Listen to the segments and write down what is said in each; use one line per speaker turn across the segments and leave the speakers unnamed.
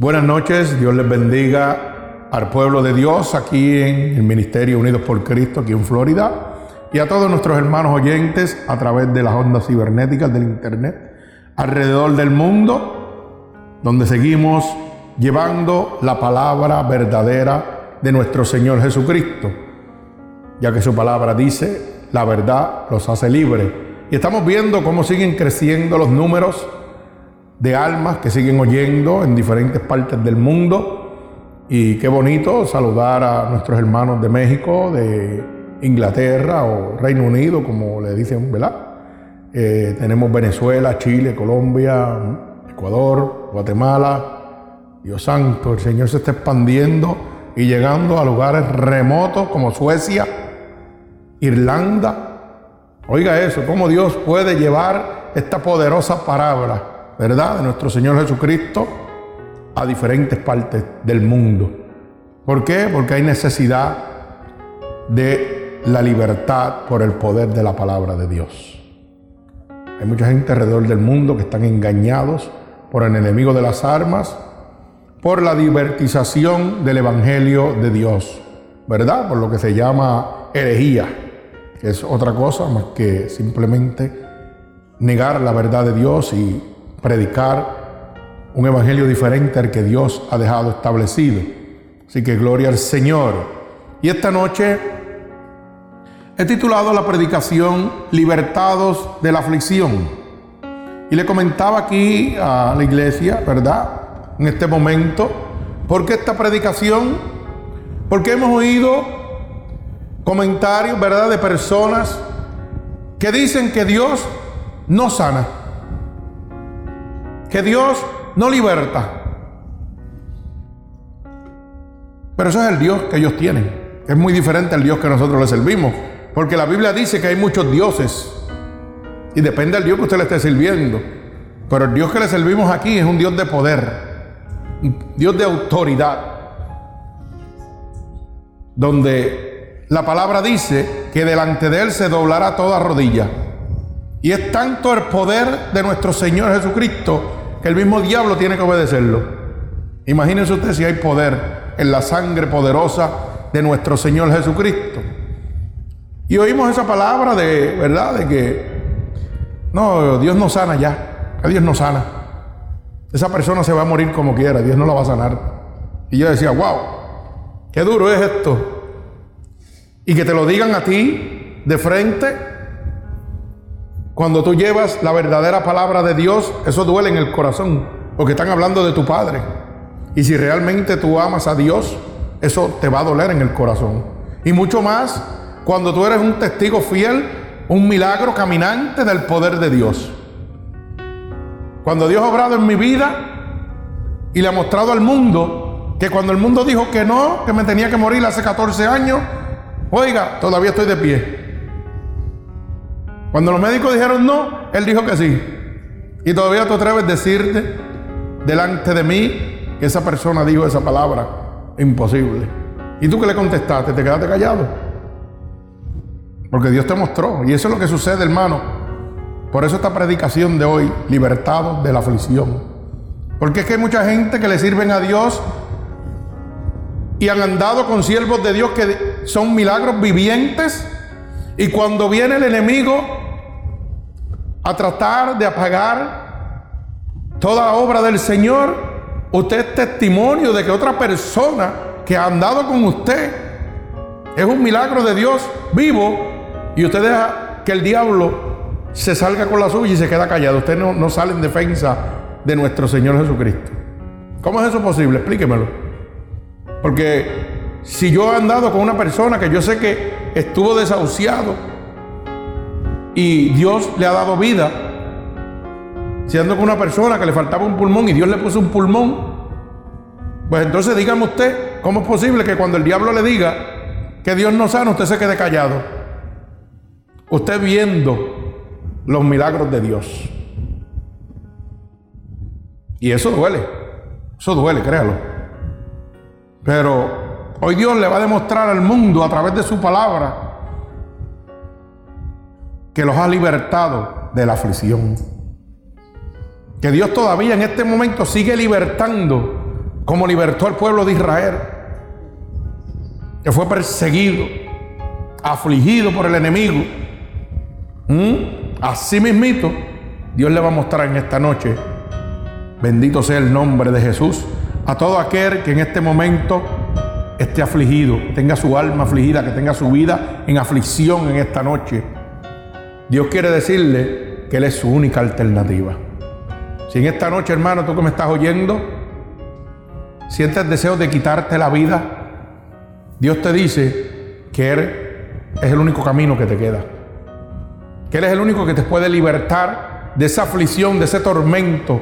Buenas noches, Dios les bendiga al pueblo de Dios aquí en el Ministerio Unidos por Cristo, aquí en Florida, y a todos nuestros hermanos oyentes a través de las ondas cibernéticas del Internet, alrededor del mundo, donde seguimos llevando la palabra verdadera de nuestro Señor Jesucristo, ya que su palabra dice, la verdad los hace libres. Y estamos viendo cómo siguen creciendo los números de almas que siguen oyendo en diferentes partes del mundo. Y qué bonito saludar a nuestros hermanos de México, de Inglaterra o Reino Unido, como le dicen, ¿verdad? Eh, tenemos Venezuela, Chile, Colombia, Ecuador, Guatemala. Dios santo, el Señor se está expandiendo y llegando a lugares remotos como Suecia, Irlanda. Oiga eso, cómo Dios puede llevar esta poderosa palabra ¿verdad?, de nuestro Señor Jesucristo a diferentes partes del mundo. ¿Por qué? Porque hay necesidad de la libertad por el poder de la palabra de Dios. Hay mucha gente alrededor del mundo que están engañados por el enemigo de las armas, por la divertización del Evangelio de Dios, ¿verdad? Por lo que se llama herejía, que es otra cosa más que simplemente negar la verdad de Dios y predicar un evangelio diferente al que Dios ha dejado establecido. Así que gloria al Señor. Y esta noche he titulado la predicación Libertados de la aflicción. Y le comentaba aquí a la iglesia, ¿verdad? En este momento, ¿por qué esta predicación? Porque hemos oído comentarios, ¿verdad? De personas que dicen que Dios no sana que Dios no liberta. Pero eso es el Dios que ellos tienen. Es muy diferente al Dios que nosotros le servimos. Porque la Biblia dice que hay muchos dioses. Y depende del Dios que usted le esté sirviendo. Pero el Dios que le servimos aquí es un Dios de poder. Un Dios de autoridad. Donde la palabra dice que delante de Él se doblará toda rodilla. Y es tanto el poder de nuestro Señor Jesucristo que el mismo diablo tiene que obedecerlo. Imagínense usted si hay poder en la sangre poderosa de nuestro Señor Jesucristo. Y oímos esa palabra de, ¿verdad? De que, no, Dios no sana ya, que Dios no sana. Esa persona se va a morir como quiera, Dios no la va a sanar. Y yo decía, wow, qué duro es esto. Y que te lo digan a ti de frente, cuando tú llevas la verdadera palabra de Dios, eso duele en el corazón, porque están hablando de tu Padre. Y si realmente tú amas a Dios, eso te va a doler en el corazón. Y mucho más cuando tú eres un testigo fiel, un milagro caminante del poder de Dios. Cuando Dios ha obrado en mi vida y le ha mostrado al mundo que cuando el mundo dijo que no, que me tenía que morir hace 14 años, oiga, todavía estoy de pie. Cuando los médicos dijeron no, él dijo que sí. Y todavía tú atreves a decirte delante de mí que esa persona dijo esa palabra. Imposible. ¿Y tú qué le contestaste? ¿Te quedaste callado? Porque Dios te mostró. Y eso es lo que sucede, hermano. Por eso esta predicación de hoy, libertado de la aflicción. Porque es que hay mucha gente que le sirven a Dios y han andado con siervos de Dios que son milagros vivientes y cuando viene el enemigo a tratar de apagar toda obra del Señor, usted es testimonio de que otra persona que ha andado con usted es un milagro de Dios vivo y usted deja que el diablo se salga con la suya y se queda callado. Usted no, no sale en defensa de nuestro Señor Jesucristo. ¿Cómo es eso posible? Explíquemelo. Porque si yo he andado con una persona que yo sé que estuvo desahuciado y Dios le ha dado vida, si ando con una persona que le faltaba un pulmón y Dios le puso un pulmón, pues entonces dígame usted, ¿cómo es posible que cuando el diablo le diga que Dios no sana, usted se quede callado? Usted viendo los milagros de Dios. Y eso duele, eso duele, créalo. Pero Hoy Dios le va a demostrar al mundo a través de su palabra que los ha libertado de la aflicción. Que Dios todavía en este momento sigue libertando como libertó al pueblo de Israel, que fue perseguido, afligido por el enemigo. ¿Mm? Así mismito, Dios le va a mostrar en esta noche, bendito sea el nombre de Jesús, a todo aquel que en este momento esté afligido, tenga su alma afligida, que tenga su vida en aflicción en esta noche. Dios quiere decirle que Él es su única alternativa. Si en esta noche, hermano, tú que me estás oyendo, sientes deseo de quitarte la vida, Dios te dice que Él es el único camino que te queda. Que Él es el único que te puede libertar de esa aflicción, de ese tormento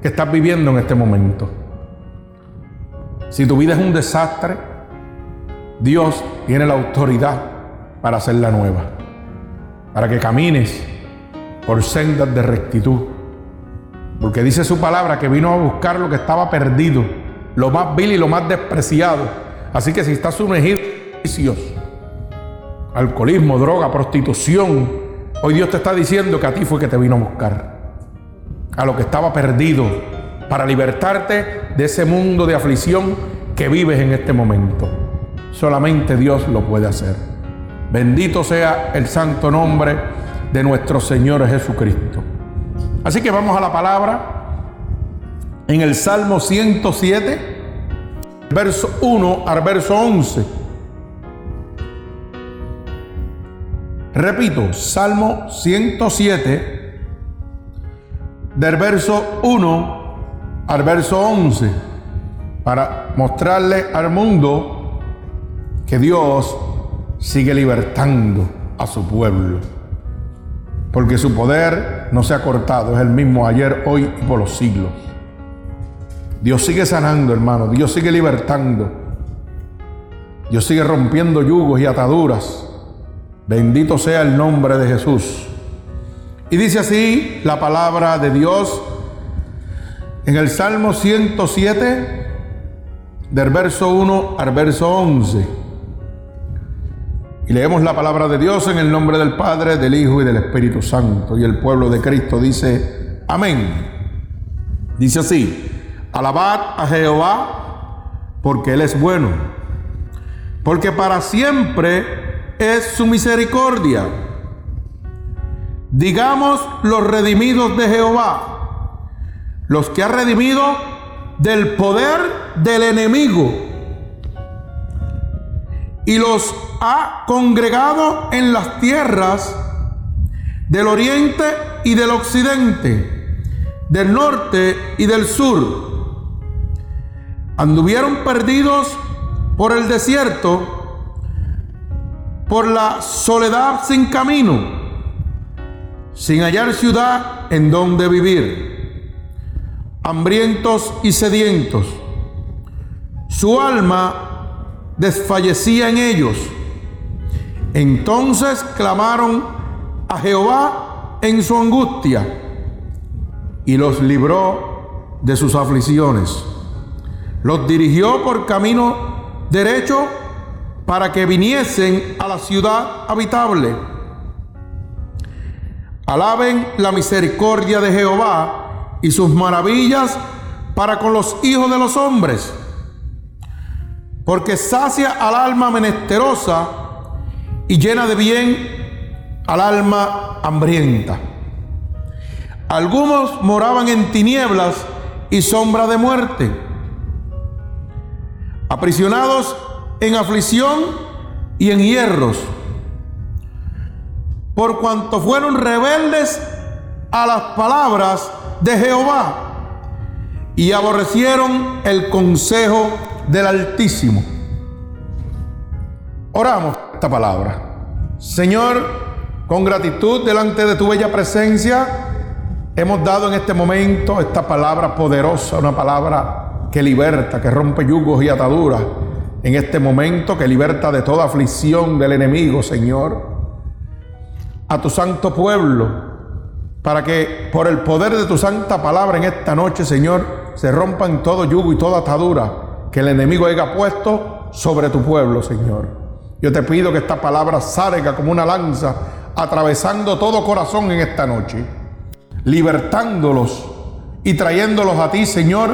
que estás viviendo en este momento. Si tu vida es un desastre, Dios tiene la autoridad para hacerla nueva. Para que camines por sendas de rectitud. Porque dice su palabra que vino a buscar lo que estaba perdido lo más vil y lo más despreciado. Así que si estás sumergido en vicios, alcoholismo, droga, prostitución, hoy Dios te está diciendo que a ti fue que te vino a buscar. A lo que estaba perdido, para libertarte de ese mundo de aflicción que vives en este momento. Solamente Dios lo puede hacer. Bendito sea el santo nombre de nuestro Señor Jesucristo. Así que vamos a la palabra en el Salmo 107, verso 1 al verso 11. Repito, Salmo 107, del verso 1 al verso 11, para mostrarle al mundo que Dios sigue libertando a su pueblo. Porque su poder no se ha cortado, es el mismo ayer, hoy y por los siglos. Dios sigue sanando, hermano. Dios sigue libertando. Dios sigue rompiendo yugos y ataduras. Bendito sea el nombre de Jesús. Y dice así la palabra de Dios en el Salmo 107, del verso 1 al verso 11. Y leemos la palabra de Dios en el nombre del Padre, del Hijo y del Espíritu Santo. Y el pueblo de Cristo dice, amén. Dice así, Alabad a Jehová porque Él es bueno, porque para siempre es su misericordia. Digamos los redimidos de Jehová, los que ha redimido del poder del enemigo y los ha congregado en las tierras del oriente y del occidente, del norte y del sur Anduvieron perdidos por el desierto, por la soledad sin camino, sin hallar ciudad en donde vivir, hambrientos y sedientos. Su alma desfallecía en ellos. Entonces clamaron a Jehová en su angustia y los libró de sus aflicciones los dirigió por camino derecho para que viniesen a la ciudad habitable. Alaben la misericordia de Jehová y sus maravillas para con los hijos de los hombres, porque sacia al alma menesterosa y llena de bien al alma hambrienta. Algunos moraban en tinieblas y sombra de muerte. Aprisionados en aflicción y en hierros, por cuanto fueron rebeldes a las palabras de Jehová y aborrecieron el consejo del Altísimo. Oramos esta palabra. Señor, con gratitud delante de tu bella presencia, hemos dado en este momento esta palabra poderosa, una palabra que liberta, que rompe yugos y ataduras en este momento, que liberta de toda aflicción del enemigo, Señor. A tu santo pueblo, para que por el poder de tu santa palabra en esta noche, Señor, se rompan todo yugo y toda atadura que el enemigo haya puesto sobre tu pueblo, Señor. Yo te pido que esta palabra salga como una lanza, atravesando todo corazón en esta noche, libertándolos y trayéndolos a ti, Señor,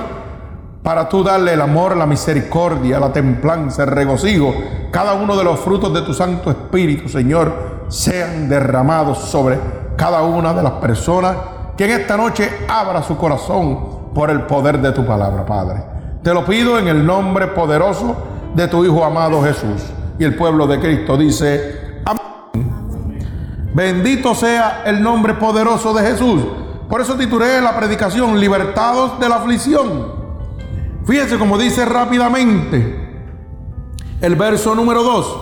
para tú darle el amor, la misericordia, la templanza, el regocijo, cada uno de los frutos de tu Santo Espíritu, Señor, sean derramados sobre cada una de las personas que en esta noche abra su corazón por el poder de tu palabra, Padre. Te lo pido en el nombre poderoso de tu Hijo amado Jesús. Y el pueblo de Cristo dice, amén. Bendito sea el nombre poderoso de Jesús. Por eso titulé la predicación, Libertados de la aflicción. Fíjense como dice rápidamente el verso número 2.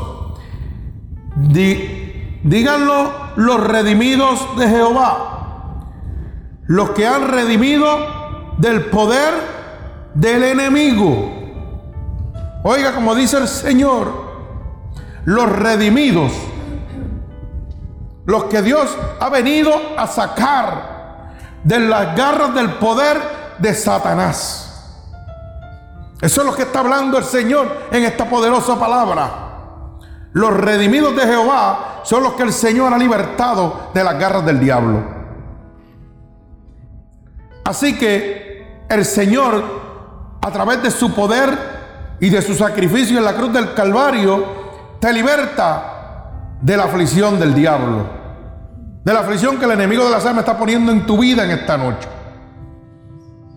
díganlo los redimidos de Jehová, los que han redimido del poder del enemigo. Oiga, como dice el Señor, los redimidos, los que Dios ha venido a sacar de las garras del poder de Satanás. Eso es lo que está hablando el Señor en esta poderosa palabra. Los redimidos de Jehová son los que el Señor ha libertado de las garras del diablo. Así que el Señor, a través de su poder y de su sacrificio en la cruz del Calvario, te liberta de la aflicción del diablo. De la aflicción que el enemigo de la almas está poniendo en tu vida en esta noche.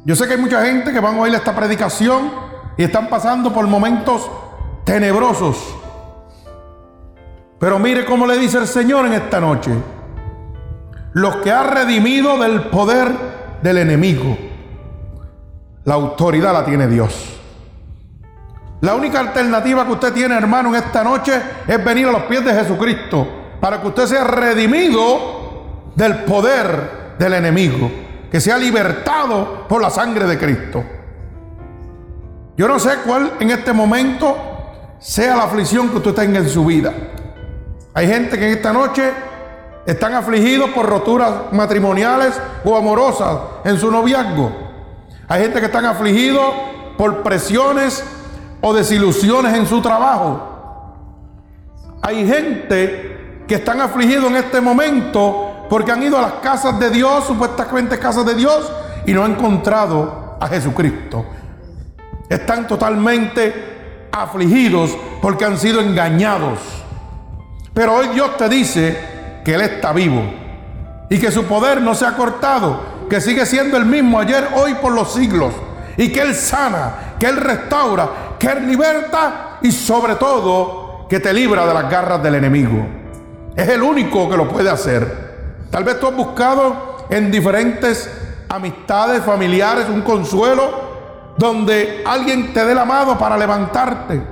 Yo sé que hay mucha gente que van a oír esta predicación y están pasando por momentos tenebrosos. Pero mire cómo le dice el Señor en esta noche. Los que ha redimido del poder del enemigo. La autoridad la tiene Dios. La única alternativa que usted tiene, hermano, en esta noche es venir a los pies de Jesucristo para que usted sea redimido del poder del enemigo, que sea libertado por la sangre de Cristo. Yo no sé cuál en este momento sea la aflicción que usted tenga en su vida. Hay gente que en esta noche están afligidos por roturas matrimoniales o amorosas en su noviazgo. Hay gente que están afligidos por presiones o desilusiones en su trabajo. Hay gente que están afligidos en este momento porque han ido a las casas de Dios, supuestamente casas de Dios, y no han encontrado a Jesucristo están totalmente afligidos porque han sido engañados. Pero hoy Dios te dice que Él está vivo y que su poder no se ha cortado, que sigue siendo el mismo ayer, hoy, por los siglos. Y que Él sana, que Él restaura, que Él liberta y sobre todo que te libra de las garras del enemigo. Es el único que lo puede hacer. Tal vez tú has buscado en diferentes amistades familiares un consuelo donde alguien te dé la mano para levantarte.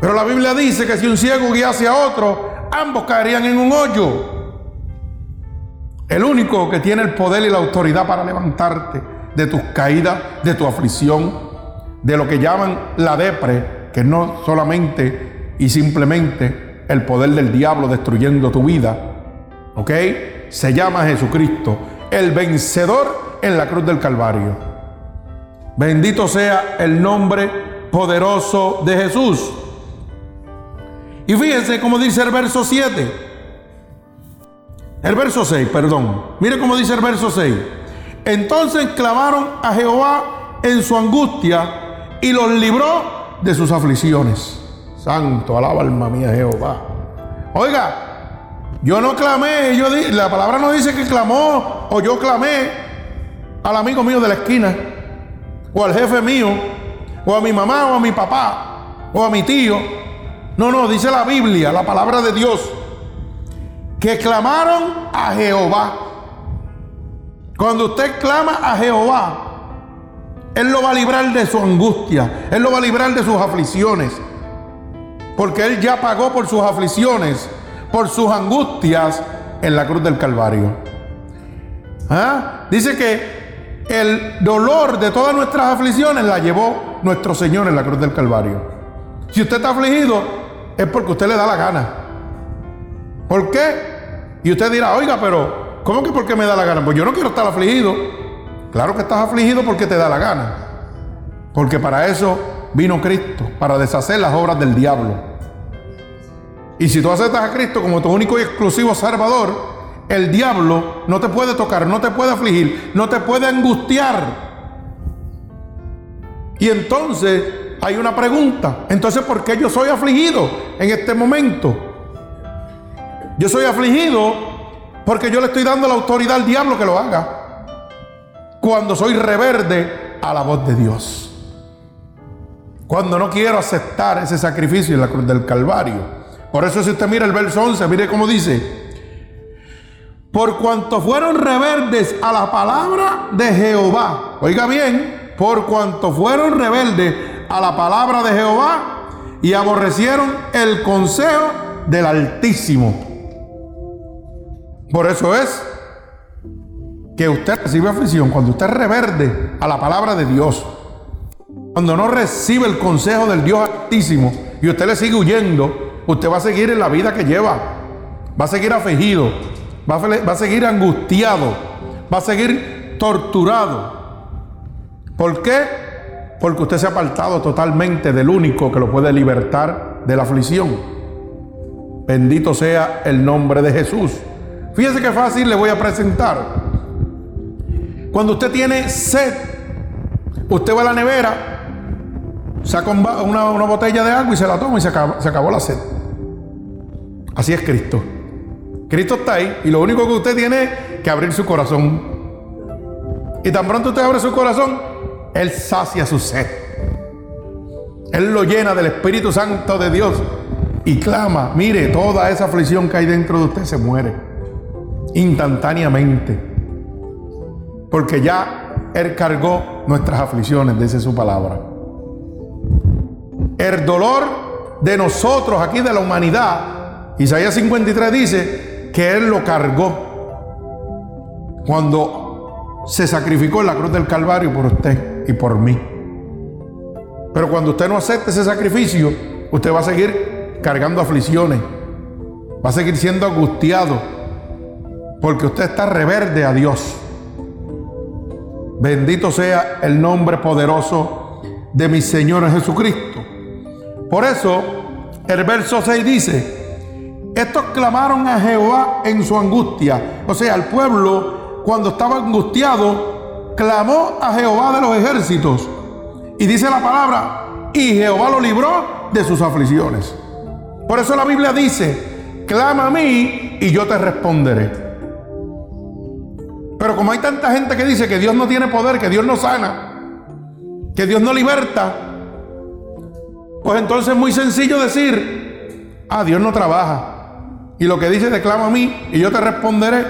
Pero la Biblia dice que si un ciego guiase a otro, ambos caerían en un hoyo. El único que tiene el poder y la autoridad para levantarte de tus caídas, de tu aflicción, de lo que llaman la depre, que no solamente y simplemente el poder del diablo destruyendo tu vida, ¿ok? Se llama Jesucristo, el vencedor en la cruz del Calvario. Bendito sea el nombre poderoso de Jesús. Y fíjense cómo dice el verso 7. El verso 6, perdón. Mire cómo dice el verso 6. Entonces clamaron a Jehová en su angustia y los libró de sus aflicciones. Santo, alaba alma mía Jehová. Oiga, yo no clamé, yo la palabra no dice que clamó o yo clamé al amigo mío de la esquina o al jefe mío, o a mi mamá, o a mi papá, o a mi tío. No, no, dice la Biblia, la palabra de Dios, que clamaron a Jehová. Cuando usted clama a Jehová, Él lo va a librar de su angustia, Él lo va a librar de sus aflicciones, porque Él ya pagó por sus aflicciones, por sus angustias en la cruz del Calvario. ¿Ah? Dice que el dolor de todas nuestras aflicciones la llevó nuestro Señor en la cruz del Calvario. Si usted está afligido, es porque usted le da la gana. ¿Por qué? Y usted dirá, oiga, pero ¿cómo que por qué me da la gana? Pues yo no quiero estar afligido. Claro que estás afligido porque te da la gana. Porque para eso vino Cristo, para deshacer las obras del diablo. Y si tú aceptas a Cristo como tu único y exclusivo Salvador, el diablo no te puede tocar, no te puede afligir, no te puede angustiar. Y entonces hay una pregunta. Entonces, ¿por qué yo soy afligido en este momento? Yo soy afligido porque yo le estoy dando la autoridad al diablo que lo haga. Cuando soy reverde a la voz de Dios. Cuando no quiero aceptar ese sacrificio en la cruz del Calvario. Por eso si usted mira el verso 11, mire cómo dice. Por cuanto fueron rebeldes a la palabra de Jehová. Oiga bien, por cuanto fueron rebeldes a la palabra de Jehová y aborrecieron el consejo del Altísimo. Por eso es que usted recibe aflicción cuando usted reverde a la palabra de Dios. Cuando no recibe el consejo del Dios Altísimo y usted le sigue huyendo, usted va a seguir en la vida que lleva. Va a seguir afligido, va a, va a seguir angustiado, va a seguir torturado. ¿Por qué? Porque usted se ha apartado totalmente del único que lo puede libertar de la aflicción. Bendito sea el nombre de Jesús. Fíjese qué fácil le voy a presentar. Cuando usted tiene sed, usted va a la nevera, saca una, botella de agua y se la toma y se acabó, se acabó la sed. Así es Cristo. Cristo está ahí y lo único que usted tiene es que abrir su corazón. Y tan pronto usted abre su corazón, Él sacia su sed. Él lo llena del Espíritu Santo de Dios y clama, mire, toda esa aflicción que hay dentro de usted se muere instantáneamente. Porque ya Él cargó nuestras aflicciones, dice su palabra. El dolor de nosotros aquí, de la humanidad, Isaías 53 dice que Él lo cargó cuando se sacrificó en la cruz del Calvario por usted y por mí. Pero cuando usted no acepte ese sacrificio, usted va a seguir cargando aflicciones, va a seguir siendo angustiado, porque usted está reverde a Dios. Bendito sea el nombre poderoso de mi Señor Jesucristo. Por eso, el verso 6 dice, estos clamaron a Jehová en su angustia. O sea, el pueblo, cuando estaba angustiado, clamó a Jehová de los ejércitos. Y dice la palabra, y Jehová lo libró de sus aflicciones. Por eso la Biblia dice, clama a mí y yo te responderé. Pero como hay tanta gente que dice que Dios no tiene poder, que Dios no sana, que Dios no liberta, pues entonces es muy sencillo decir, ah, Dios no trabaja. Y lo que dice, declama a mí y yo te responderé.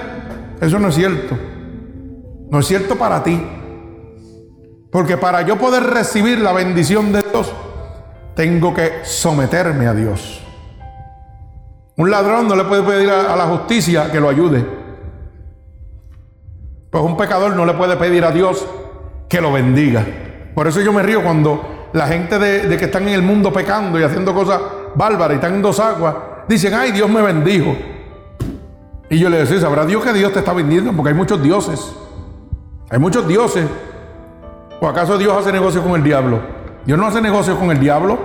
Eso no es cierto. No es cierto para ti. Porque para yo poder recibir la bendición de Dios, tengo que someterme a Dios. Un ladrón no le puede pedir a, la justicia que lo ayude. Pues un pecador no le puede pedir a Dios que lo bendiga. Por eso yo me río cuando la gente de, que están en el mundo pecando y haciendo cosas bárbaras y están en dos aguas, dicen, ay, Dios me bendijo. Y yo le decía, ¿sabrá Dios que Dios te está bendiendo? Porque hay muchos dioses. Hay muchos dioses. ¿O acaso Dios hace negocio con el diablo? Dios no hace negocio con el diablo.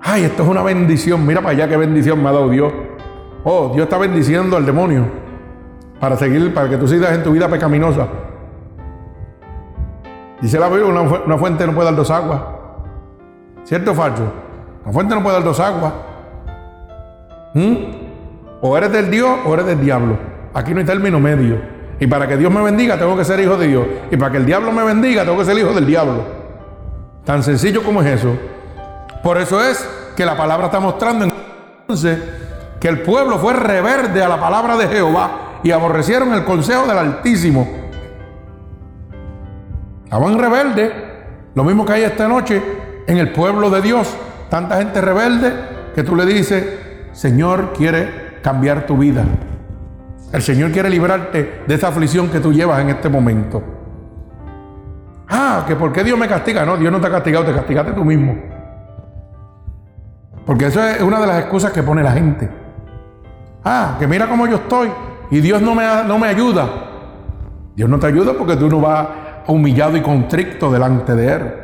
Ay, esto es una bendición. Mira para allá qué bendición me ha dado Dios. Oh, Dios está bendiciendo al demonio para seguir, para que tú sigas en tu vida pecaminosa. Dice la Biblia, una, fuente no puede dar dos aguas. ¿Cierto o falso? Una fuente no puede dar dos aguas. ¿Mm? O eres del Dios o eres del diablo. Aquí no hay término medio. Y para que Dios me bendiga, tengo que ser hijo de Dios. Y para que el diablo me bendiga, tengo que ser hijo del diablo. Tan sencillo como es eso. Por eso es que la palabra está mostrando entonces que el pueblo fue reverde a la palabra de Jehová y aborrecieron el consejo del Altísimo. Estaban rebeldes, lo mismo que hay esta noche en el pueblo de Dios. Tanta gente rebelde que tú le dices, Señor quiere cambiar tu vida. El Señor quiere librarte de esa aflicción que tú llevas en este momento. Ah, que por qué Dios me castiga. No, Dios no te ha castigado, te castigaste tú mismo. Porque eso es una de las excusas que pone la gente. Ah, que mira cómo yo estoy y Dios no me, no me ayuda. Dios no te ayuda porque tú no vas humillado y contrito delante de Él.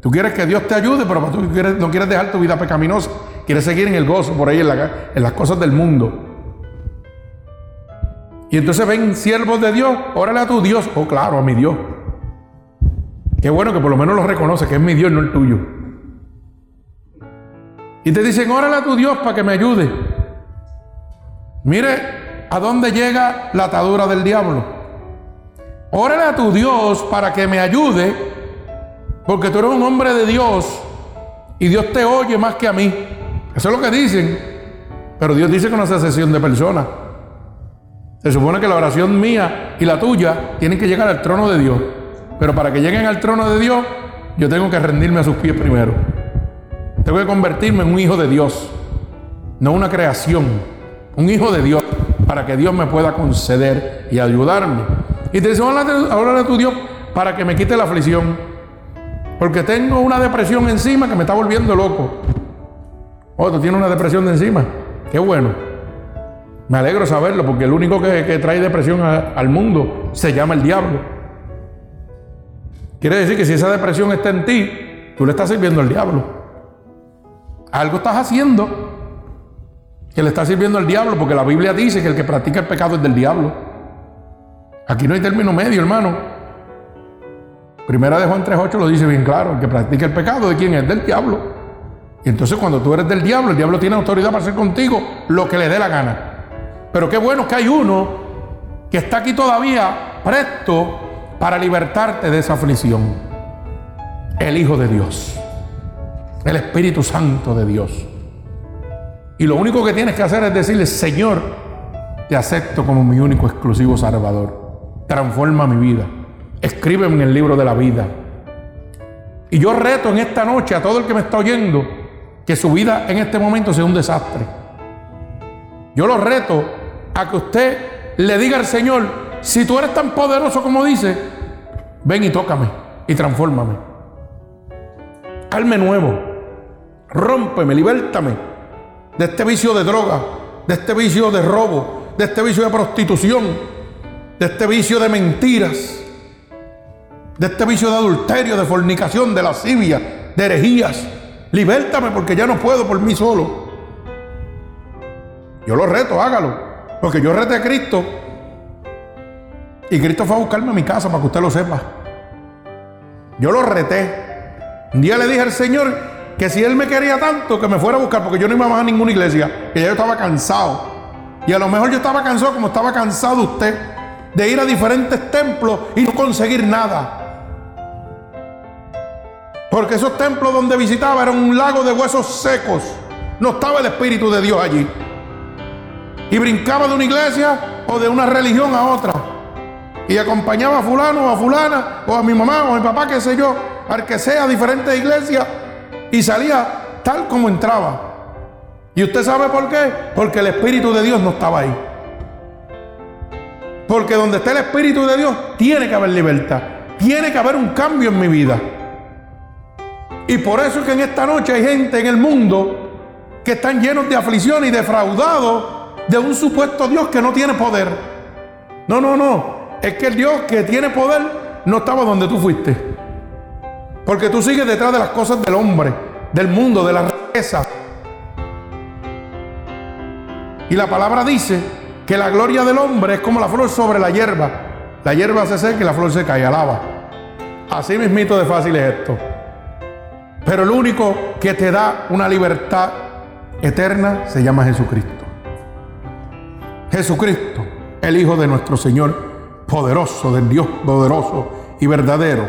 Tú quieres que Dios te ayude, pero tú no quieres dejar tu vida pecaminosa. Quieres seguir en el gozo por ahí, en, en las cosas del mundo. Y entonces ven siervos de Dios, órale a tu Dios. Oh, claro, a mi Dios. Qué bueno que por lo menos lo reconoce, que es mi Dios, no el tuyo. Y te dicen, órale a tu Dios para que me ayude. Mire a dónde llega la atadura del diablo. Órale a tu Dios para que me ayude, porque tú eres un hombre de Dios y Dios te oye más que a mí. Eso es lo que dicen. Pero Dios dice que no es sesión de personas. Se supone que la oración mía y la tuya tienen que llegar al trono de Dios. Pero para que lleguen al trono de Dios, yo tengo que rendirme a sus pies primero. Tengo que convertirme en un hijo de Dios, no una creación, un hijo de Dios, para que Dios me pueda conceder y ayudarme. Y te dice, hablar a tu Dios para que me quite la aflicción. Porque tengo una depresión encima que me está volviendo loco. Oh, tú tienes una depresión de encima. Qué bueno. Me alegro saberlo porque el único que, trae depresión al mundo se llama el diablo. Quiere decir que si esa depresión está en ti, tú le estás sirviendo al diablo. Algo estás haciendo que le estás sirviendo al diablo porque la Biblia dice que el que practica el pecado es del diablo. Aquí no hay término medio, hermano. Primera de Juan 3.8 lo dice bien claro, el que practica el pecado, ¿de quién es? Del diablo. Y entonces cuando tú eres del diablo, el diablo tiene autoridad para hacer contigo lo que le dé la gana. Pero qué bueno que hay uno que está aquí todavía presto para libertarte de esa aflicción. El Hijo de Dios. El Espíritu Santo de Dios. Y lo único que tienes que hacer es decirle, Señor, te acepto como mi único exclusivo Salvador. Transforma mi vida. Escríbeme en el libro de la vida. Y yo reto en esta noche a todo el que me está oyendo que su vida en este momento sea un desastre. Yo lo reto a que usted le diga al Señor, si tú eres tan poderoso como dice, ven y tócame y transfórmame. Hazme nuevo, rómpeme, libértame de este vicio de droga, de este vicio de robo, de este vicio de prostitución, de este vicio de mentiras, de este vicio de adulterio, de fornicación, de lascivia, de herejías. Libértame porque ya no puedo por mí solo. Yo lo reto, hágalo. Porque yo reté a Cristo. Y Cristo fue a buscarme a mi casa para que usted lo sepa. Yo lo reté. Un día le dije al Señor que si Él me quería tanto, que me fuera a buscar, porque yo no iba más a ninguna iglesia, que ya yo estaba cansado. Y a lo mejor yo estaba cansado como estaba cansado usted de ir a diferentes templos y no conseguir nada. Porque esos templos donde visitaba eran un lago de huesos secos. No estaba el Espíritu de Dios allí y brincaba de una iglesia o de una religión a otra. Y acompañaba a fulano o a fulana o a mi mamá o a mi papá, qué sé yo, al que sea, diferentes iglesias y salía tal como entraba. ¿Y usted sabe por qué? Porque el Espíritu de Dios no estaba ahí. Porque donde está el Espíritu de Dios tiene que haber libertad. Tiene que haber un cambio en mi vida. Y por eso es que en esta noche hay gente en el mundo que están llenos de aflicción y defraudados de un supuesto Dios que no tiene poder. No, no, no. Es que el Dios que tiene poder no estaba donde tú fuiste. Porque tú sigues detrás de las cosas del hombre, del mundo, de la riqueza. Y la palabra dice que la gloria del hombre es como la flor sobre la hierba. La hierba se seca y la flor se cae, alaba. Así mismito de fácil es esto. Pero el único que te da una libertad eterna se llama Jesucristo. Jesucristo, el Hijo de nuestro Señor, poderoso, del Dios poderoso y verdadero.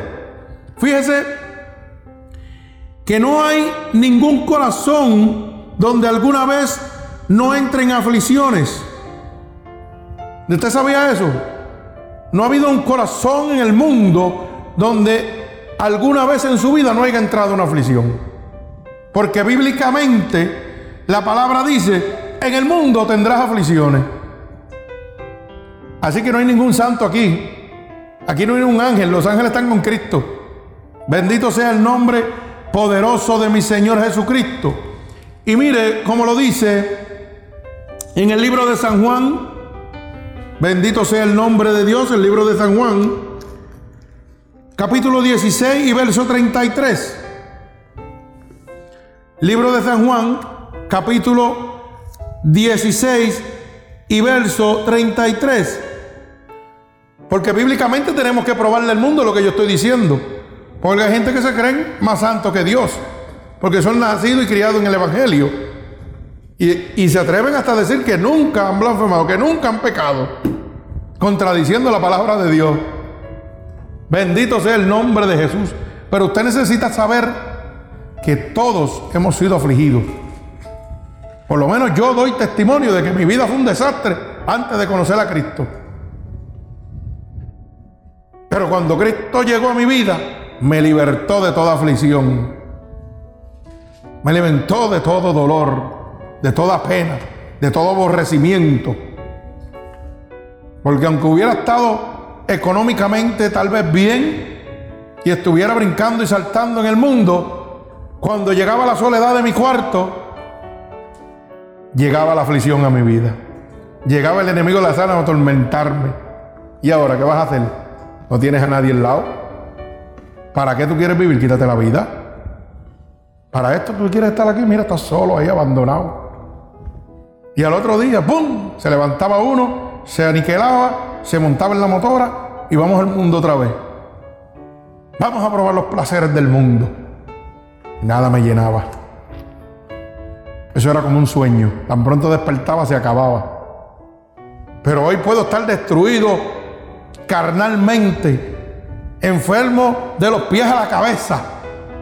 Fíjese que no hay ningún corazón donde alguna vez no entren aflicciones. ¿Usted sabía eso? No ha habido un corazón en el mundo donde alguna vez en su vida no haya entrado una aflicción. Porque bíblicamente la palabra dice, en el mundo tendrás aflicciones. Así que no hay ningún santo aquí. Aquí no hay un ángel. Los ángeles están con Cristo. Bendito sea el nombre poderoso de mi Señor Jesucristo. Y mire cómo lo dice en el libro de San Juan. Bendito sea el nombre de Dios, el libro de San Juan. Capítulo 16 y verso 33. Libro de San Juan, capítulo 16 y verso 33. Porque bíblicamente tenemos que probarle al mundo lo que yo estoy diciendo. Porque hay gente que se creen más santo que Dios, porque son nacidos y criados en el Evangelio. Y, y se atreven hasta a decir que nunca han blasfemado, que nunca han pecado, contradiciendo la palabra de Dios. Bendito sea el nombre de Jesús. Pero usted necesita saber que todos hemos sido afligidos. Por lo menos yo doy testimonio de que mi vida fue un desastre antes de conocer a Cristo. Pero cuando Cristo llegó a mi vida, me libertó de toda aflicción. Me libertó de todo dolor, de toda pena, de todo aborrecimiento. Porque aunque hubiera estado económicamente tal vez bien y estuviera brincando y saltando en el mundo, cuando llegaba la soledad de mi cuarto, llegaba la aflicción a mi vida. Llegaba el enemigo de la sana a atormentarme. ¿Y ahora qué vas a hacer? ¿No tienes a nadie al lado? ¿Para qué tú quieres vivir? Quítate la vida. Para esto tú quieres estar aquí, mira, estás solo ahí, abandonado. Y al otro día, ¡pum! Se levantaba uno, se aniquilaba, se montaba en la motora y vamos al mundo otra vez. Vamos a probar los placeres del mundo. Nada me llenaba. Eso era como un sueño. Tan pronto despertaba, se acababa. Pero hoy puedo estar destruido carnalmente, enfermo de los pies a la cabeza,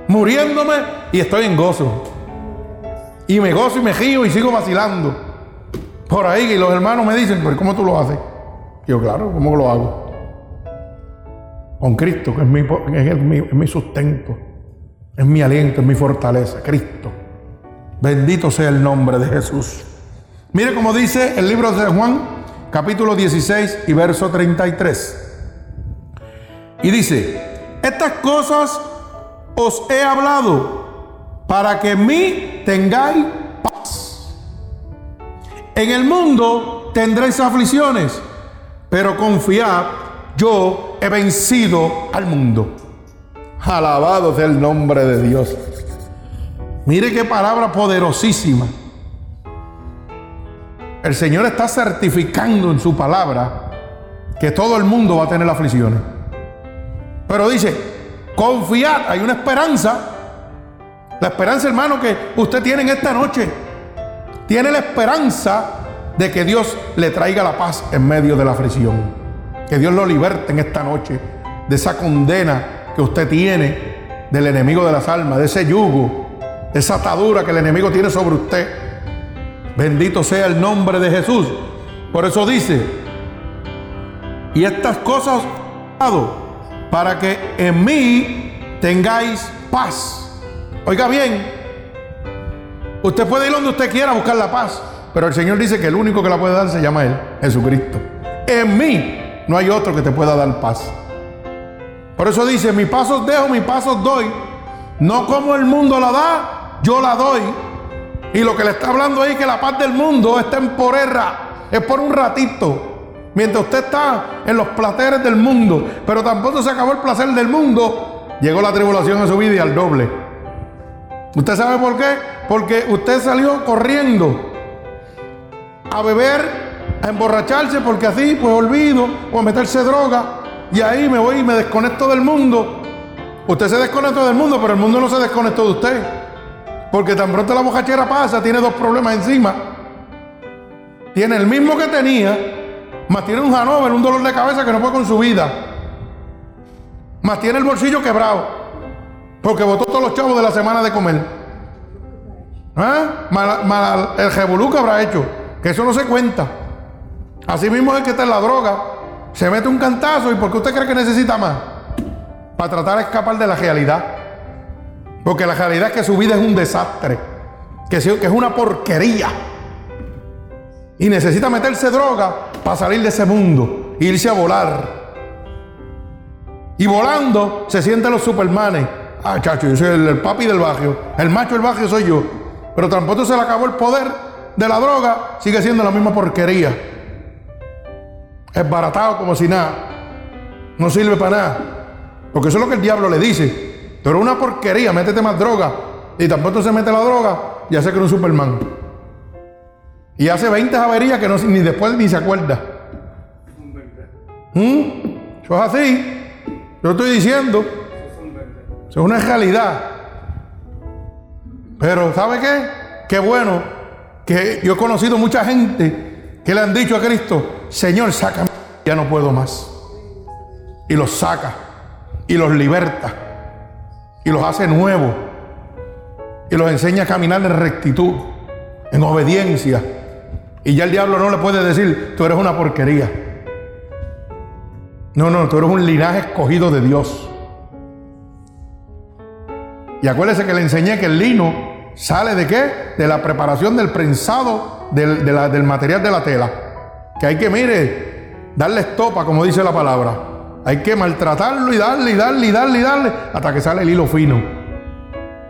muriéndome y estoy en gozo. Y me gozo y me río y sigo vacilando. Por ahí y los hermanos me dicen, pero ¿cómo tú lo haces? yo, claro, ¿cómo lo hago? Con Cristo, que es mi, mi, es mi sustento, es mi aliento, es mi fortaleza, Cristo. Bendito sea el nombre de Jesús. Mire cómo dice el libro de Juan, capítulo 16 y verso 33. Y dice, estas cosas os he hablado para que en mí tengáis paz. En el mundo tendréis aflicciones, pero confiad, yo he vencido al mundo. Alabado sea el nombre de Dios. Mire qué palabra poderosísima. El Señor está certificando en su palabra que todo el mundo va a tener aflicciones. Pero dice, confiad, hay una esperanza. La esperanza, hermano, que usted tiene en esta noche. Tiene la esperanza de que Dios le traiga la paz en medio de la aflicción. Que Dios lo liberte en esta noche de esa condena que usted tiene del enemigo de las almas, de ese yugo esa atadura que el enemigo tiene sobre usted. Bendito sea el nombre de Jesús. Por eso dice, y estas cosas para que en mí tengáis paz. Oiga bien, usted puede ir donde usted quiera a buscar la paz, pero el Señor dice que el único que la puede dar se llama Él, Jesucristo. En mí no hay otro que te pueda dar paz. Por eso dice, mi pasos dejo, mi pasos doy, no como el mundo la da, yo la doy. Y lo que le está hablando ahí que la paz del mundo es temporera, es por un ratito. Mientras usted está en los placeres del mundo, pero tampoco se acabó el placer del mundo, llegó la tribulación a su vida y al doble. ¿Usted sabe por qué? Porque usted salió corriendo a beber, a emborracharse, porque así pues olvido, o a meterse droga, y ahí me voy y me desconecto del mundo. Usted se desconectó del mundo, pero el mundo no se desconectó de usted. Porque tan pronto la bocachera pasa, tiene dos problemas encima. Tiene el mismo que tenía, más tiene un Hanover, un dolor de cabeza que no puede con su vida. Más tiene el bolsillo quebrado. Porque votó todos los chavos de la semana de comer. ¿Ah? el revolú que habrá hecho. Que eso no se cuenta. Así mismo es que está en la droga. Se mete un cantazo y porque usted cree que necesita más. Para tratar de escapar de la realidad. Porque la realidad es que su vida es un desastre, que es una porquería. Y necesita meterse droga para salir de ese mundo, irse a volar. Y volando se sienten los supermanes. Ah, chacho, yo soy el, papi del barrio. El macho del barrio soy yo. Pero tampoco se le acabó el poder de la droga, sigue siendo la misma porquería. Es baratado como si nada. No sirve para nada. Porque eso es lo que el diablo le dice. Pero una porquería, métete más droga. Y tampoco se mete la droga, ya que era un Superman. Y hace 20 averías que no, ni después ni se acuerda. ¿Mm? Eso es así. Yo estoy diciendo. es una realidad. Pero ¿sabe qué? Qué bueno que yo he conocido mucha gente que le han dicho a Cristo, Señor, sácame, ya no puedo más. Y los saca y los liberta y los hace nuevos y los enseña a caminar en rectitud, en obediencia. Y ya el diablo no le puede decir, tú eres una porquería. No, no, tú eres un linaje escogido de Dios. Y acuérdese que le enseñé que el lino sale de qué? De la preparación del prensado del, del material de la tela. Que hay que, mire, darle estopa, como dice la palabra. Hay que maltratarlo y darle y darle y darle y darle hasta que sale el hilo fino.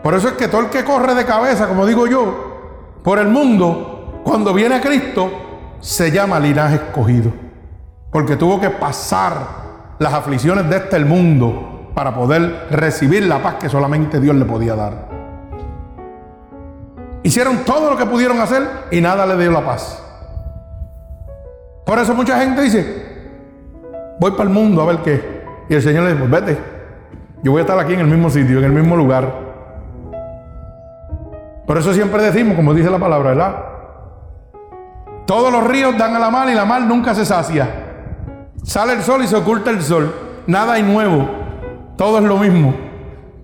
Por eso es que todo el que corre de cabeza, como digo yo, por el mundo, cuando viene a Cristo, se llama linaje escogido. Porque tuvo que pasar las aflicciones de este mundo para poder recibir la paz que solamente Dios le podía dar. Hicieron todo lo que pudieron hacer y nada le dio la paz. Por eso mucha gente dice, voy para el mundo a ver qué. Y el Señor le dice, pues vete, yo voy a estar aquí en el mismo sitio, en el mismo lugar. Por eso siempre decimos, como dice la palabra, ¿verdad? Todos los ríos dan a la mar y la mar nunca se sacia. Sale el sol y se oculta el sol. Nada hay nuevo. Todo es lo mismo.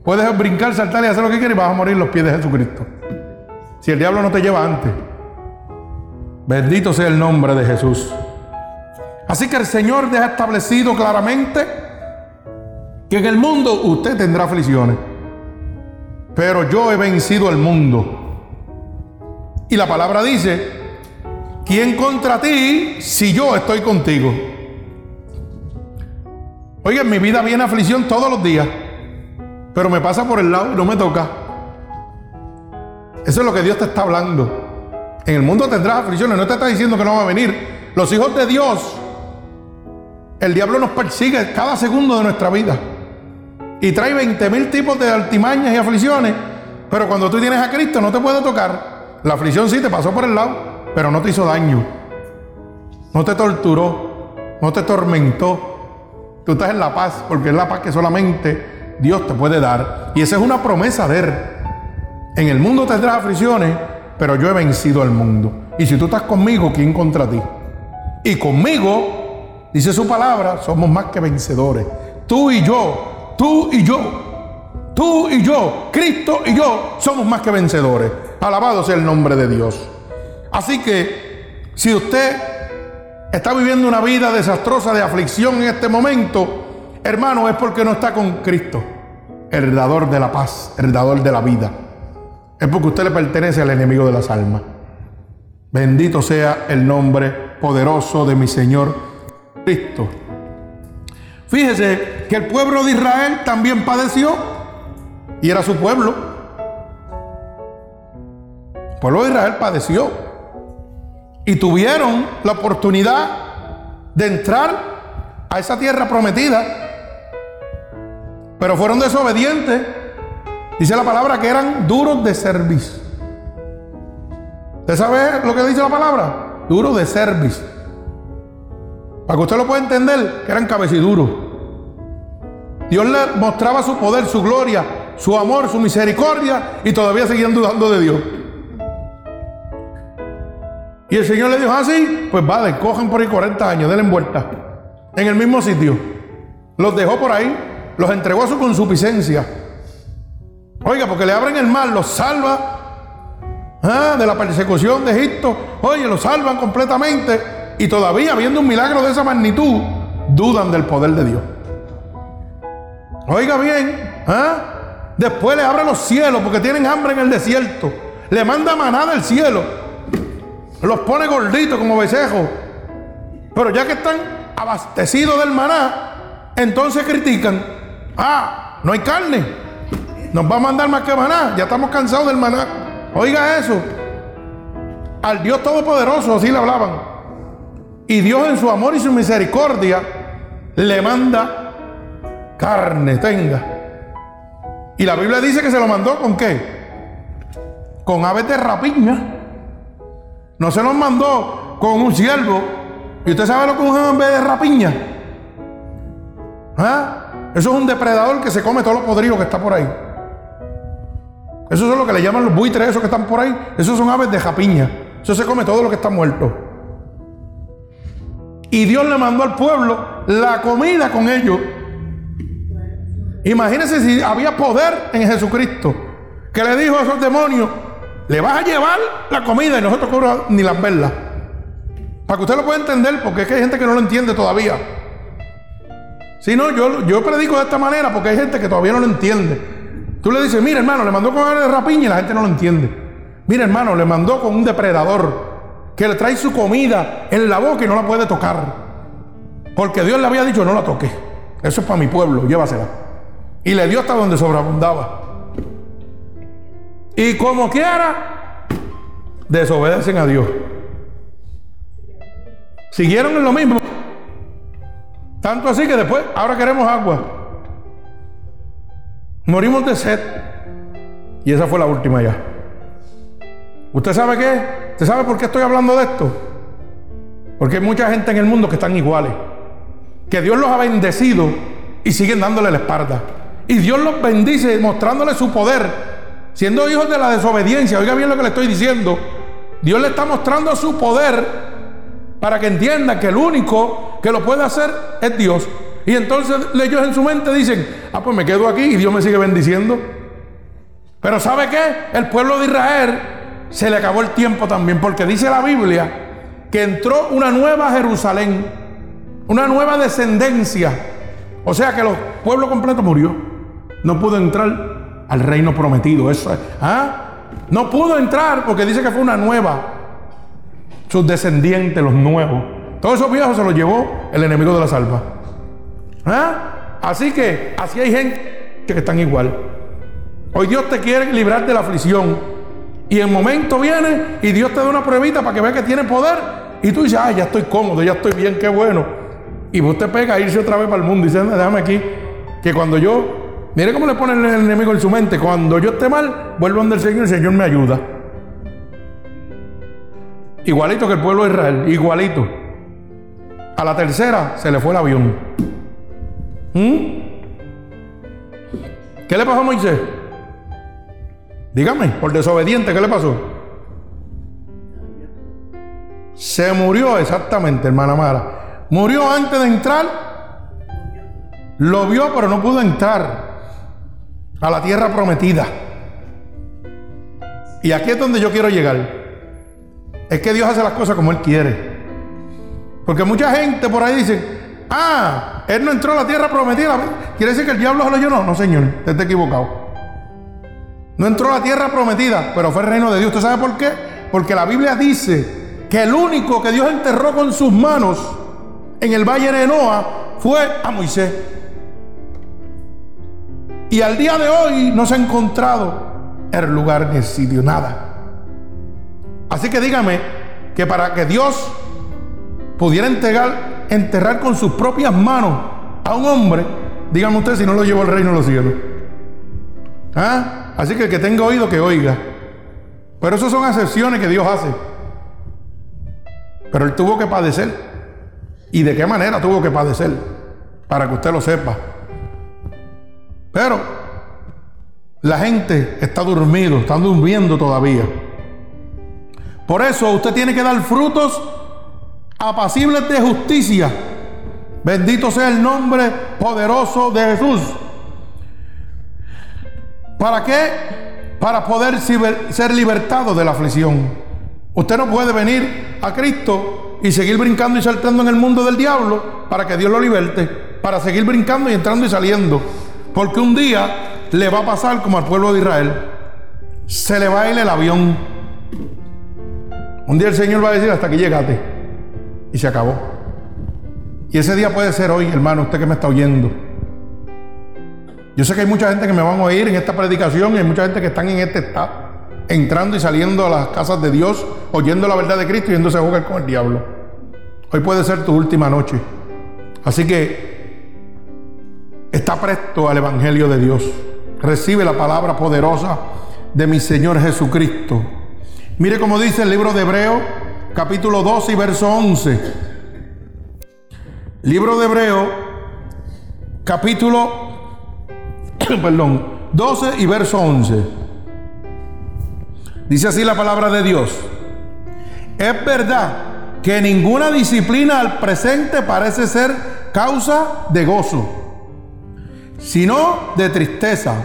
Puedes brincar, saltar y hacer lo que quieras y vas a morir los pies de Jesucristo. Si el diablo no te lleva antes. Bendito sea el nombre de Jesús. Así que el Señor deja establecido claramente que en el mundo usted tendrá aflicciones. Pero yo he vencido el mundo. Y la palabra dice, ¿quién contra ti si yo estoy contigo? Oye, en mi vida viene aflicción todos los días, pero me pasa por el lado y no me toca. Eso es lo que Dios te está hablando. En el mundo tendrás aflicciones, no te está diciendo que no va a venir. Los hijos de Dios, el diablo nos persigue cada segundo de nuestra vida y trae 20 mil tipos de altimañas y aflicciones, pero cuando tú tienes a Cristo no te puede tocar. La aflicción sí te pasó por el lado, pero no te hizo daño, no te torturó, no te tormentó, Tú estás en la paz porque es la paz que solamente Dios te puede dar. Y esa es una promesa de Él. En el mundo tendrás aflicciones, pero yo he vencido al mundo. Y si tú estás conmigo, ¿quién contra ti? Y conmigo, dice su palabra, somos más que vencedores. Tú y yo, tú y yo, tú y yo, Cristo y yo, somos más que vencedores. Alabado sea el nombre de Dios. Así que, si usted está viviendo una vida desastrosa de aflicción en este momento, hermano, es porque no está con Cristo, el dador de la paz, el dador de la vida. Es porque usted le pertenece al enemigo de las almas. Bendito sea el nombre poderoso de mi Señor Cristo. Fíjese que el pueblo de Israel también padeció y era su pueblo. El pueblo de Israel padeció y tuvieron la oportunidad de entrar a esa tierra prometida, pero fueron desobedientes. Dice la palabra que eran duros de servicio. ¿Usted sabe lo que dice la palabra? Duros de servicio. Para que usted lo pueda entender, que eran cabeciduros. Dios le mostraba su poder, su gloria, su amor, su misericordia y todavía seguían dudando de Dios. Y el Señor le dijo así, ah, pues vale, cojan por ahí 40 años, denle vuelta. En el mismo sitio. Los dejó por ahí, los entregó a su consuficiencia. Oiga, porque le abren el mar, los salva ah, de la persecución de Egipto. Oye, los salvan completamente. Y todavía, viendo un milagro de esa magnitud, dudan del poder de Dios. Oiga bien, ¿ah? después le abre los cielos porque tienen hambre en el desierto. Le manda maná del cielo los pone gorditos como becejos. Pero ya que están abastecidos del maná, entonces critican. Ah, no hay carne. Nos va a mandar más que maná. Ya estamos cansados del maná. Oiga eso. Al Dios Todopoderoso, así le hablaban. Y Dios en su amor y su misericordia le manda carne, tenga. Y la Biblia dice que se lo mandó con qué? Con aves de rapiña. No se los mandó con un siervo. ¿Y usted sabe lo que un vez de rapiña? ¿Ah? Eso es un depredador que se come todo lo podrido que está por ahí. Eso es lo que le llaman los buitres, esos que están por ahí. Esos son aves de japiña. Eso se come todo lo que está muerto. Y Dios le mandó al pueblo la comida con ellos. Imagínense si había poder en Jesucristo, que le dijo a esos demonios, le vas a llevar la comida y nosotros cobramos ni las verlas. Para que usted lo pueda entender, porque es que hay gente que no lo entiende todavía. Si no, yo, yo predico de esta manera porque hay gente que todavía no lo entiende. Tú le dices, mira hermano, le mandó con de rapiña y la gente no lo entiende. Mira hermano, le mandó con un depredador que le trae su comida en la boca y no la puede tocar. Porque Dios le había dicho, no la toque. Eso es para mi pueblo, llévasela. Y le dio hasta donde sobreabundaba. Y como quiera, desobedecen a Dios. Siguieron en lo mismo. Tanto así que después, ahora queremos agua. Morimos de sed. Y esa fue la última ya. ¿Usted sabe qué? ¿Usted sabe por qué estoy hablando de esto? Porque hay mucha gente en el mundo que están iguales. Que Dios los ha bendecido y siguen dándole la espalda. Y Dios los bendice mostrándole su poder. Siendo hijos de la desobediencia. Oiga bien lo que le estoy diciendo. Dios le está mostrando su poder para que entienda que el único que lo puede hacer es Dios. Y entonces ellos en su mente dicen, ah, pues me quedo aquí y Dios me sigue bendiciendo. Pero ¿sabe qué? El pueblo de Israel se le acabó el tiempo también, porque dice la Biblia que entró una nueva Jerusalén, una nueva descendencia. O sea que el pueblo completo murió. No pudo entrar al reino prometido. Eso, ¿ah? No pudo entrar porque dice que fue una nueva. Sus descendientes, los nuevos. Todos esos viejos se los llevó el enemigo de la salva. ¿Ah? Así que así hay gente que están igual. Hoy Dios te quiere librar de la aflicción. Y el momento viene y Dios te da una pruebita para que vea que tiene poder. Y tú dices, ah, ya estoy cómodo, ya estoy bien, qué bueno. Y vos te pega a irse otra vez para el mundo y dice, déjame aquí. Que cuando yo, mire cómo le pone el enemigo en su mente, cuando yo esté mal, vuelvo donde el Señor y el Señor me ayuda. Igualito que el pueblo de Israel, igualito. A la tercera se le fue el avión. ¿Mm? ¿Qué le pasó a Moisés? Dígame, por desobediente, ¿qué le pasó? Se murió exactamente, hermana Mara. Murió antes de entrar. Lo vio, pero no pudo entrar a la tierra prometida. Y aquí es donde yo quiero llegar. Es que Dios hace las cosas como Él quiere. Porque mucha gente por ahí dice, ah, Él no entró a la tierra prometida. ¿Quiere decir que el diablo se lo llenó? No, señor, está equivocado. No entró a la tierra prometida, pero fue el reino de Dios. ¿Usted sabe por qué? Porque la Biblia dice que el único que Dios enterró con sus manos en el valle de Noa fue a Moisés. Y al día de hoy no se ha encontrado el lugar ni el sitio, nada. Así que dígame que para que Dios pudiera enterrar, enterrar con sus propias manos a un hombre, dígame usted si no lo llevó al reino de los cielos. ¿Ah? Así que el que tenga oído que oiga. Pero eso son excepciones que Dios hace. Pero él tuvo que padecer. ¿Y de qué manera tuvo que padecer? Para que usted lo sepa. Pero la gente está durmiendo, está durmiendo todavía. Por eso usted tiene que dar frutos apacibles de justicia. Bendito sea el nombre poderoso de Jesús. ¿Para qué? Para poder ser libertado de la aflicción. Usted no puede venir a Cristo y seguir brincando y saltando en el mundo del diablo para que Dios lo liberte, para seguir brincando y entrando y saliendo. Porque un día le va a pasar como al pueblo de Israel. Se le va a ir el avión. Un día el Señor va a decir hasta que llegate. Y se acabó. Y ese día puede ser hoy, hermano, usted que me está oyendo. Yo sé que hay mucha gente que me van a oír en esta predicación y hay mucha gente que están en este estado, entrando y saliendo a las casas de Dios, oyendo la verdad de Cristo y yéndose a jugar con el diablo. Hoy puede ser tu última noche. Así que está presto al Evangelio de Dios. Recibe la palabra poderosa de mi Señor Jesucristo. Mire cómo dice el libro de Hebreo, capítulo 12 y verso 11. Libro de Hebreo, capítulo perdón, 12 y verso 11. Dice así la palabra de Dios. Es verdad que ninguna disciplina al presente parece ser causa de gozo, sino de tristeza.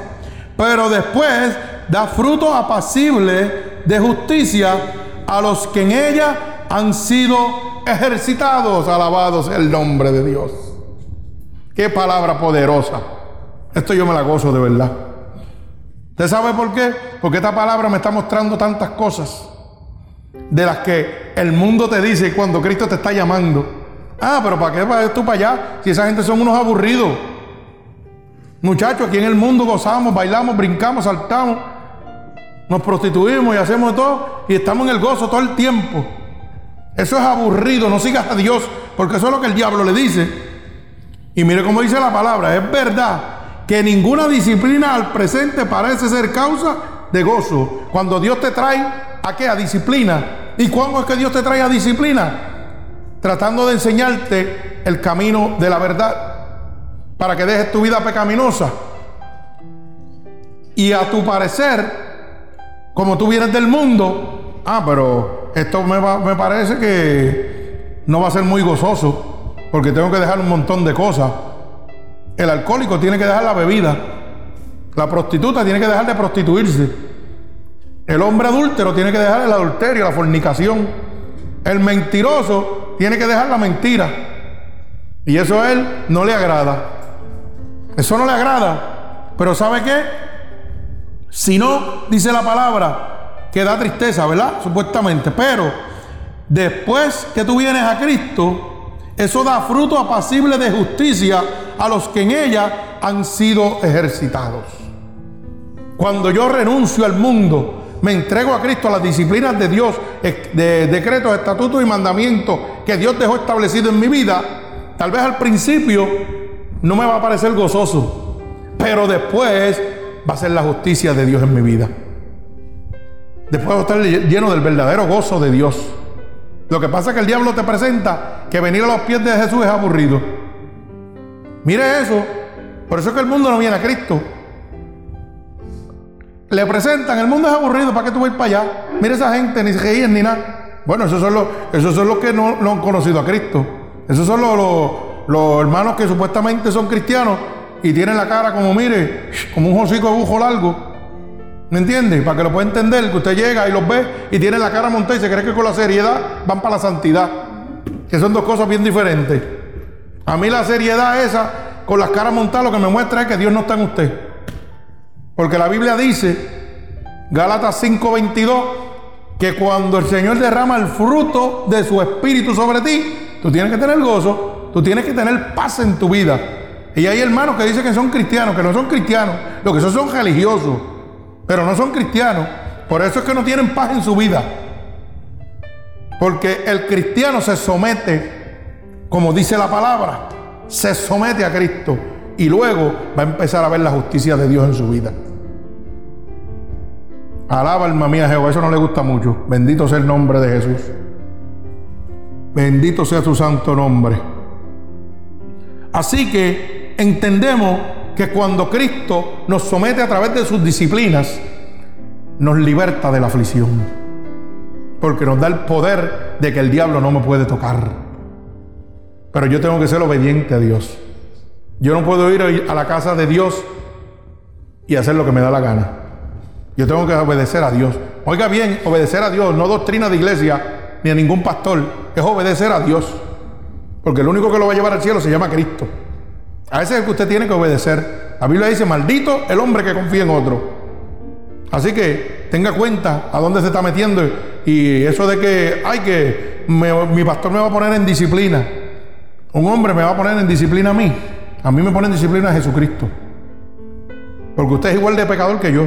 Pero después da fruto apacible de justicia a los que en ella han sido ejercitados. Alabados el nombre de Dios. Qué palabra poderosa. Esto yo me la gozo de verdad. ¿Usted sabe por qué? Porque esta palabra me está mostrando tantas cosas de las que el mundo te dice cuando Cristo te está llamando. Ah, pero ¿para qué vas tú para allá? Si esa gente son unos aburridos. Muchachos, aquí en el mundo gozamos, bailamos, brincamos, saltamos, nos prostituimos y hacemos todo y estamos en el gozo todo el tiempo. Eso es aburrido, no sigas a Dios, porque eso es lo que el diablo le dice. Y mire cómo dice la palabra, es verdad que ninguna disciplina al presente parece ser causa de gozo. Cuando Dios te trae a qué? A disciplina. ¿Y cuándo es que Dios te trae a disciplina? Tratando de enseñarte el camino de la verdad para que dejes tu vida pecaminosa. Y a tu parecer, como tú vienes del mundo, ah, pero esto me, me parece que no va a ser muy gozoso, porque tengo que dejar un montón de cosas. El alcohólico tiene que dejar la bebida. La prostituta tiene que dejar de prostituirse. El hombre adúltero tiene que dejar el adulterio, la fornicación. El mentiroso tiene que dejar la mentira. Y eso a él no le agrada. Eso no le agrada. Pero ¿sabe qué? Si no, dice la palabra, que da tristeza, ¿verdad? Supuestamente. Pero después que tú vienes a Cristo, eso da fruto apacible de justicia a los que en ella han sido ejercitados. Cuando yo renuncio al mundo, me entrego a Cristo, a las disciplinas de Dios, de decretos, estatutos y mandamientos que Dios dejó establecido en mi vida, tal vez al principio no me va a parecer gozoso, pero después va a ser la justicia de Dios en mi vida. Después va a estar lleno del verdadero gozo de Dios. Lo que pasa es que el diablo te presenta que venir a los pies de Jesús es aburrido. Mire eso. Por eso es que el mundo no viene a Cristo. Le presentan, el mundo es aburrido, ¿para qué tú vas para allá? Mire esa gente, ni se reíen ni nada. Bueno, esos son los, esos son los que no, han conocido a Cristo. Esos son los, los, hermanos que supuestamente son cristianos y tienen la cara como, mire, como un hocico de bujo largo. ¿Me entiende? Para que lo pueda entender, que usted llega y los ve y tiene la cara montada y se cree que con la seriedad van para la santidad. Que son dos cosas bien diferentes. A mí la seriedad esa, con las caras montadas, lo que me muestra es que Dios no está en usted. Porque la Biblia dice, Gálatas 5:22, que cuando el Señor derrama el fruto de su espíritu sobre ti, tú tienes que tener gozo, tú tienes que tener paz en tu vida. Y hay hermanos que dicen que son cristianos, que no son cristianos, lo que son son religiosos, pero no son cristianos. Por eso es que no tienen paz en su vida. Porque el cristiano se somete como dice la palabra, se somete a Cristo y luego va a empezar a ver la justicia de Dios en su vida. Alaba alma mía Jehová, eso no le gusta mucho. Bendito sea el nombre de Jesús. Bendito sea su santo nombre. Así que entendemos que cuando Cristo nos somete a través de sus disciplinas, nos liberta de la aflicción. Porque nos da el poder de que el diablo no me puede tocar. Pero yo tengo que ser obediente a Dios. Yo no puedo ir a la casa de Dios y hacer lo que me da la gana. Yo tengo que obedecer a Dios. Oiga bien, obedecer a Dios, no doctrina de iglesia ni a ningún pastor, es obedecer a Dios. Porque el único que lo va a llevar al cielo se llama Cristo. A ese es el que usted tiene que obedecer. La Biblia dice, maldito el hombre que confía en otro. Así que tenga cuenta a dónde se está metiendo. Y eso de que, ay, que mi pastor me va a poner en disciplina. Un hombre me va a poner en disciplina a mí. A mí me pone en disciplina a Jesucristo. Porque usted es igual de pecador que yo.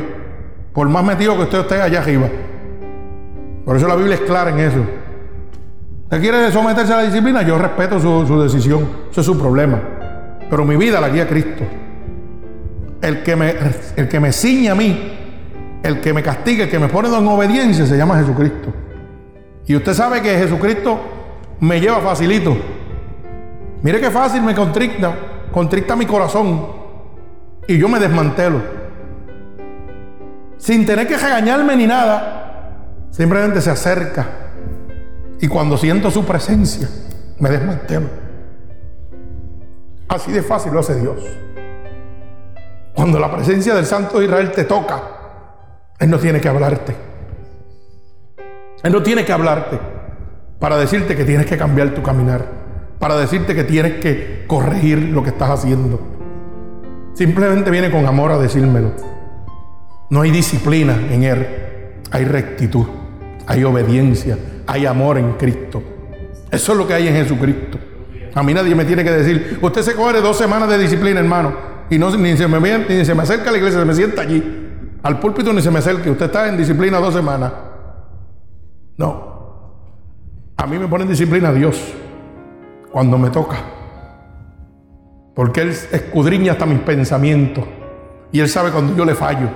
Por más metido que usted esté allá arriba. Por eso la Biblia es clara en eso. ¿Usted quiere someterse a la disciplina? Yo respeto su, decisión. Eso es su problema. Pero mi vida la guía Cristo. El que, me, el que me ciñe a mí, el que me castiga, el que me pone en obediencia, se llama Jesucristo. Y usted sabe que Jesucristo me lleva facilito. Mire qué fácil me contricta, contricta mi corazón. y yo me desmantelo. Sin tener que regañarme ni nada, simplemente se acerca. Y cuando siento su presencia, me desmantelo. Así de fácil lo hace Dios. Cuando la presencia del Santo de Israel te toca, Él no tiene que hablarte. Él no tiene que hablarte para decirte que tienes que cambiar tu caminar, para decirte que tienes que corregir lo que estás haciendo. Simplemente viene con amor a decírmelo. No hay disciplina en Él, hay rectitud, hay obediencia, hay amor en Cristo. Eso es lo que hay en Jesucristo. A mí nadie me tiene que decir, usted se coge dos semanas de disciplina, hermano y no, ni, se me, ni se me acerca a la iglesia, se me sienta allí. Al púlpito ni se me acerque. Usted está en disciplina dos semanas. No. A mí me pone en disciplina Dios cuando me toca. Porque Él escudriña hasta mis pensamientos. Y Él sabe cuando yo le fallo.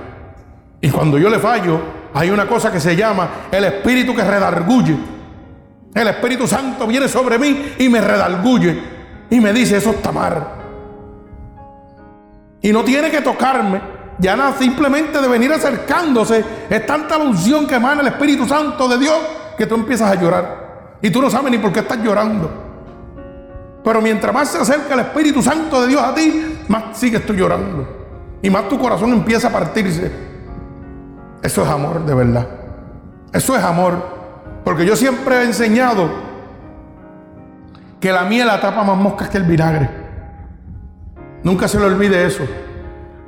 Y cuando yo le fallo, hay una cosa que se llama el espíritu que redarguye. El Espíritu Santo viene sobre mí y me redarguye. Y me dice, eso está mal. Y no tiene que tocarme. Ya nada, simplemente de venir acercándose. Es tanta la unción que emana el Espíritu Santo de Dios que tú empiezas a llorar. Y tú no sabes ni por qué estás llorando. Pero mientras más se acerca el Espíritu Santo de Dios a ti, más sigues tú llorando. Y más tu corazón empieza a partirse. Eso es amor de verdad. Eso es amor. Porque yo siempre he enseñado que la miel atrapa más moscas que el vinagre. Nunca se le olvide eso.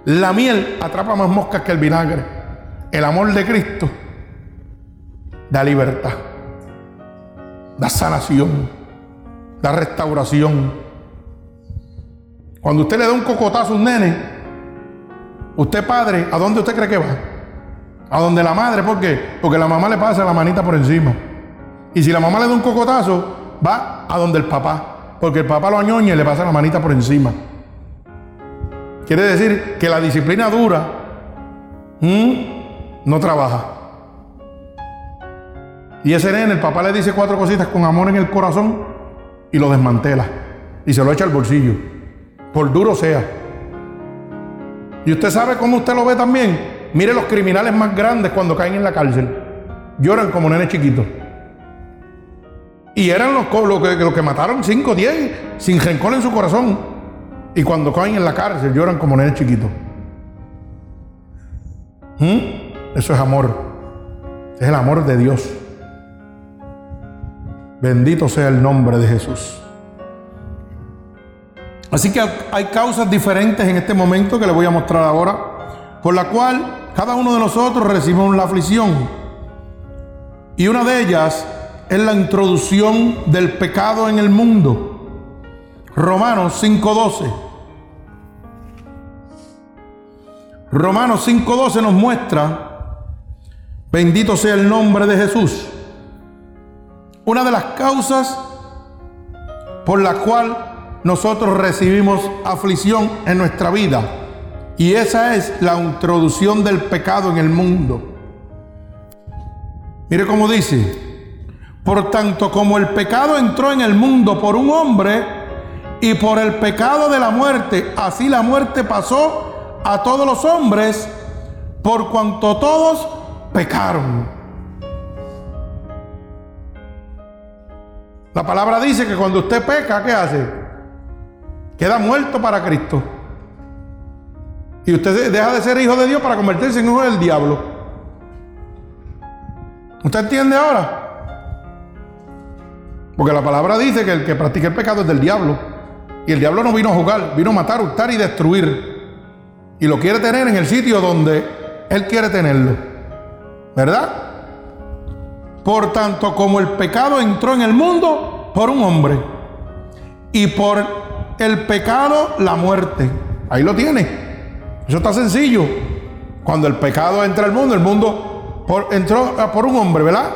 La miel atrapa más moscas que el vinagre. El amor de Cristo da libertad, da sanación, da restauración. Cuando usted le da un cocotazo a un nene, usted padre, ¿a dónde usted cree que va? A donde la madre, ¿por qué? Porque la mamá le pasa la manita por encima. Y si la mamá le da un cocotazo, va a donde el papá, porque el papá lo añoña y le pasa la manita por encima. Quiere decir que la disciplina dura no trabaja. Y ese nene, el papá le dice cuatro cositas con amor en el corazón y lo desmantela. Y se lo echa al bolsillo. Por duro sea. Y usted sabe cómo usted lo ve también. Mire los criminales más grandes cuando caen en la cárcel. Lloran como nenes chiquitos. Y eran los, que, los que mataron 5 o 10 sin rencor en su corazón. Y cuando caen en la cárcel lloran como nenes chiquitos. ¿Mm? Eso es amor. Es el amor de Dios. Bendito sea el nombre de Jesús. Así que hay causas diferentes en este momento que le voy a mostrar ahora, por la cual cada uno de nosotros recibimos la aflicción. Y una de ellas es la introducción del pecado en el mundo. Romanos 5.12. Romanos 5.12 nos muestra, bendito sea el nombre de Jesús, una de las causas por la cual nosotros recibimos aflicción en nuestra vida. Y esa es la introducción del pecado en el mundo. Mire cómo dice, por tanto como el pecado entró en el mundo por un hombre, y por el pecado de la muerte, así la muerte pasó a todos los hombres, por cuanto todos pecaron. La palabra dice que cuando usted peca, ¿qué hace? Queda muerto para Cristo. Y usted deja de ser hijo de Dios para convertirse en hijo del diablo. ¿Usted entiende ahora? Porque la palabra dice que el que practica el pecado es del diablo. Y el diablo no vino a jugar, vino a matar, hurtar y destruir. Y lo quiere tener en el sitio donde él quiere tenerlo. ¿Verdad? Por tanto, como el pecado entró en el mundo por un hombre. Y por el pecado la muerte. Ahí lo tiene. Eso está sencillo. Cuando el pecado entra al mundo, el mundo entró por un hombre, ¿verdad?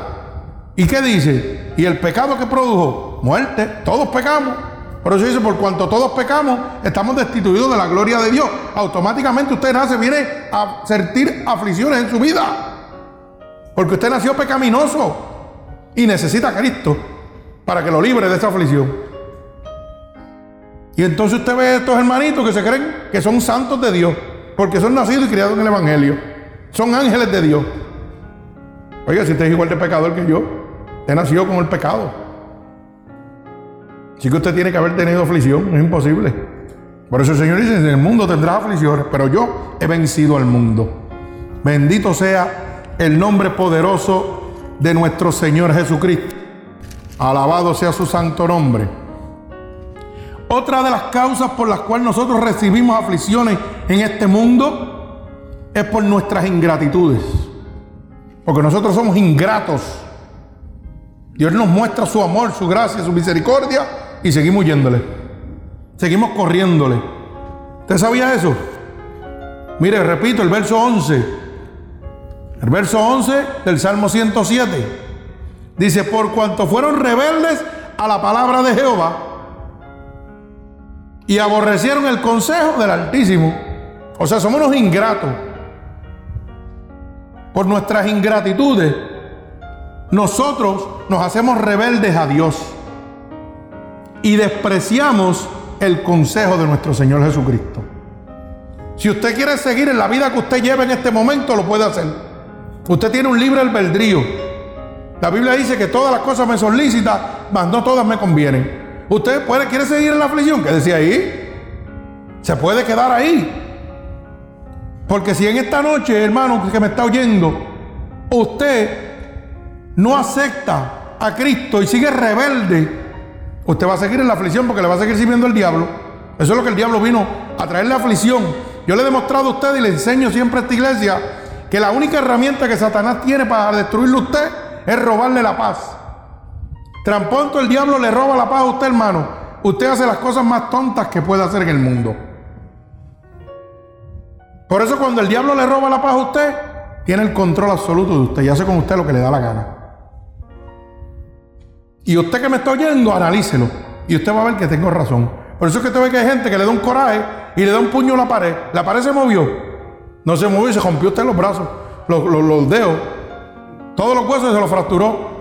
¿Y qué dice? Y el pecado que produjo, muerte. Todos pecamos. Por eso dice, por cuanto todos pecamos, estamos destituidos de la gloria de Dios. Automáticamente usted nace, viene a sentir aflicciones en su vida. Porque usted nació pecaminoso y necesita a Cristo para que lo libre de esa aflicción. Y entonces usted ve a estos hermanitos que se creen que son santos de Dios. Porque son nacidos y criados en el Evangelio. Son ángeles de Dios. Oiga, si usted es igual de pecador que yo, usted nació con el pecado. Así que usted tiene que haber tenido aflicción, es imposible. Por eso el Señor dice, en el mundo tendrá aflicciones, pero yo he vencido al mundo. Bendito sea el nombre poderoso de nuestro Señor Jesucristo. Alabado sea su santo nombre. Otra de las causas por las cuales nosotros recibimos aflicciones en este mundo es por nuestras ingratitudes. Porque nosotros somos ingratos. Dios nos muestra su amor, su gracia, su misericordia y seguimos yéndole. Seguimos corriéndole. ¿Usted sabía eso? Mire, repito, el verso 11. El verso 11 del Salmo 107. Dice, por cuanto fueron rebeldes a la palabra de Jehová y aborrecieron el consejo del Altísimo. O sea, somos unos ingratos. Por nuestras ingratitudes, nosotros nos hacemos rebeldes a Dios y despreciamos el consejo de nuestro Señor Jesucristo. Si usted quiere seguir en la vida que usted lleva en este momento, lo puede hacer. Usted tiene un libre albedrío. La Biblia dice que todas las cosas me son lícitas, mas no todas me convienen. Usted quiere seguir en la aflicción, que decía ahí. Se puede quedar ahí. Porque si en esta noche, hermano, que me está oyendo, usted no acepta a Cristo y sigue rebelde, usted va a seguir en la aflicción porque le va a seguir sirviendo el diablo. Eso es lo que el diablo vino a traerle aflicción. Yo le he demostrado a usted y le enseño siempre a esta iglesia que la única herramienta que Satanás tiene para destruirle a usted es robarle la paz. Tan pronto el diablo le roba la paz a usted, hermano, usted hace las cosas más tontas que puede hacer en el mundo. Por eso cuando el diablo le roba la paz a usted, tiene el control absoluto de usted y hace con usted lo que le da la gana. Y usted que me está oyendo, analícelo. Y usted va a ver que tengo razón. Por eso es que usted ve que hay gente que le da un coraje y le da un puño a la pared. La pared se movió. No se movió y se rompió usted los brazos, los, los dedos. Todos los huesos se los fracturó.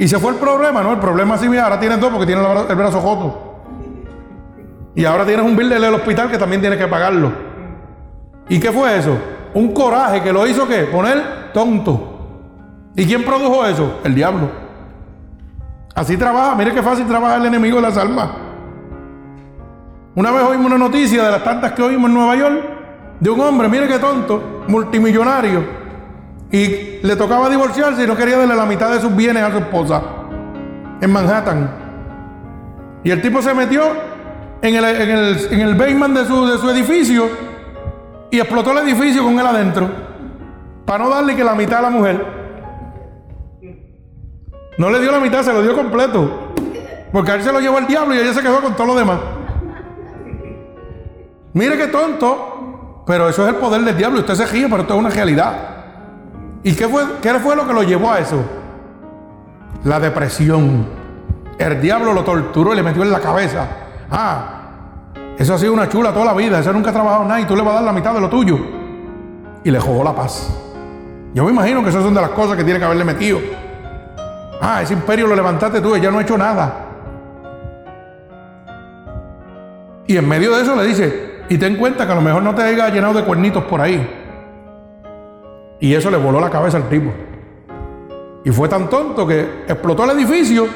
Y se fue el problema, ¿no? El problema sí, mira, ahora tienes dos porque tienes el brazo joto. Y ahora tienes un bill del hospital que también tienes que pagarlo. ¿Y qué fue eso? Un coraje que lo hizo qué? Poner tonto. ¿Y quién produjo eso? El diablo. Así trabaja, mire qué fácil trabaja el enemigo de las almas. Una vez oímos una noticia de las tantas que oímos en Nueva York de un hombre, mire qué tonto, multimillonario, y le tocaba divorciarse y no quería darle la mitad de sus bienes a su esposa en Manhattan. Y el tipo se metió en el, en el, basement de su, de su edificio y explotó el edificio con él adentro para no darle que la mitad a la mujer. No le dio la mitad, se lo dio completo. Porque a él se lo llevó el diablo y ella se quedó con todo lo demás. Mire qué tonto, pero eso es el poder del diablo. Usted se ríe, pero esto es una realidad. ¿Y qué fue, qué fue lo que lo llevó a eso? La depresión. El diablo lo torturó y le metió en la cabeza. Ah, eso ha sido una chula toda la vida. Eso nunca ha trabajado nada y tú le vas a dar la mitad de lo tuyo. Y le jugó la paz. Yo me imagino que esas son de las cosas que tiene que haberle metido. Ah, ese imperio lo levantaste tú y ya no ha hecho nada. Y en medio de eso le dice, y ten cuenta que a lo mejor no te haya llenado de cuernitos por ahí. Y eso le voló la cabeza al tipo. Y fue tan tonto que explotó el edificio,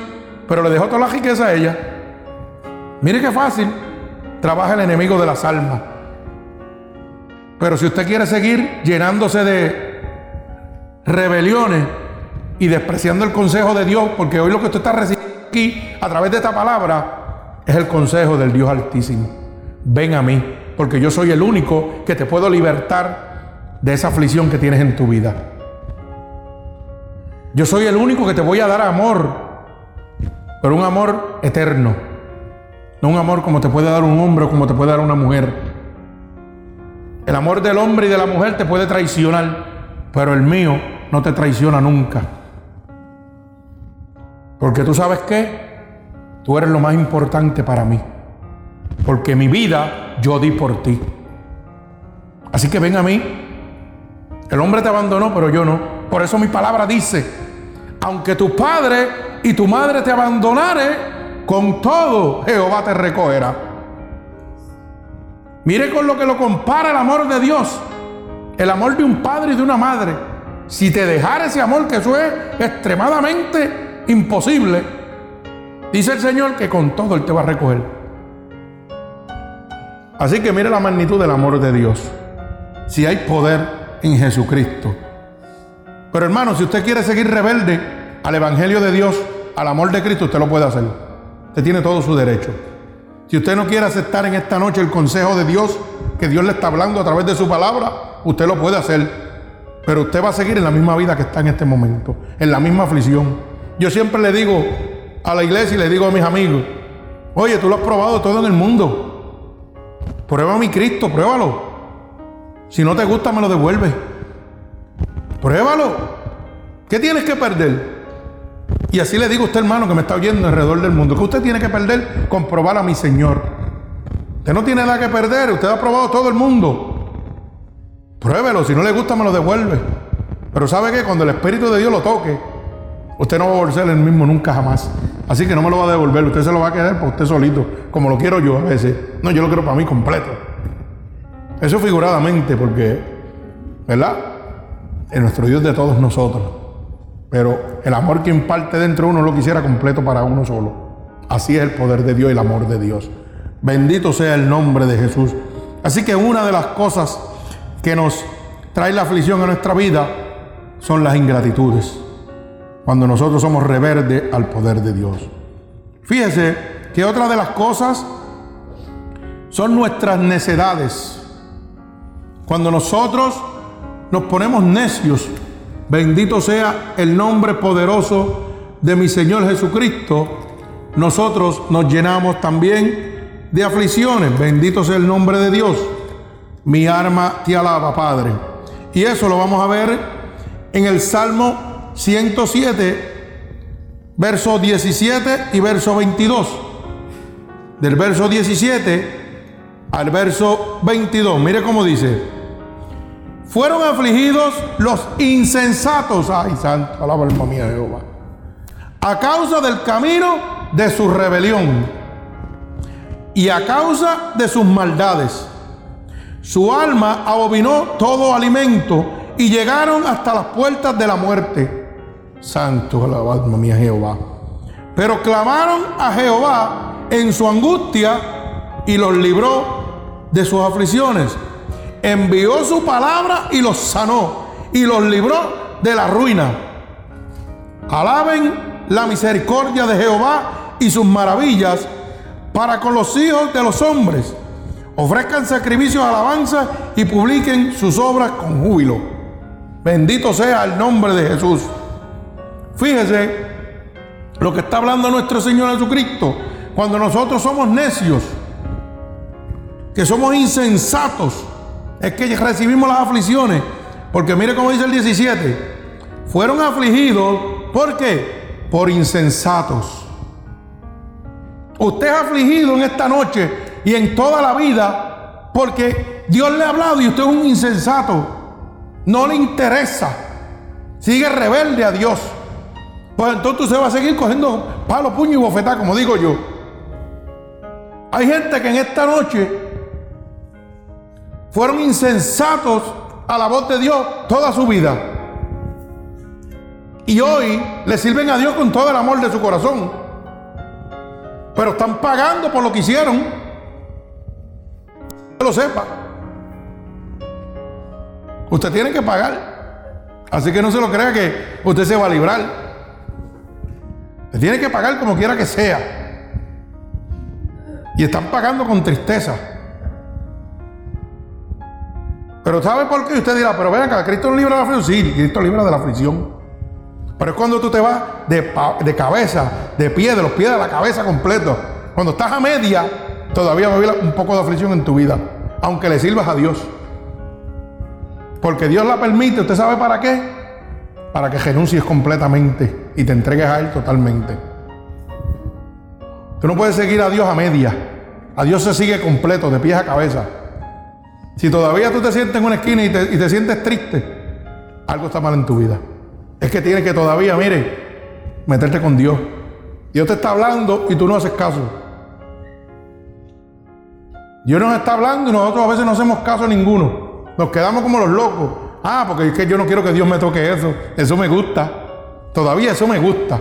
pero le dejó toda la riqueza a ella. Mire qué fácil trabaja el enemigo de las almas. Pero si usted quiere seguir llenándose de rebeliones y despreciando el consejo de Dios, porque hoy lo que usted está recibiendo aquí a través de esta palabra es el consejo del Dios Altísimo. Ven a mí, porque yo soy el único que te puedo libertar de esa aflicción que tienes en tu vida. Yo soy el único que te voy a dar amor, pero un amor eterno. No un amor como te puede dar un hombre o como te puede dar una mujer. El amor del hombre y de la mujer te puede traicionar, pero el mío no te traiciona nunca. Porque tú sabes qué, tú eres lo más importante para mí. Porque mi vida yo di por ti. Así que ven a mí el hombre te abandonó, pero yo no. Por eso mi palabra dice, aunque tu padre y tu madre te abandonare, con todo Jehová te recogerá. Mire con lo que lo compara el amor de Dios, el amor de un padre y de una madre. Si te dejara ese amor, que eso es extremadamente imposible, dice el Señor que con todo Él te va a recoger. Así que mire la magnitud del amor de Dios. Si hay poder en Jesucristo. Pero hermano, si usted quiere seguir rebelde al Evangelio de Dios, al amor de Cristo, usted lo puede hacer. Usted tiene todo su derecho. Si usted no quiere aceptar en esta noche el consejo de Dios, que Dios le está hablando a través de su palabra, usted lo puede hacer. Pero usted va a seguir en la misma vida que está en este momento, en la misma aflicción. Yo siempre le digo a la iglesia y le digo a mis amigos, oye, tú lo has probado todo en el mundo. Prueba mi Cristo, pruébalo. Si no te gusta, me lo devuelve. Pruébalo. ¿Qué tienes que perder? Y así le digo a usted, hermano, que me está oyendo alrededor del mundo, que usted tiene que perder comprobar a mi Señor. Usted no tiene nada que perder, usted ha probado todo el mundo. Pruébelo, si no le gusta me lo devuelve. Pero sabe que cuando el Espíritu de Dios lo toque, usted no va a volver el mismo nunca jamás. Así que no me lo va a devolver, usted se lo va a quedar por usted solito, como lo quiero yo a veces. No, yo lo quiero para mí completo. Eso figuradamente, porque, ¿verdad? Es nuestro Dios de todos nosotros. Pero el amor que imparte dentro de uno lo quisiera completo para uno solo. Así es el poder de Dios y el amor de Dios. Bendito sea el nombre de Jesús. Así que una de las cosas que nos trae la aflicción a nuestra vida son las ingratitudes. Cuando nosotros somos reverde al poder de Dios. Fíjese que otra de las cosas son nuestras necedades. Cuando nosotros nos ponemos necios Bendito sea el nombre poderoso de mi Señor Jesucristo. Nosotros nos llenamos también de aflicciones. Bendito sea el nombre de Dios. Mi arma te alaba, Padre. Y eso lo vamos a ver en el Salmo 107, verso 17 y verso 22. Del verso 17 al verso 22. Mire cómo dice. Fueron afligidos los insensatos. Ay, santo, alaba alma mía Jehová. A causa del camino de su rebelión y a causa de sus maldades. Su alma abominó todo alimento y llegaron hasta las puertas de la muerte. Santo, alaba alma mía Jehová. Pero clamaron a Jehová en su angustia y los libró de sus aflicciones envió su palabra y los sanó y los libró de la ruina. Alaben la misericordia de Jehová y sus maravillas para con los hijos de los hombres. Ofrezcan sacrificios alabanza y publiquen sus obras con júbilo. Bendito sea el nombre de Jesús. Fíjese lo que está hablando nuestro Señor Jesucristo. Cuando nosotros somos necios, que somos insensatos, es que recibimos las aflicciones. Porque mire cómo dice el 17. Fueron afligidos, ¿por qué? Por insensatos. Usted es afligido en esta noche y en toda la vida porque Dios le ha hablado y usted es un insensato. No le interesa. Sigue rebelde a Dios. Pues entonces usted va a seguir cogiendo palo, puño y bofetá, como digo yo. Hay gente que en esta noche fueron insensatos a la voz de Dios toda su vida. Y hoy le sirven a Dios con todo el amor de su corazón. Pero están pagando por lo que hicieron. Que lo sepa. Usted tiene que pagar. Así que no se lo crea que usted se va a librar. tiene que pagar como quiera que sea. Y están pagando con tristeza. Pero ¿sabe por qué? Usted dirá, pero vean acá, Cristo no libra de la aflicción. Sí, Cristo libra de la aflicción. Pero es cuando tú te vas de, de, cabeza, de pie, de los pies de la cabeza completo. Cuando estás a media, todavía va a haber un poco de aflicción en tu vida. Aunque le sirvas a Dios. Porque Dios la permite, ¿usted sabe para qué? Para que renuncies completamente y te entregues a Él totalmente. Tú no puedes seguir a Dios a media. A Dios se sigue completo, de pies a cabeza. Si todavía tú te sientes en una esquina y te, sientes triste, algo está mal en tu vida. Es que tienes que todavía, mire, meterte con Dios. Dios te está hablando y tú no haces caso. Dios nos está hablando y nosotros a veces no hacemos caso a ninguno. Nos quedamos como los locos. Ah, porque es que yo no quiero que Dios me toque eso. Eso me gusta. Todavía eso me gusta.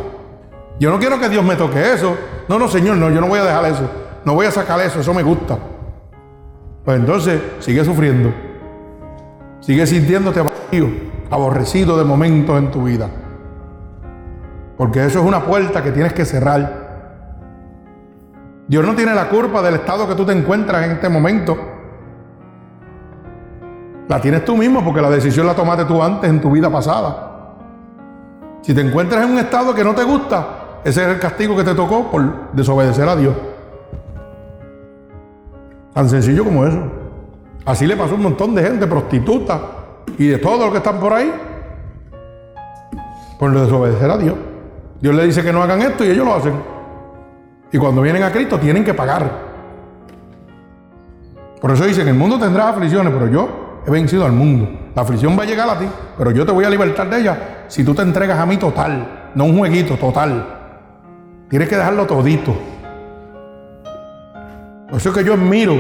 Yo no quiero que Dios me toque eso. No, no, Señor, no, yo no voy a dejar eso. No voy a sacar eso, eso me gusta. Pues entonces sigue sufriendo. Sigue sintiéndote vacío, aborrecido de momentos en tu vida. Porque eso es una puerta que tienes que cerrar. Dios no tiene la culpa del estado que tú te encuentras en este momento. La tienes tú mismo porque la decisión la tomaste tú antes en tu vida pasada. Si te encuentras en un estado que no te gusta, ese es el castigo que te tocó por desobedecer a Dios. Tan sencillo como eso. Así le pasó a un montón de gente, prostituta y de todos los que están por ahí, por desobedecer a Dios. Dios le dice que no hagan esto y ellos lo hacen. Y cuando vienen a Cristo tienen que pagar. Por eso dicen, el mundo tendrá aflicciones, pero yo he vencido al mundo. La aflicción va a llegar a ti, pero yo te voy a libertar de ella si tú te entregas a mí total, no un jueguito, total. Tienes que dejarlo todito. Por eso es que yo admiro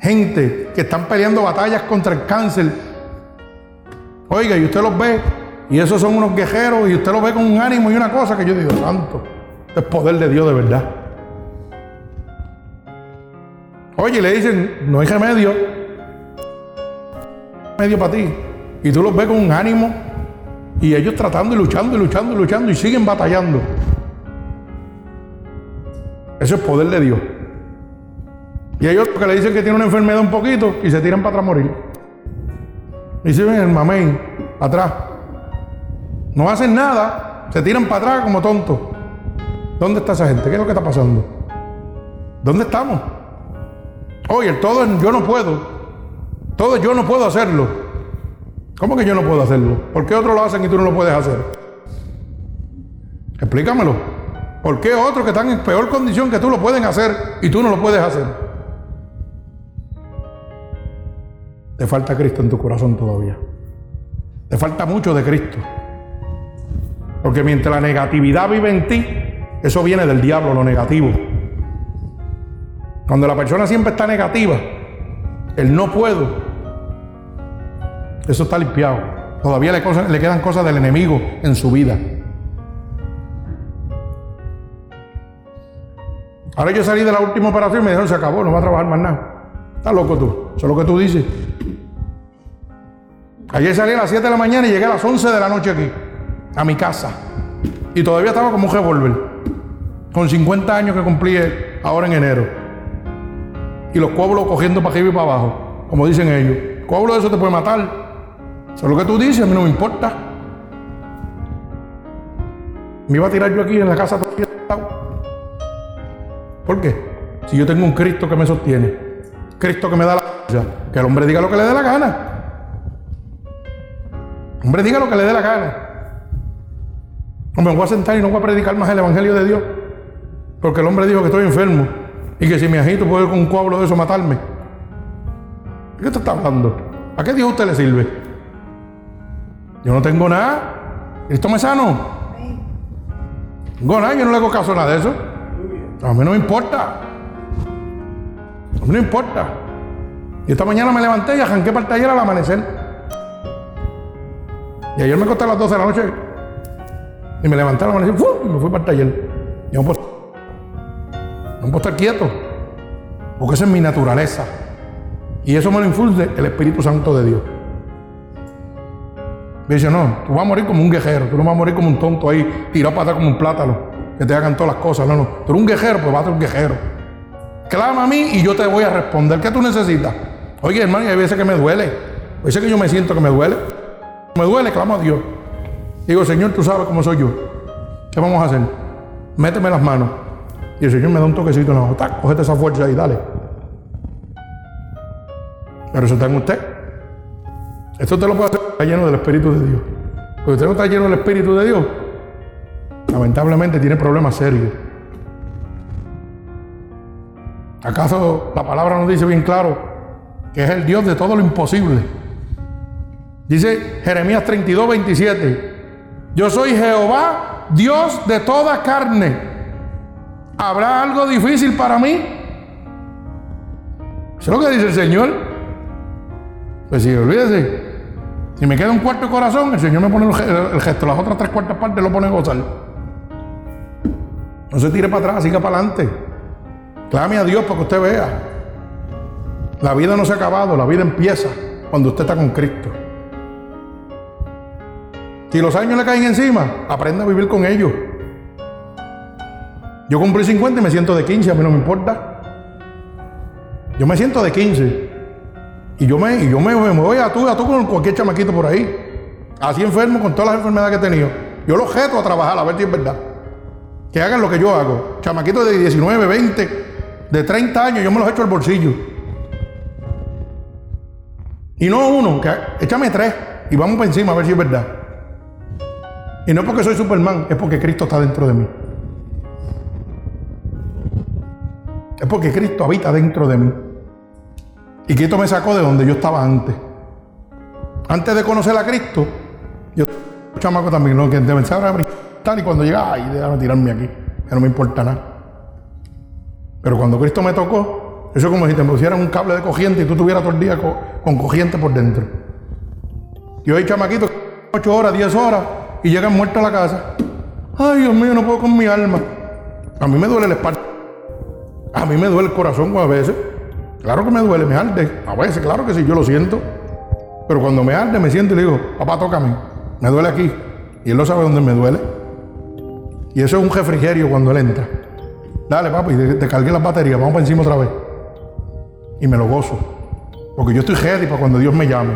gente que están peleando batallas contra el cáncer. Oiga, y usted los ve, y esos son unos guerreros, y usted los ve con un ánimo y una cosa que yo digo, santo, es poder de Dios de verdad. Oye, le dicen, no hay remedio, medio para ti. Y tú los ves con un ánimo, y ellos tratando y luchando y luchando y luchando, y siguen batallando. Eso es poder de Dios. Y hay otros que le dicen que tiene una enfermedad un poquito y se tiran para atrás a morir. Y se ven el mamey, atrás. No hacen nada, se tiran para atrás como tontos. ¿Dónde está esa gente? ¿Qué es lo que está pasando? ¿Dónde estamos? Oye, el todo es yo no puedo. Todo yo no puedo hacerlo. ¿Cómo que yo no puedo hacerlo? ¿Por qué otros lo hacen y tú no lo puedes hacer? Explícamelo. ¿Por qué otros que están en peor condición que tú lo pueden hacer y tú no lo puedes hacer? Te falta Cristo en tu corazón todavía. Te falta mucho de Cristo. Porque mientras la negatividad vive en ti, eso viene del diablo, lo negativo. Cuando la persona siempre está negativa, el no puedo, eso está limpiado. Todavía le, quedan cosas del enemigo en su vida. Ahora yo salí de la última operación y me dijeron, se acabó, no va a trabajar más nada. Estás loco tú. Eso es lo que tú dices. Ayer salí a las 7 de la mañana y llegué a las 11 de la noche aquí, a mi casa. Y todavía estaba como un revólver, con 50 años que cumplí ahora en enero. Y los coágulos cogiendo para arriba y para abajo, como dicen ellos. De eso te puede matar. Eso es lo que tú dices, a mí no me importa. Me iba a tirar yo aquí en la casa ¿Por qué? Si yo tengo un Cristo que me sostiene, Cristo que me da la que el hombre diga lo que le dé la gana. Hombre, diga lo que le dé la gana. Hombre, me voy a sentar y no voy a predicar más el Evangelio de Dios. Porque el hombre dijo que estoy enfermo y que si me agito puede con un coágulo de eso matarme. ¿De qué te está hablando? ¿A qué Dios usted le sirve? Yo no tengo nada. ¿Esto me sano? No tengo nada, yo no le hago caso a nada de eso. A mí no me importa. A mí no importa. Y esta mañana me levanté y arranqué para el taller al amanecer. Y ayer me acosté a las 12 de la noche y me levantaron y me fui para el taller. Y no puedo, no puedo estar quieto, porque esa es mi naturaleza. Y eso me lo infunde el Espíritu Santo de Dios. Me dice, no, tú vas a morir como un guerrero, tú no vas a morir como un tonto ahí, tirado para atrás como un plátano, que te hagan todas las cosas. No, no, tú eres un guerrero, pues vas a ser un guerrero. Clama a mí y yo te voy a responder. ¿Qué tú necesitas? Oye, hermano, hay veces que me duele. Hay veces que yo me siento que me duele. Me duele, clamo a Dios. Digo, Señor, tú sabes cómo soy yo. ¿Qué vamos a hacer? Méteme las manos. Y el Señor me da un toquecito en la mano. Cógete esa fuerza y dale. Pero eso está en usted. Esto te lo puede hacer lleno del Espíritu de Dios. Porque usted no está lleno del Espíritu de Dios, lamentablemente tiene problemas serios. ¿Acaso la palabra nos dice bien claro que es el Dios de todo lo imposible? Dice Jeremías 32, 27. Yo soy Jehová, Dios de toda carne. ¿Habrá algo difícil para mí? Eso es lo que dice el Señor. Pues sí, olvídese. Si me queda un cuarto de corazón, el Señor me pone el gesto. Las otras tres cuartas partes lo pone a gozar. No se tire para atrás, siga para adelante. Clame a Dios para que usted vea. La vida no se ha acabado, la vida empieza cuando usted está con Cristo. Si los años le caen encima, aprenda a vivir con ellos. Yo cumplí 50 y me siento de 15, a mí no me importa. Yo me siento de 15. Y yo me, y yo me, voy a tú, a tú con cualquier chamaquito por ahí. Así enfermo con todas las enfermedades que he tenido. Yo los jeto a trabajar, a ver si es verdad. Que hagan lo que yo hago. Chamaquitos de 19, 20, de 30 años, yo me los echo al bolsillo. Y no uno, que échame tres y vamos para encima a ver si es verdad. Y no porque soy Superman, es porque Cristo está dentro de mí. Es porque Cristo habita dentro de mí. Y Cristo me sacó de donde yo estaba antes. Antes de conocer a Cristo, yo chamaco también, ¿no? Que deben saber y cuando llega, ay, déjame tirarme aquí, que no me importa nada. Pero cuando Cristo me tocó, eso es como si te pusieran un cable de cogiente y tú estuvieras todo el día con, cogiente por dentro. Y hoy chamaquitos, 8 horas, 10 horas, y llegan muertos a la casa. Ay, Dios mío, no puedo con mi alma. A mí me duele el espalda. A mí me duele el corazón a veces. Claro que me duele, me arde. A veces, claro que sí, yo lo siento. Pero cuando me arde, me siento y le digo, papá, tócame. Me duele aquí. Y él no sabe dónde me duele. Y eso es un refrigerio cuando él entra. Dale, papi, te, cargué las baterías, vamos para encima otra vez. Y me lo gozo. Porque yo estoy ready para cuando Dios me llame.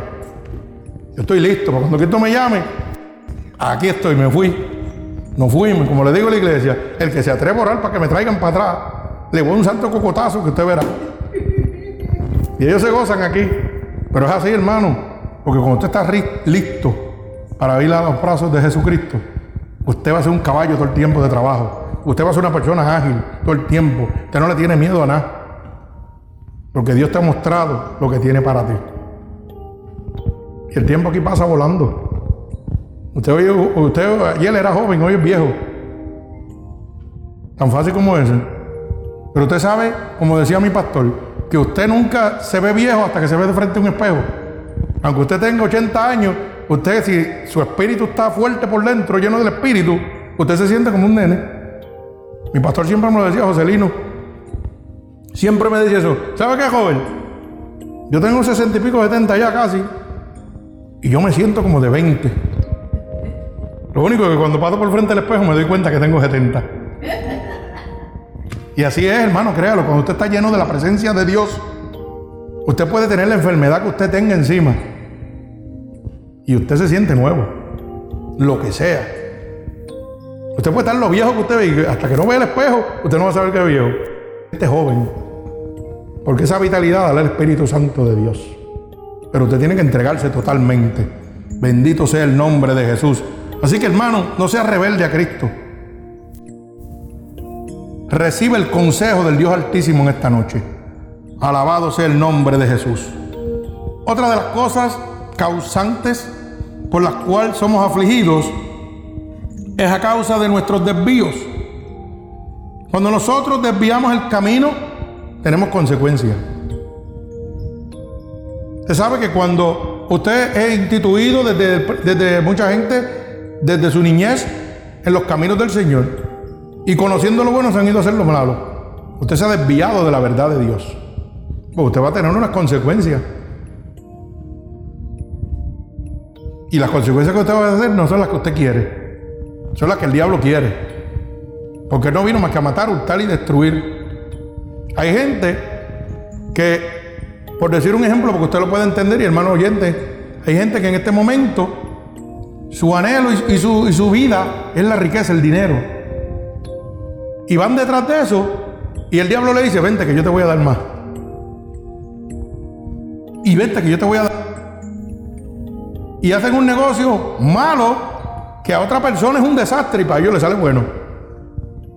Yo estoy listo para cuando Cristo me llame. Aquí estoy, me fui. No fuimos, como le digo a la iglesia, el que se atreve a orar para que me traigan para atrás, le voy a un santo cocotazo que usted verá. Y ellos se gozan aquí. Pero es así, hermano. Porque cuando usted está listo para ir a los brazos de Jesucristo, usted va a ser un caballo todo el tiempo de trabajo. Usted va a ser una persona ágil todo el tiempo. Usted no le tiene miedo a nada. Porque Dios te ha mostrado lo que tiene para ti. Y el tiempo aquí pasa volando. Usted, hoy, usted ayer era joven, hoy es viejo. Tan fácil como ese. Pero usted sabe, como decía mi pastor, que usted nunca se ve viejo hasta que se ve de frente a un espejo. Aunque usted tenga 80 años, usted si su espíritu está fuerte por dentro, lleno del espíritu, usted se siente como un nene. Mi pastor siempre me lo decía, Joselino. Siempre me decía eso. ¿Sabe qué, joven? Yo tengo 60 y pico, 70 ya casi. Y yo me siento como de 20. Lo único que cuando paso por frente del espejo me doy cuenta que tengo 70. Y así es, hermano, créalo. Cuando usted está lleno de la presencia de Dios, usted puede tener la enfermedad que usted tenga encima. Y usted se siente nuevo. Lo que sea. Usted puede estar lo viejo que usted ve. hasta que no vea el espejo, usted no va a saber que es viejo. Este joven. Porque esa vitalidad da el Espíritu Santo de Dios. Pero usted tiene que entregarse totalmente. Bendito sea el nombre de Jesús. Así que hermano, no sea rebelde a Cristo. Recibe el consejo del Dios Altísimo en esta noche. Alabado sea el nombre de Jesús. Otra de las cosas causantes por las cuales somos afligidos es a causa de nuestros desvíos. Cuando nosotros desviamos el camino, tenemos consecuencias. Usted sabe que cuando usted es instituido desde, desde mucha gente desde su niñez en los caminos del Señor y conociendo lo bueno se han ido a hacer lo malo. Usted se ha desviado de la verdad de Dios. Pues usted va a tener unas consecuencias. Y las consecuencias que usted va a hacer no son las que usted quiere, son las que el diablo quiere. Porque no vino más que a matar, hurtar y destruir. Hay gente que, por decir un ejemplo, porque usted lo puede entender y hermano oyente, hay gente que en este momento su anhelo y, su, vida es la riqueza, el dinero. Y van detrás de eso y el diablo le dice, vente que yo te voy a dar más. Y vente que yo te voy a dar. Y hacen un negocio malo que a otra persona es un desastre y para ellos le sale bueno.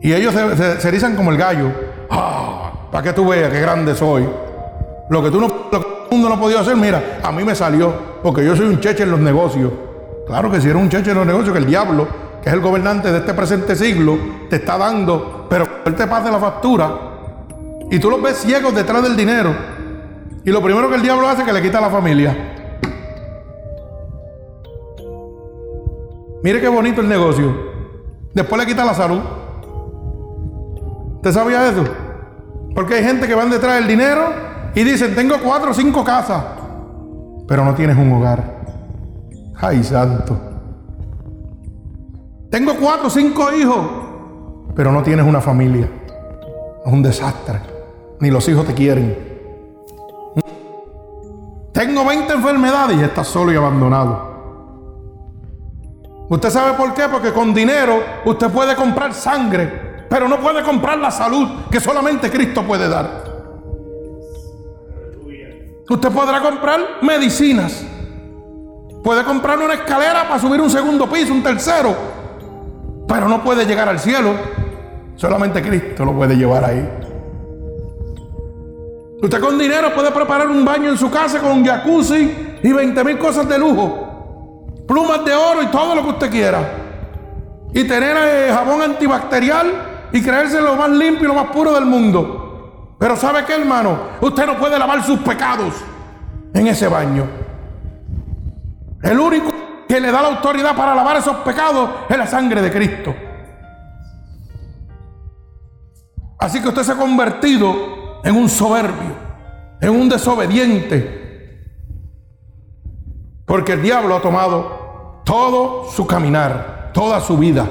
Y ellos se, se, erizan como el gallo. Ah, para que tú veas qué grande soy. Lo que tú no, lo que el mundo no podido hacer, mira, a mí me salió. Porque yo soy un cheche en los negocios. Claro que si eres un cheche en los negocios, que el diablo, que es el gobernante de este presente siglo, te está dando, pero él te pasa la factura y tú los ves ciegos detrás del dinero. Y lo primero que el diablo hace es que le quita la familia. Mire qué bonito el negocio. Después le quita la salud. ¿Usted sabía eso? Porque hay gente que van detrás del dinero y dicen, tengo cuatro o cinco casas, pero no tienes un hogar. Ay, santo. Tengo cuatro o cinco hijos, pero no tienes una familia. Es un desastre. Ni los hijos te quieren. Tengo 20 enfermedades y estás solo y abandonado. ¿Usted sabe por qué? Porque con dinero usted puede comprar sangre, pero no puede comprar la salud que solamente Cristo puede dar. Usted podrá comprar medicinas. Puede comprar una escalera para subir un segundo piso, un tercero, pero no puede llegar al cielo. Solamente Cristo lo puede llevar ahí. Usted con dinero puede preparar un baño en su casa con jacuzzi y 20 mil cosas de lujo. Plumas de oro y todo lo que usted quiera. Y tener eh, jabón antibacterial y creerse lo más limpio y lo más puro del mundo. Pero ¿sabe qué, hermano? Usted no puede lavar sus pecados en ese baño. El único que le da la autoridad para lavar esos pecados es la sangre de Cristo. Así que usted se ha convertido en un soberbio, en un desobediente, porque el diablo ha tomado todo su caminar, toda su vida,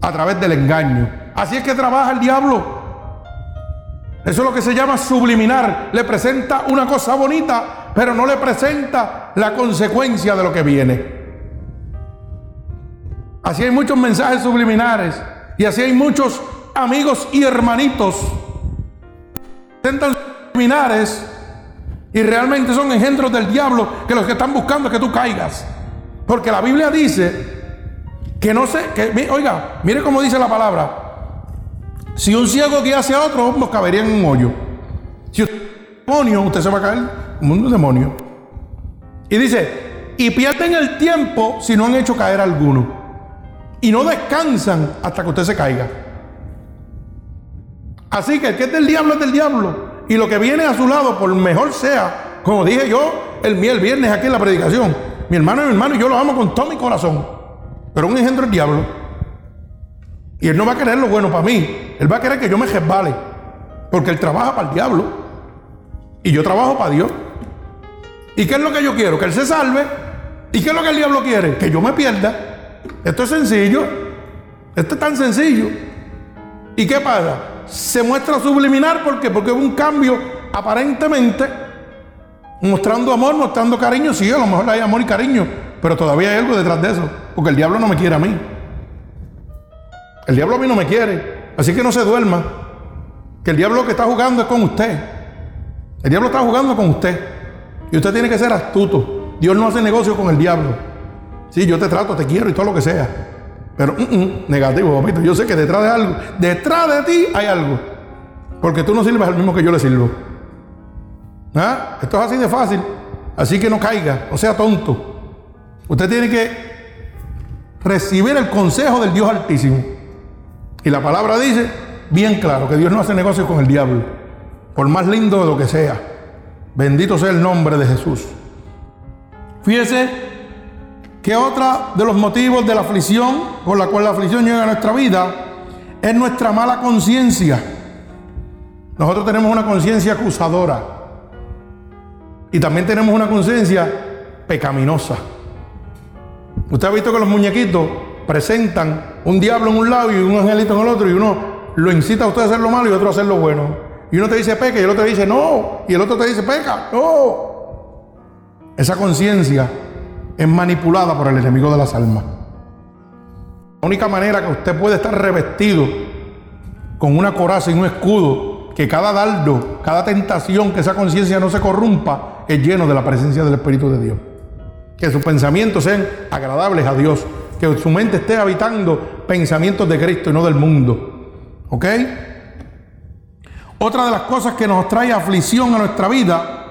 a través del engaño. Así es que trabaja el diablo. Eso es lo que se llama subliminar. Le presenta una cosa bonita, pero no le presenta la consecuencia de lo que viene. Así hay muchos mensajes subliminares y así hay muchos amigos y hermanitos intentan subliminares y realmente son engendros del diablo que los que están buscando que tú caigas. Porque la Biblia dice que no sé, que oiga, mire cómo dice la palabra. Si un ciego guía hacia otro, nos cabería en un hoyo. Si usted demonio, usted se va a caer como un demonio. Y dice, y pierden el tiempo si no han hecho caer alguno. Y no descansan hasta que usted se caiga. Así que el que es del diablo es del diablo. Y lo que viene a su lado, por mejor sea, como dije yo el, el viernes aquí en la predicación, mi hermano y mi hermano yo lo amo con todo mi corazón. Pero un engendro el diablo. Y él no va a querer lo bueno para mí. Él va a querer que yo me resbale. Porque él trabaja para el diablo. Y yo trabajo para Dios. ¿Y qué es lo que yo quiero? Que él se salve. ¿Y qué es lo que el diablo quiere? Que yo me pierda. Esto es sencillo. Esto es tan sencillo. ¿Y qué pasa? Se muestra subliminar porque porque es un cambio aparentemente mostrando amor, mostrando cariño. Sí, a lo mejor hay amor y cariño, pero todavía hay algo detrás de eso, porque el diablo no me quiere a mí. El diablo a mí no me quiere. Así que no se duerma. Que el diablo que está jugando es con usted. El diablo está jugando con usted. Y usted tiene que ser astuto. Dios no hace negocio con el diablo. Sí, yo te trato, te quiero y todo lo que sea. Pero negativo, papito. Yo sé que detrás de algo, detrás de ti hay algo. Porque tú no sirves al mismo que yo le sirvo. ¿Ah? Esto es así de fácil. Así que no caiga, no sea tonto. Usted tiene que recibir el consejo del Dios Altísimo. Y la palabra dice bien claro que Dios no hace negocio con el diablo, por más lindo de lo que sea. Bendito sea el nombre de Jesús. Fíjese que otra de los motivos de la aflicción, por la cual la aflicción llega a nuestra vida, es nuestra mala conciencia. Nosotros tenemos una conciencia acusadora y también tenemos una conciencia pecaminosa. Usted ha visto que los muñequitos presentan un diablo en un lado y un angelito en el otro y uno lo incita a usted a hacer lo malo y otro a hacer lo bueno. Y uno te dice peca y el otro te dice no. Y el otro te dice peca, no. Esa conciencia es manipulada por el enemigo de las almas. La única manera que usted puede estar revestido con una coraza y un escudo, que cada dardo, cada tentación, que esa conciencia no se corrompa, es lleno de la presencia del Espíritu de Dios. Que sus pensamientos sean agradables a Dios que su mente esté habitando pensamientos de Cristo y no del mundo. ¿Ok? Otra de las cosas que nos trae aflicción a nuestra vida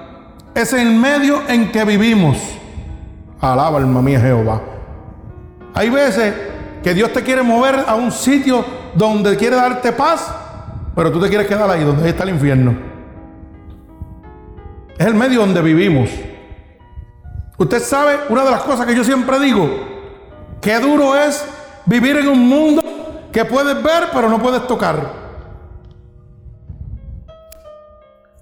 es el medio en que vivimos. Alaba alma mía Jehová. Hay veces que Dios te quiere mover a un sitio donde quiere darte paz, pero tú te quieres quedar ahí, donde está el infierno. Es el medio donde vivimos. Usted sabe, una de las cosas que yo siempre digo, qué duro es vivir en un mundo que puedes ver pero no puedes tocar.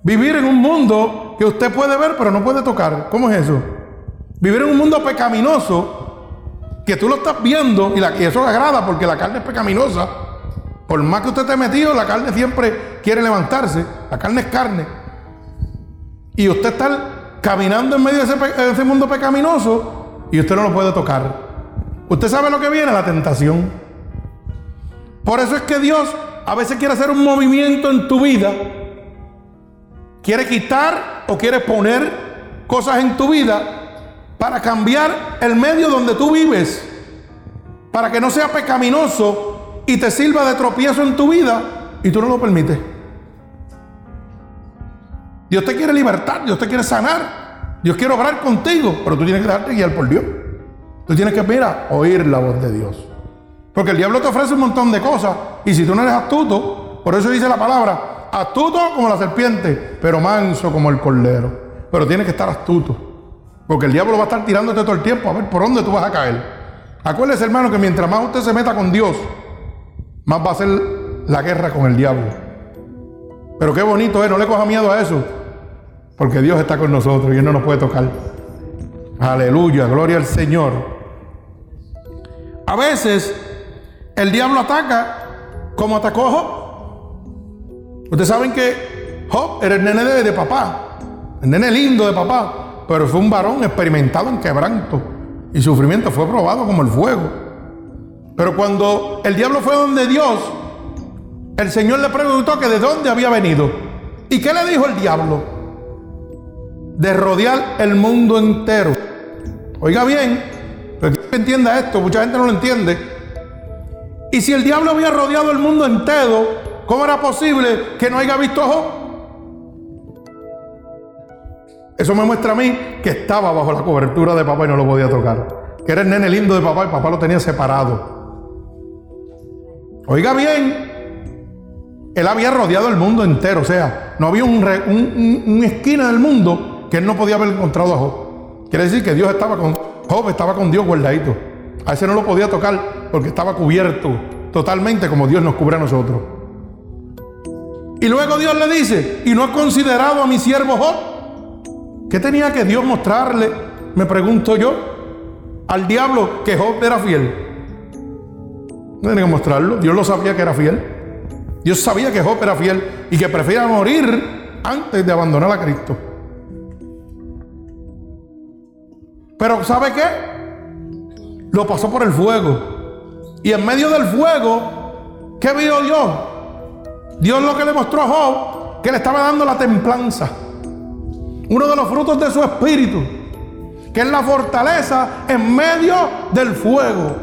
Vivir en un mundo que usted puede ver pero no puede tocar. ¿Cómo es eso? Vivir en un mundo pecaminoso que tú lo estás viendo y, la, eso agrada porque la carne es pecaminosa. Por más que usted esté metido, la carne siempre quiere levantarse. La carne es carne. Y usted está caminando en medio de ese mundo pecaminoso y usted no lo puede tocar. Usted sabe lo que viene, la tentación. Por eso es que Dios a veces quiere hacer un movimiento en tu vida. Quiere quitar o quiere poner cosas en tu vida para cambiar el medio donde tú vives, para que no sea pecaminoso y te sirva de tropiezo en tu vida y tú no lo permites. Dios te quiere libertar, Dios te quiere sanar, Dios quiere obrar contigo, pero tú tienes que dejarte guiar por Dios. Tú tienes que, mira, oír la voz de Dios. Porque el diablo te ofrece un montón de cosas y si tú no eres astuto, por eso dice la palabra, astuto como la serpiente, pero manso como el cordero. Pero tienes que estar astuto. Porque el diablo va a estar tirándote todo el tiempo a ver por dónde tú vas a caer. Acuérdese, hermano, que mientras más usted se meta con Dios, más va a ser la guerra con el diablo. Pero qué bonito es, no le coja miedo a eso. Porque Dios está con nosotros y Él no nos puede tocar. Aleluya, gloria al Señor. A veces el diablo ataca como atacó. Ustedes saben que Job era el nene de, papá, el nene lindo de papá pero fue un varón experimentado en quebranto y sufrimiento, fue probado como el fuego. Pero cuando el diablo fue donde Dios, el Señor le preguntó que de dónde había venido. ¿Y qué le dijo el diablo? De rodear el mundo entero. Oiga bien, pero que entienda esto, mucha gente no lo entiende. Y si el diablo había rodeado el mundo entero, ¿cómo era posible que no haya visto a Job? Eso me muestra a mí que estaba bajo la cobertura de papá y no lo podía tocar. Que era el nene lindo de papá y papá lo tenía separado. Oiga bien, él había rodeado el mundo entero. O sea, no había una un, esquina del mundo que él no podía haber encontrado a Job. Quiere decir que Dios estaba con Job, estaba con Dios guardadito. A ese no lo podía tocar porque estaba cubierto totalmente como Dios nos cubre a nosotros. Y luego Dios le dice, ¿y no ha considerado a mi siervo Job? ¿Qué tenía que Dios mostrarle? Me pregunto yo. Al diablo que Job era fiel. No tenía que mostrarlo. Dios lo sabía que era fiel. Dios sabía que Job era fiel y que prefería morir antes de abandonar a Cristo. Pero ¿sabe qué? Lo pasó por el fuego. Y en medio del fuego, ¿qué vio Dios? Dios lo que le mostró a Job, que le estaba dando la templanza uno de los frutos de su espíritu, que es la fortaleza en medio del fuego.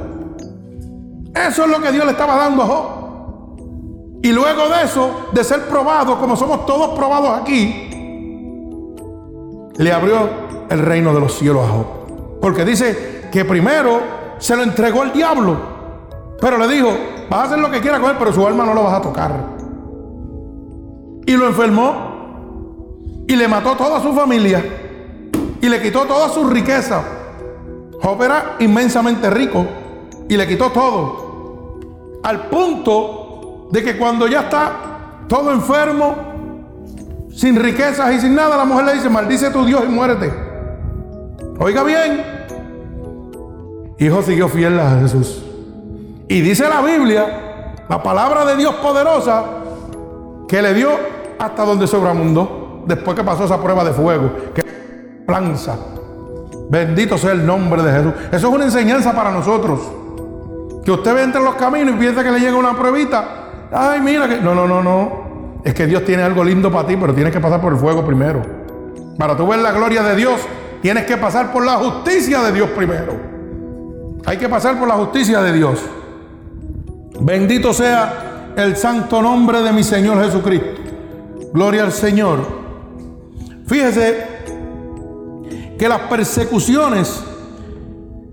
Eso es lo que Dios le estaba dando a Job. Y luego de eso, de ser probado, como somos todos probados aquí, le abrió el reino de los cielos a Job. Porque dice que primero se lo entregó el diablo, pero le dijo, vas a hacer lo que quieras con él, pero su alma no lo vas a tocar. Y lo enfermó y le mató toda su familia y le quitó toda su riqueza. Job era inmensamente rico y le quitó todo. Al punto de que cuando ya está todo enfermo, sin riquezas y sin nada, la mujer le dice, maldice tu Dios y muérete. Oiga bien. Hijo siguió fiel a Jesús. Y dice la Biblia, la palabra de Dios poderosa, que le dio hasta donde sobramundó después que pasó esa prueba de fuego, que lanza. Bendito sea el nombre de Jesús. Eso es una enseñanza para nosotros. Que usted ve entre los caminos y piensa que le llega una pruebita. Ay, mira que. No, no, no, no. Es que Dios tiene algo lindo para ti, pero tienes que pasar por el fuego primero. Para tú ver la gloria de Dios, tienes que pasar por la justicia de Dios primero. Hay que pasar por la justicia de Dios. Bendito sea el santo nombre de mi Señor Jesucristo. Gloria al Señor. Fíjese que las persecuciones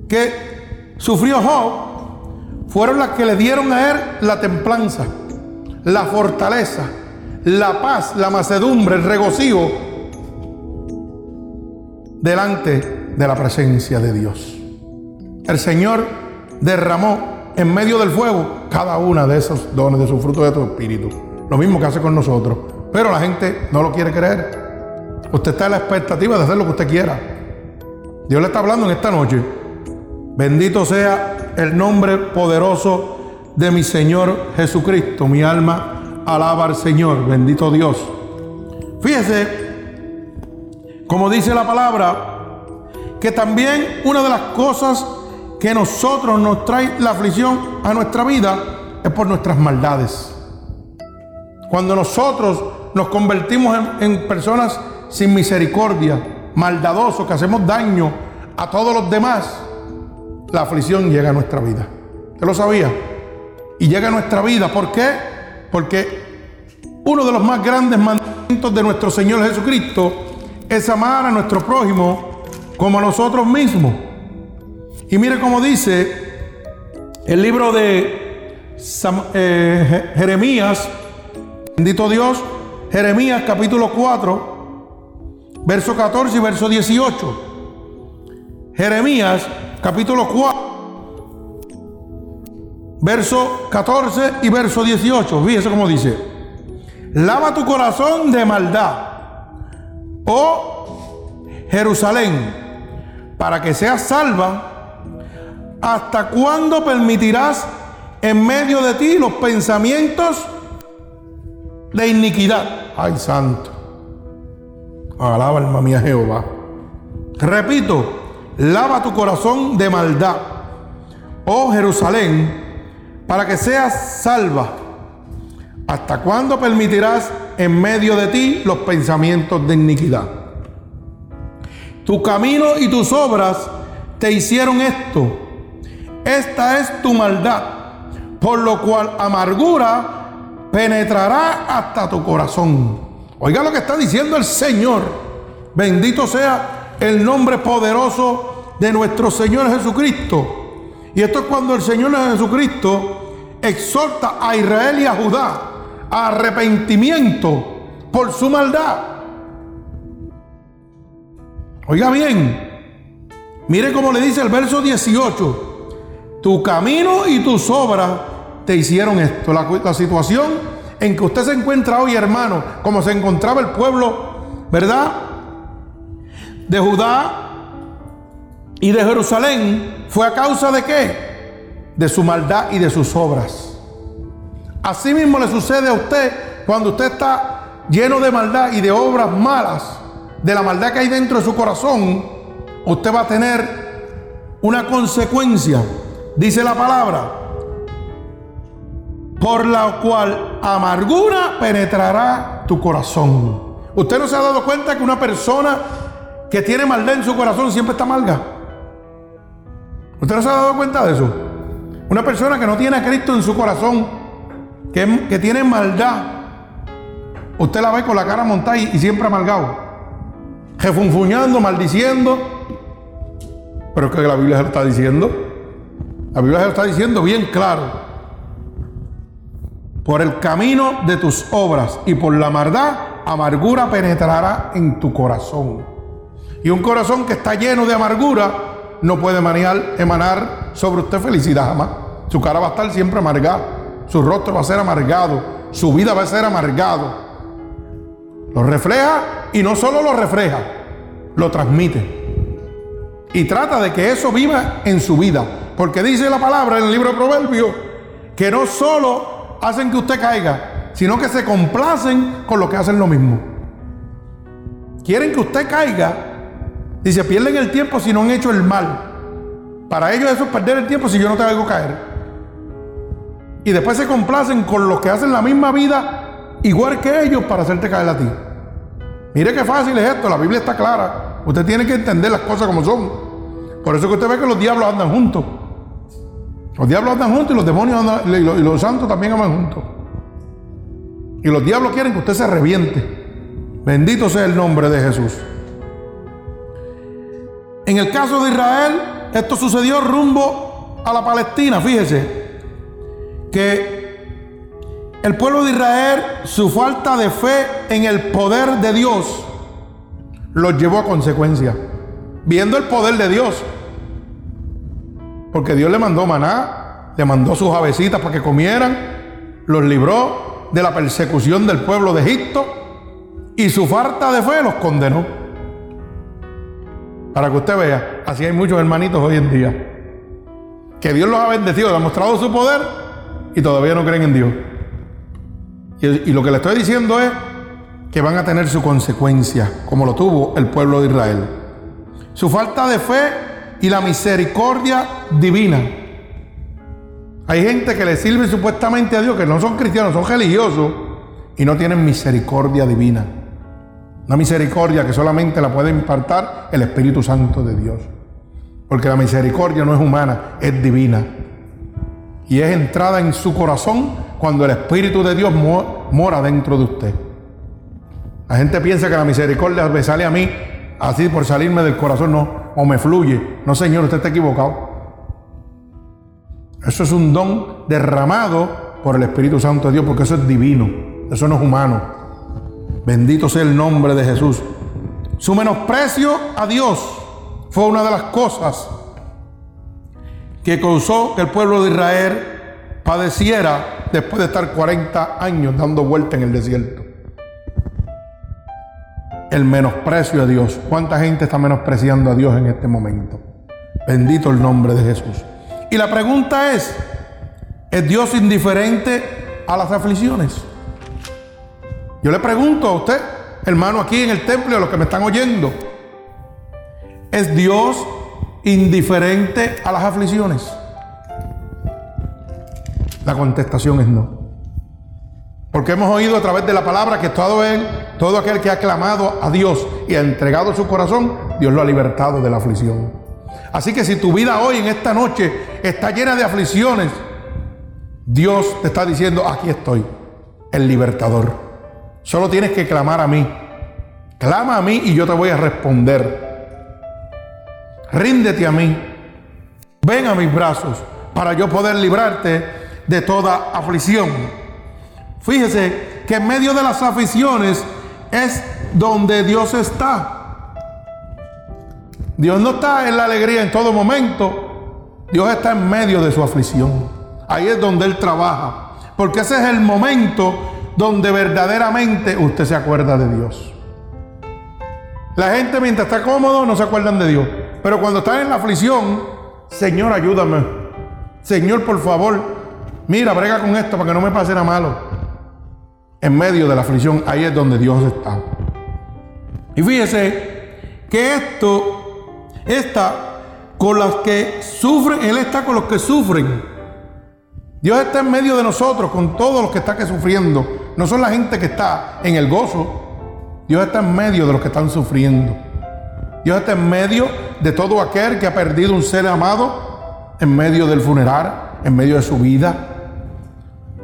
que sufrió Job fueron las que le dieron a él la templanza, la fortaleza, la paz, la macedumbre, el regocijo delante de la presencia de Dios. El Señor derramó en medio del fuego cada una de esos dones de su fruto de tu espíritu. Lo mismo que hace con nosotros. Pero la gente no lo quiere creer. Usted está en la expectativa de hacer lo que usted quiera. Dios le está hablando en esta noche. Bendito sea el nombre poderoso de mi Señor Jesucristo. Mi alma alaba al Señor. Bendito Dios. Fíjese, como dice la palabra, que también una de las cosas que nosotros nos trae la aflicción a nuestra vida es por nuestras maldades. Cuando nosotros nos convertimos en, personas sin misericordia, maldadosos, que hacemos daño a todos los demás, la aflicción llega a nuestra vida. ¿Usted lo sabía? Y llega a nuestra vida. ¿Por qué? Porque uno de los más grandes mandamientos de nuestro Señor Jesucristo es amar a nuestro prójimo como a nosotros mismos. Y mire cómo dice el libro de eh, Jeremías, bendito Dios, Jeremías capítulo 4, verso 14 y verso 18. Jeremías capítulo 4, verso 14 y verso 18. Fíjese cómo dice. Lava tu corazón de maldad, oh Jerusalén, para que seas salva ¿Hasta cuándo permitirás en medio de ti los pensamientos de iniquidad? Ay, santo. Alaba alma mía Jehová. Repito, lava tu corazón de maldad, oh Jerusalén, para que seas salva. ¿Hasta cuándo permitirás en medio de ti los pensamientos de iniquidad? Tu camino y tus obras te hicieron esto esta es tu maldad, por lo cual amargura penetrará hasta tu corazón. Oiga lo que está diciendo el Señor. Bendito sea el nombre poderoso de nuestro Señor Jesucristo. Y esto es cuando el Señor Jesucristo exhorta a Israel y a Judá a arrepentimiento por su maldad. Oiga bien, mire cómo le dice el verso 18. Tu camino y tus obras te hicieron esto. La, situación en que usted se encuentra hoy, hermano, como se encontraba el pueblo, ¿verdad? De Judá y de Jerusalén, fue a causa de qué? De su maldad y de sus obras. Así mismo le sucede a usted cuando usted está lleno de maldad y de obras malas, de la maldad que hay dentro de su corazón, usted va a tener una consecuencia dice la palabra, por la cual amargura penetrará tu corazón. ¿Usted no se ha dado cuenta que una persona que tiene maldad en su corazón siempre está amarga? ¿Usted no se ha dado cuenta de eso? Una persona que no tiene a Cristo en su corazón, que, que tiene maldad, usted la ve con la cara montada y, siempre amargado, refunfuñando, maldiciendo. Pero es que la Biblia está diciendo. La Biblia está diciendo bien claro. Por el camino de tus obras y por la maldad, amargura penetrará en tu corazón. Y un corazón que está lleno de amargura no puede emanar, emanar sobre usted felicidad jamás. Su cara va a estar siempre amargada. Su rostro va a ser amargado. Su vida va a ser amargado. Lo refleja y no solo lo refleja, lo transmite. Y trata de que eso viva en su vida. Porque dice la palabra en el libro de Proverbios que no solo hacen que usted caiga, sino que se complacen con lo que hacen lo mismo. Quieren que usted caiga y se pierden el tiempo si no han hecho el mal. Para ellos eso es perder el tiempo si yo no te hago caer. Y después se complacen con los que hacen la misma vida igual que ellos para hacerte caer a ti. Mire qué fácil es esto, la Biblia está clara. Usted tiene que entender las cosas como son. Por eso que usted ve que los diablos andan juntos. Los diablos andan juntos y los demonios andan, y los, santos también andan juntos. Y los diablos quieren que usted se reviente. Bendito sea el nombre de Jesús. En el caso de Israel, esto sucedió rumbo a la Palestina. Fíjese que el pueblo de Israel, su falta de fe en el poder de Dios, los llevó a consecuencia. viendo el poder de Dios. Porque Dios le mandó maná, le mandó sus avecitas para que comieran, los libró de la persecución del pueblo de Egipto y su falta de fe los condenó. Para que usted vea, así hay muchos hermanitos hoy en día. Que Dios los ha bendecido, ha mostrado su poder y todavía no creen en Dios. Y lo que le estoy diciendo es que van a tener su consecuencia, como lo tuvo el pueblo de Israel. Su falta de fe y la misericordia divina. Hay gente que le sirve supuestamente a Dios, que no son cristianos, son religiosos y no tienen misericordia divina. Una misericordia que solamente la puede impartar el Espíritu Santo de Dios. Porque la misericordia no es humana, es divina. Y es entrada en su corazón cuando el Espíritu de Dios mora dentro de usted. La gente piensa que la misericordia me sale a mí así por salirme del corazón, no, o me fluye. No, Señor, usted está equivocado. Eso es un don derramado por el Espíritu Santo de Dios, porque eso es divino, eso no es humano. Bendito sea el nombre de Jesús. Su menosprecio a Dios fue una de las cosas que causó que el pueblo de Israel padeciera después de estar 40 años dando vuelta en el desierto el menosprecio a Dios. ¿Cuánta gente está menospreciando a Dios en este momento? Bendito el nombre de Jesús. Y la pregunta es, ¿es Dios indiferente a las aflicciones? Yo le pregunto a usted, hermano, aquí en el templo, a los que me están oyendo, ¿es Dios indiferente a las aflicciones? La contestación es no. Porque hemos oído a través de la palabra que todo, él, todo aquel que ha clamado a Dios y ha entregado su corazón, Dios lo ha libertado de la aflicción. Así que si tu vida hoy, en esta noche, está llena de aflicciones, Dios te está diciendo, aquí estoy, el libertador. Solo tienes que clamar a mí. Clama a mí y yo te voy a responder. Ríndete a mí. Ven a mis brazos para yo poder librarte de toda aflicción. Fíjese que en medio de las aficiones es donde Dios está. Dios no está en la alegría en todo momento. Dios está en medio de su aflicción. Ahí es donde Él trabaja. Porque ese es el momento donde verdaderamente usted se acuerda de Dios. La gente mientras está cómodo no se acuerdan de Dios. Pero cuando está en la aflicción, Señor, ayúdame. Señor, por favor, mira, brega con esto para que no me pase nada malo en medio de la aflicción, ahí es donde Dios está. Y fíjese que esto está con los que sufren, Él está con los que sufren. Dios está en medio de nosotros, con todos los que están sufriendo. No son la gente que está en el gozo. Dios está en medio de los que están sufriendo. Dios está en medio de todo aquel que ha perdido un ser amado, en medio del funeral, en medio de su vida.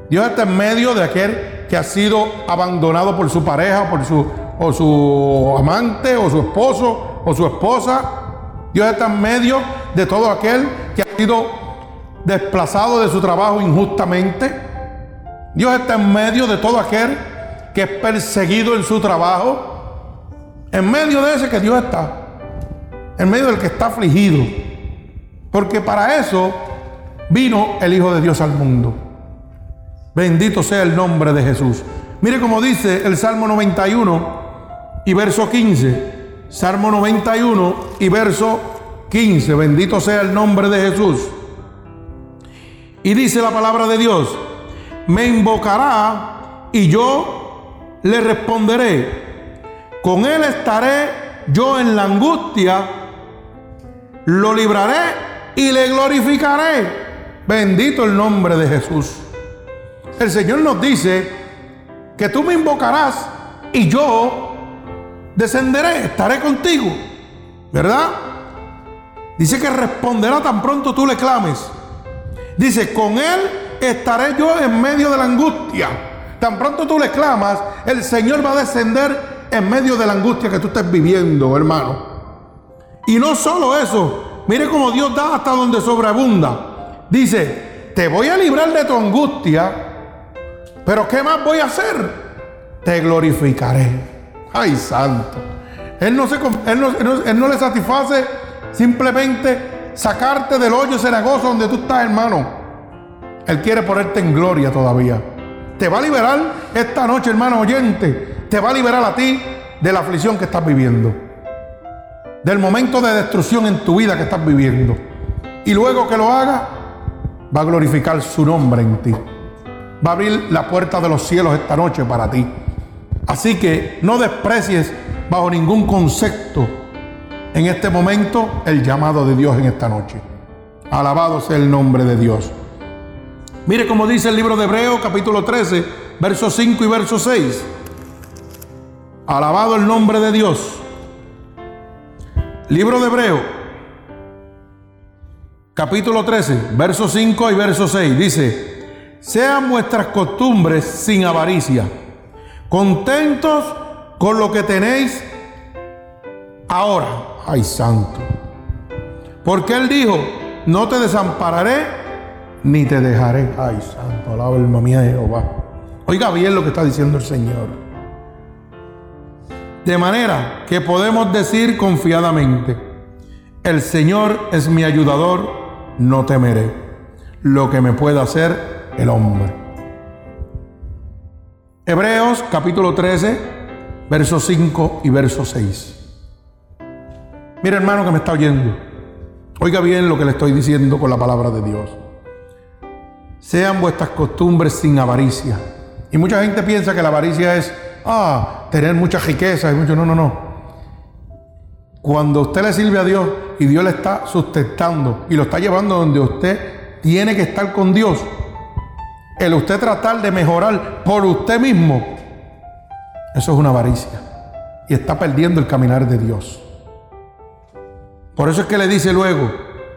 Dios está en medio de aquel que ha sido abandonado por su pareja, por su, o su amante, o su esposo, o su esposa. Dios está en medio de todo aquel que ha sido desplazado de su trabajo injustamente. Dios está en medio de todo aquel que es perseguido en su trabajo. En medio de ese que Dios está. En medio del que está afligido. Porque para eso vino el Hijo de Dios al mundo. Bendito sea el nombre de Jesús. Mire cómo dice el Salmo 91 y verso 15. Salmo 91 y verso 15. Bendito sea el nombre de Jesús. Y dice la palabra de Dios, me invocará y yo le responderé. Con él estaré yo en la angustia, lo libraré y le glorificaré. Bendito el nombre de Jesús. El Señor nos dice que tú me invocarás y yo descenderé, estaré contigo. ¿Verdad? Dice que responderá tan pronto tú le clames. Dice, con Él estaré yo en medio de la angustia. Tan pronto tú le clamas, el Señor va a descender en medio de la angustia que tú estés viviendo, hermano. Y no solo eso, mire cómo Dios da hasta donde sobreabunda. Dice, te voy a librar de tu angustia pero ¿qué más voy a hacer? Te glorificaré. Ay, santo. Él no, se, él no, él no le satisface simplemente sacarte del hoyo cenagoso donde tú estás, hermano. Él quiere ponerte en gloria todavía. Te va a liberar esta noche, hermano oyente. Te va a liberar a ti de la aflicción que estás viviendo. Del momento de destrucción en tu vida que estás viviendo. Y luego que lo haga, va a glorificar su nombre en ti. Va a abrir la puerta de los cielos esta noche para ti. Así que no desprecies bajo ningún concepto en este momento el llamado de Dios en esta noche. Alabado sea el nombre de Dios. Mire cómo dice el libro de Hebreo capítulo 13, versos 5 y verso 6. Alabado el nombre de Dios. Libro de Hebreo capítulo 13, verso 5 y verso 6. Dice, sean vuestras costumbres sin avaricia, contentos con lo que tenéis ahora. Ay, santo. Porque Él dijo, no te desampararé ni te dejaré. Ay, santo, alaba alma mía Jehová. Oiga bien lo que está diciendo el Señor. De manera que podemos decir confiadamente, el Señor es mi ayudador, no temeré lo que me pueda hacer el hombre. Hebreos capítulo 13, versos 5 y verso 6. Mira hermano que me está oyendo, oiga bien lo que le estoy diciendo con la palabra de Dios sean vuestras costumbres sin avaricia. Y mucha gente piensa que la avaricia es, ah, tener mucha riqueza y mucho. No, no, no. Cuando usted le sirve a Dios y Dios le está sustentando y lo está llevando donde usted tiene que estar con Dios, el usted tratar de mejorar por usted mismo, eso es una avaricia. Y está perdiendo el caminar de Dios. Por eso es que le dice luego,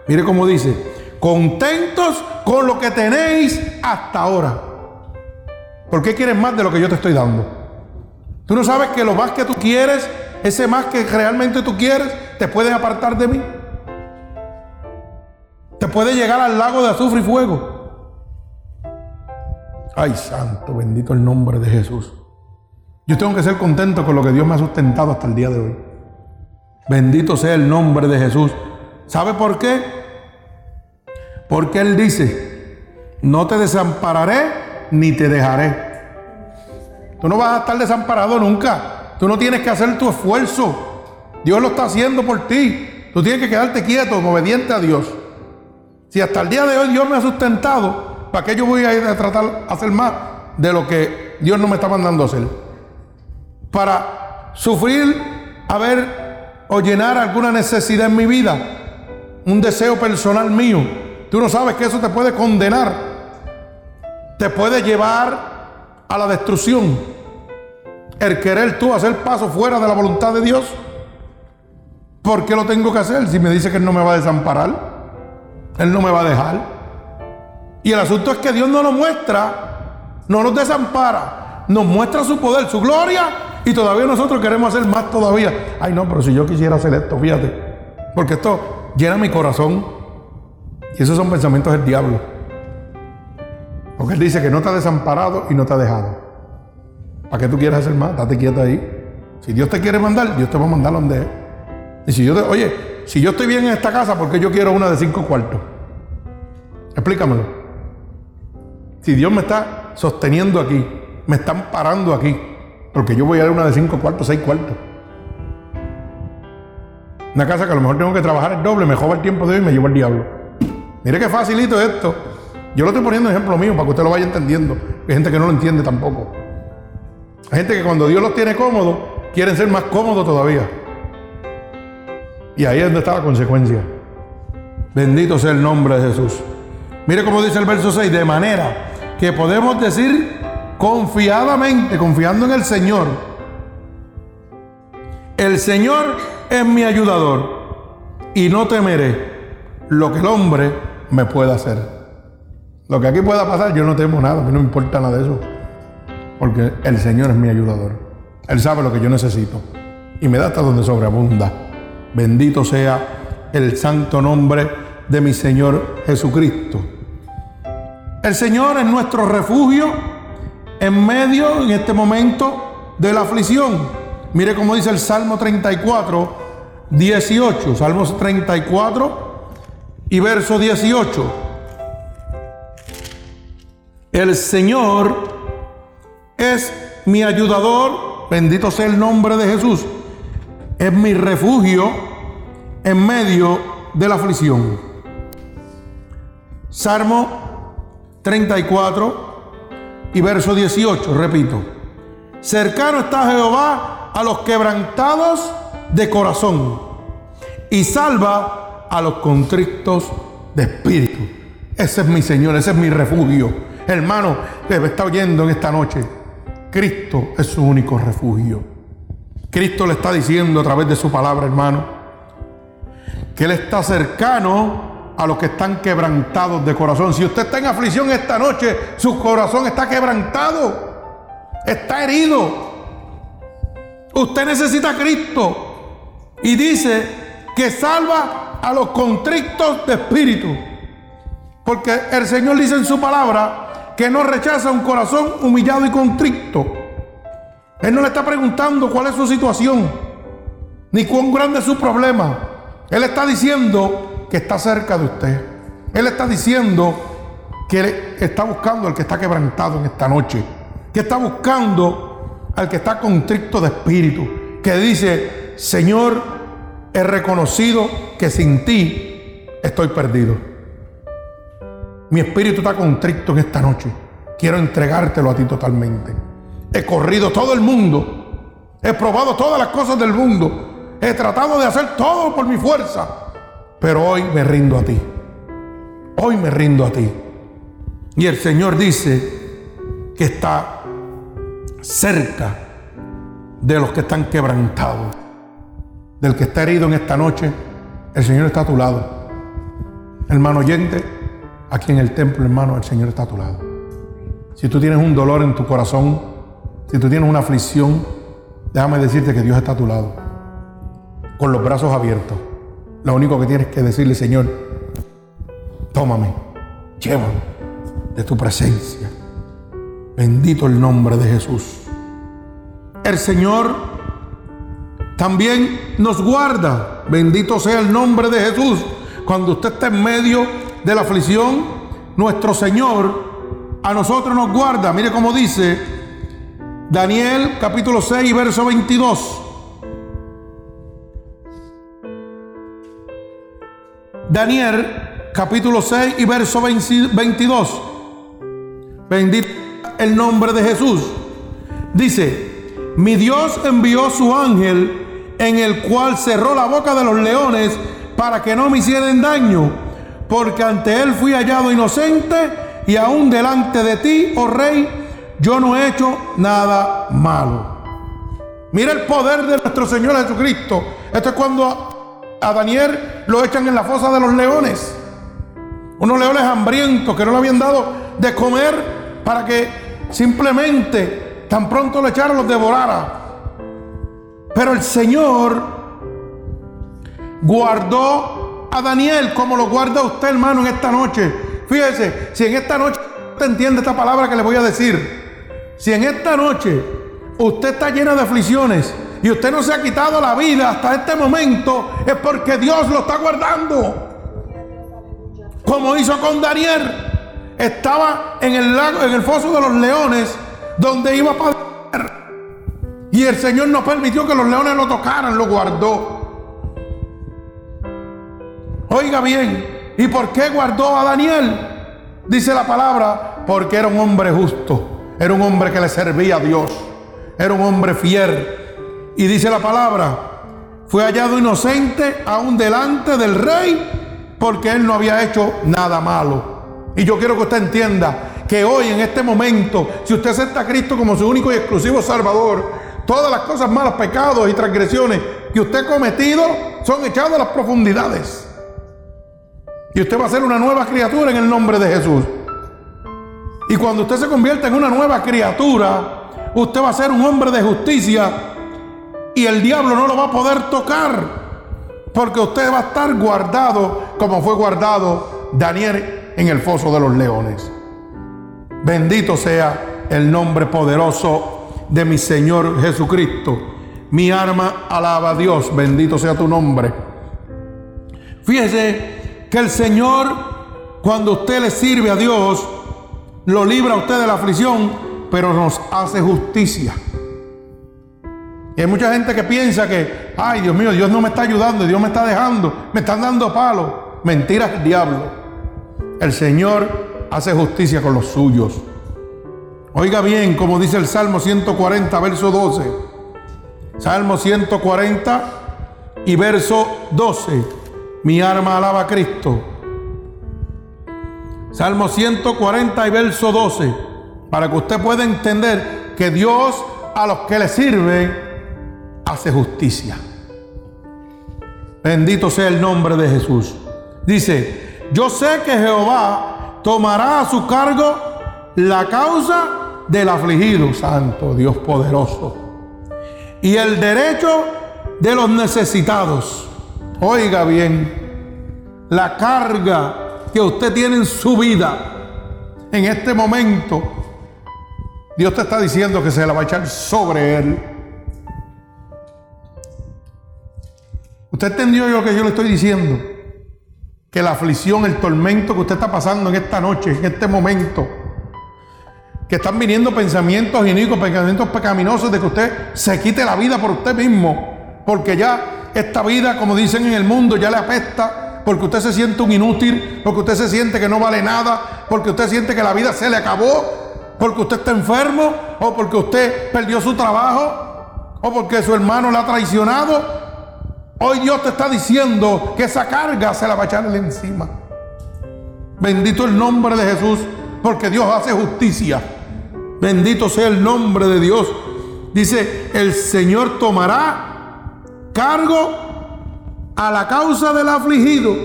mire cómo dice, contentos con lo que tenéis hasta ahora. ¿Por qué quieres más de lo que yo te estoy dando? Tú no sabes que lo más que tú quieres, ese más que realmente tú quieres, te puede apartar de mí. Te puede llegar al lago de azufre y fuego. Ay, santo, bendito el nombre de Jesús. Yo tengo que ser contento con lo que Dios me ha sustentado hasta el día de hoy. Bendito sea el nombre de Jesús. ¿Sabe por qué? Porque Él dice, no te desampararé ni te dejaré. Tú no vas a estar desamparado nunca. Tú no tienes que hacer tu esfuerzo. Dios lo está haciendo por ti. Tú tienes que quedarte quieto, obediente a Dios. Si hasta el día de hoy Dios me ha sustentado, ¿para qué yo voy a ir a tratar de hacer más de lo que Dios no me está mandando a hacer? Para sufrir, a ver o llenar alguna necesidad en mi vida, un deseo personal mío, Tú no sabes que eso te puede condenar. Te puede llevar a la destrucción. El querer tú hacer paso fuera de la voluntad de Dios. ¿Por qué lo tengo que hacer? Si me dice que Él no me va a desamparar. Él no me va a dejar. Y el asunto es que Dios no nos muestra, no nos desampara, nos muestra su poder, su gloria, y todavía nosotros queremos hacer más todavía. Ay, no, pero si yo quisiera hacer esto, fíjate, porque esto llena mi corazón. Y esos son pensamientos del diablo. Porque él dice que no te ha desamparado y no te ha dejado. ¿Para qué tú quieres hacer más? Date quieto ahí. Si Dios te quiere mandar, Dios te va a mandar donde es. Y si yo oye, si yo estoy bien en esta casa, ¿por qué yo quiero una de cinco cuartos? Explícamelo. Si Dios me está sosteniendo aquí, me están parando aquí, porque yo voy a dar una de cinco cuartos, seis cuartos. Una casa que a lo mejor tengo que trabajar el doble, me joba el tiempo de hoy y me llevo el diablo. Mire qué facilito esto. Yo lo estoy poniendo ejemplo mío para que usted lo vaya entendiendo. Hay gente que no lo entiende tampoco. Hay gente que cuando Dios los tiene cómodos, quieren ser más cómodos todavía. Y ahí es donde está la consecuencia. Bendito sea el nombre de Jesús. Mire cómo dice el verso 6, de manera que podemos decir confiadamente, confiando en el Señor, el Señor es mi ayudador y no temeré lo que el hombre me pueda hacer. Lo que aquí pueda pasar, yo no temo nada, a mí no me importa nada de eso. Porque el Señor es mi ayudador. Él sabe lo que yo necesito. Y me da hasta donde sobreabunda. Bendito sea el santo nombre de mi Señor Jesucristo. El Señor es nuestro refugio en medio, en este momento, de la aflicción. Mire cómo dice el Salmo 34, 18. Salmos 34 y verso 18. El Señor es mi ayudador, bendito sea el nombre de Jesús. Es mi refugio en medio de la aflicción. Salmo 34 y verso 18, repito. Cercano está Jehová a los quebrantados de corazón y salva a los contrictos de espíritu. Ese es mi Señor, ese es mi refugio. Hermano que me está oyendo en esta noche, Cristo es su único refugio. Cristo le está diciendo a través de su palabra, hermano, que Él está cercano a los que están quebrantados de corazón. Si usted está en aflicción esta noche, su corazón está quebrantado, está herido. Usted necesita a Cristo y dice que salva a los contrictos de espíritu. Porque el Señor dice en su palabra que no rechaza un corazón humillado y contricto. Él no le está preguntando cuál es su situación, ni cuán grande es su problema. Él está diciendo que está cerca de usted. Él está diciendo que está buscando al que está quebrantado en esta noche. Que está buscando al que está contrito de espíritu. Que dice, Señor, he reconocido que sin ti estoy perdido. Mi espíritu está contrito en esta noche. Quiero entregártelo a ti totalmente. He corrido todo el mundo. He probado todas las cosas del mundo. He tratado de hacer todo por mi fuerza. Pero hoy me rindo a ti. Hoy me rindo a ti. Y el Señor dice que está cerca de los que están quebrantados. Del que está herido en esta noche, el Señor está a tu lado. Hermano oyente, aquí en el templo, hermano, el Señor está a tu lado. Si tú tienes un dolor en tu corazón, si tú tienes una aflicción, déjame decirte que Dios está a tu lado, con los brazos abiertos. Lo único que tienes que decirle, Señor, tómame, llévame de tu presencia. Bendito el nombre de Jesús. El Señor también nos guarda. Bendito sea el nombre de Jesús. Cuando usted está en medio de la aflicción, nuestro Señor a nosotros nos guarda. Mire cómo dice Daniel capítulo 6, verso 22. Daniel capítulo 6 y verso 22. Bendito el nombre de Jesús. Dice, mi Dios envió su ángel en el cual cerró la boca de los leones para que no me hicieran daño, porque ante él fui hallado inocente y aún delante de ti, oh rey, yo no he hecho nada malo. Mira el poder de nuestro Señor Jesucristo. Esto es cuando a Daniel lo echan en la fosa de los leones. Unos leones hambrientos que no le habían dado de comer para que simplemente tan pronto le echaran los devorara. Pero el Señor guardó a Daniel como lo guarda usted, hermano, en esta noche. Fíjese, si en esta noche usted entiende esta palabra que le voy a decir, si en esta noche usted está llena de aflicciones y usted no se ha quitado la vida hasta este momento, es porque Dios lo está guardando. Como hizo con Daniel. Estaba en el lago, en el foso de los leones, donde iba a padecer. Y el Señor no permitió que los leones lo tocaran, lo guardó. Oiga bien, ¿y por qué guardó a Daniel? Dice la palabra, porque era un hombre justo. Era un hombre que le servía a Dios. Era un hombre fiel. Y dice la palabra, fue hallado inocente aún delante del rey porque él no había hecho nada malo. Y yo quiero que usted entienda que hoy, en este momento, si usted acepta a Cristo como su único y exclusivo Salvador, todas las cosas malas, pecados y transgresiones que usted ha cometido son echados a las profundidades. Y usted va a ser una nueva criatura en el nombre de Jesús. Y cuando usted se convierta en una nueva criatura, usted va a ser un hombre de justicia y el diablo no lo va a poder tocar. Porque usted va a estar guardado como fue guardado Daniel en el foso de los leones. Bendito sea el nombre poderoso de mi Señor Jesucristo. Mi alma alaba a Dios, bendito sea tu nombre. Fíjese que el Señor, cuando usted le sirve a Dios, lo libra a usted de la aflicción, pero nos hace justicia. Y hay mucha gente que piensa que, ay Dios mío, Dios no me está ayudando, Dios me está dejando, me están dando palo. Mentira el diablo. El Señor hace justicia con los suyos. Oiga bien, como dice el Salmo 140, verso 12. Salmo 140 y verso 12. Mi alma alaba a Cristo. Salmo 140 y verso 12. Para que usted pueda entender que Dios a los que le sirven hace justicia. Bendito sea el nombre de Jesús. Dice, yo sé que Jehová tomará a su cargo la causa del afligido, santo Dios poderoso, y el derecho de los necesitados. Oiga bien, la carga que usted tiene en su vida, en este momento, Dios te está diciendo que se la va a echar sobre él. ¿Usted entendió lo que yo le estoy diciendo? Que la aflicción, el tormento que usted está pasando en esta noche, en este momento, que están viniendo pensamientos inicuos, pensamientos pecaminosos de que usted se quite la vida por usted mismo, porque ya esta vida, como dicen en el mundo, ya le apesta, porque usted se siente un inútil, porque usted se siente que no vale nada, porque usted siente que la vida se le acabó, porque usted está enfermo, o porque usted perdió su trabajo, o porque su hermano la ha traicionado. Hoy Dios te está diciendo que esa carga se la va a echarle encima. Bendito el nombre de Jesús, porque Dios hace justicia. Bendito sea el nombre de Dios. Dice, el Señor tomará cargo a la causa del afligido.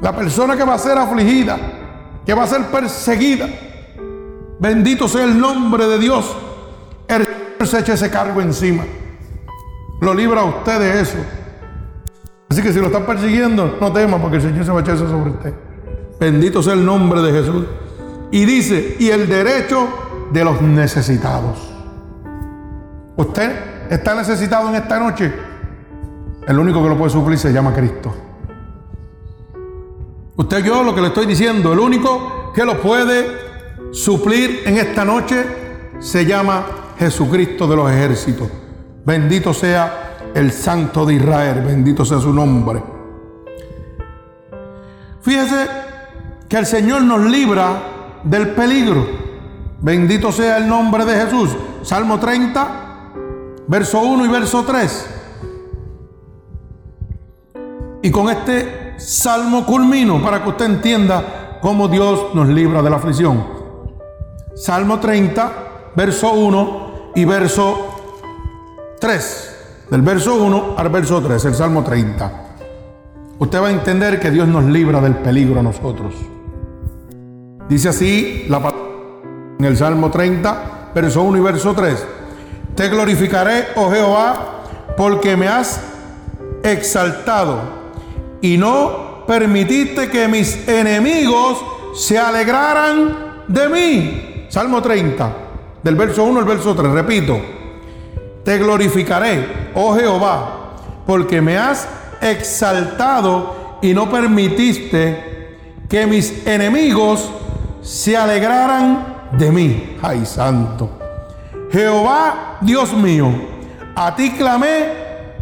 La persona que va a ser afligida, que va a ser perseguida. Bendito sea el nombre de Dios. El Señor se echa ese cargo encima. Lo libra a usted de eso. Así que si lo están persiguiendo, no tema porque el Señor se va a echar sobre usted. Bendito sea el nombre de Jesús. Y dice, y el derecho de los necesitados. Usted está necesitado en esta noche. El único que lo puede suplir se llama Cristo. Usted yo lo que le estoy diciendo, el único que lo puede suplir en esta noche se llama Jesucristo de los ejércitos. Bendito sea el Santo de Israel, bendito sea su nombre. Fíjese que el Señor nos libra del peligro. Bendito sea el nombre de Jesús. Salmo 30, verso 1 y verso 3. Y con este salmo culmino para que usted entienda cómo Dios nos libra de la aflicción. Salmo 30, verso 1 y verso 3. Del verso 1 al verso 3, el Salmo 30. Usted va a entender que Dios nos libra del peligro a nosotros. Dice así la palabra en el Salmo 30, verso 1 y verso 3. Te glorificaré, oh Jehová, porque me has exaltado y no permitiste que mis enemigos se alegraran de mí. Salmo 30, del verso 1 al verso 3. Repito, te glorificaré, oh Jehová, porque me has exaltado y no permitiste que mis enemigos se alegraran de mí. Ay, santo. Jehová, Dios mío, a ti clamé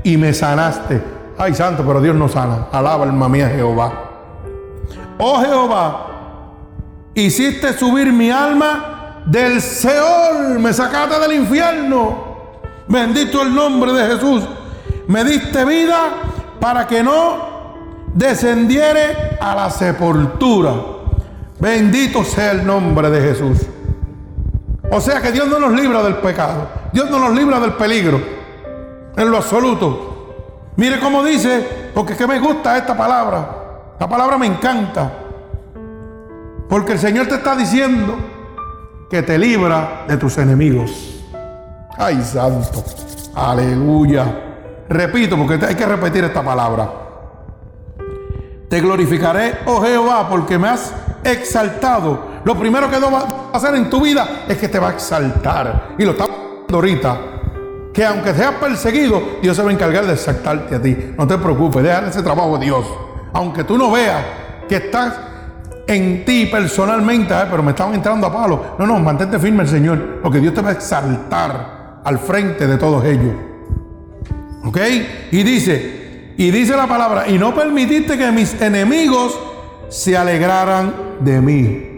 y me sanaste. Ay, santo, pero Dios no sana. Alaba, alma mía, Jehová. Oh Jehová, hiciste subir mi alma del Seol, me sacaste del infierno. Bendito el nombre de Jesús. Me diste vida para que no descendiere a la sepultura. Bendito sea el nombre de Jesús. O sea que Dios no nos libra del pecado. Dios no nos libra del peligro. En lo absoluto. Mire cómo dice, porque es que me gusta esta palabra. La palabra me encanta. Porque el Señor te está diciendo que te libra de tus enemigos. Ay, santo. Aleluya. Repito, porque hay que repetir esta palabra. Te glorificaré, oh Jehová, porque me has exaltado. Lo primero que Dios va a hacer en tu vida es que te va a exaltar. Y lo está haciendo ahorita. que aunque seas perseguido, Dios se va a encargar de exaltarte a ti. No te preocupes, déjale ese trabajo a Dios. Aunque tú no veas que estás en ti personalmente, pero me estaban entrando a palo. No, no, mantente firme el Señor, porque Dios te va a exaltar al frente de todos ellos. ¿Ok? Y dice, y dice la palabra, y no permitiste que mis enemigos se alegraran de mí.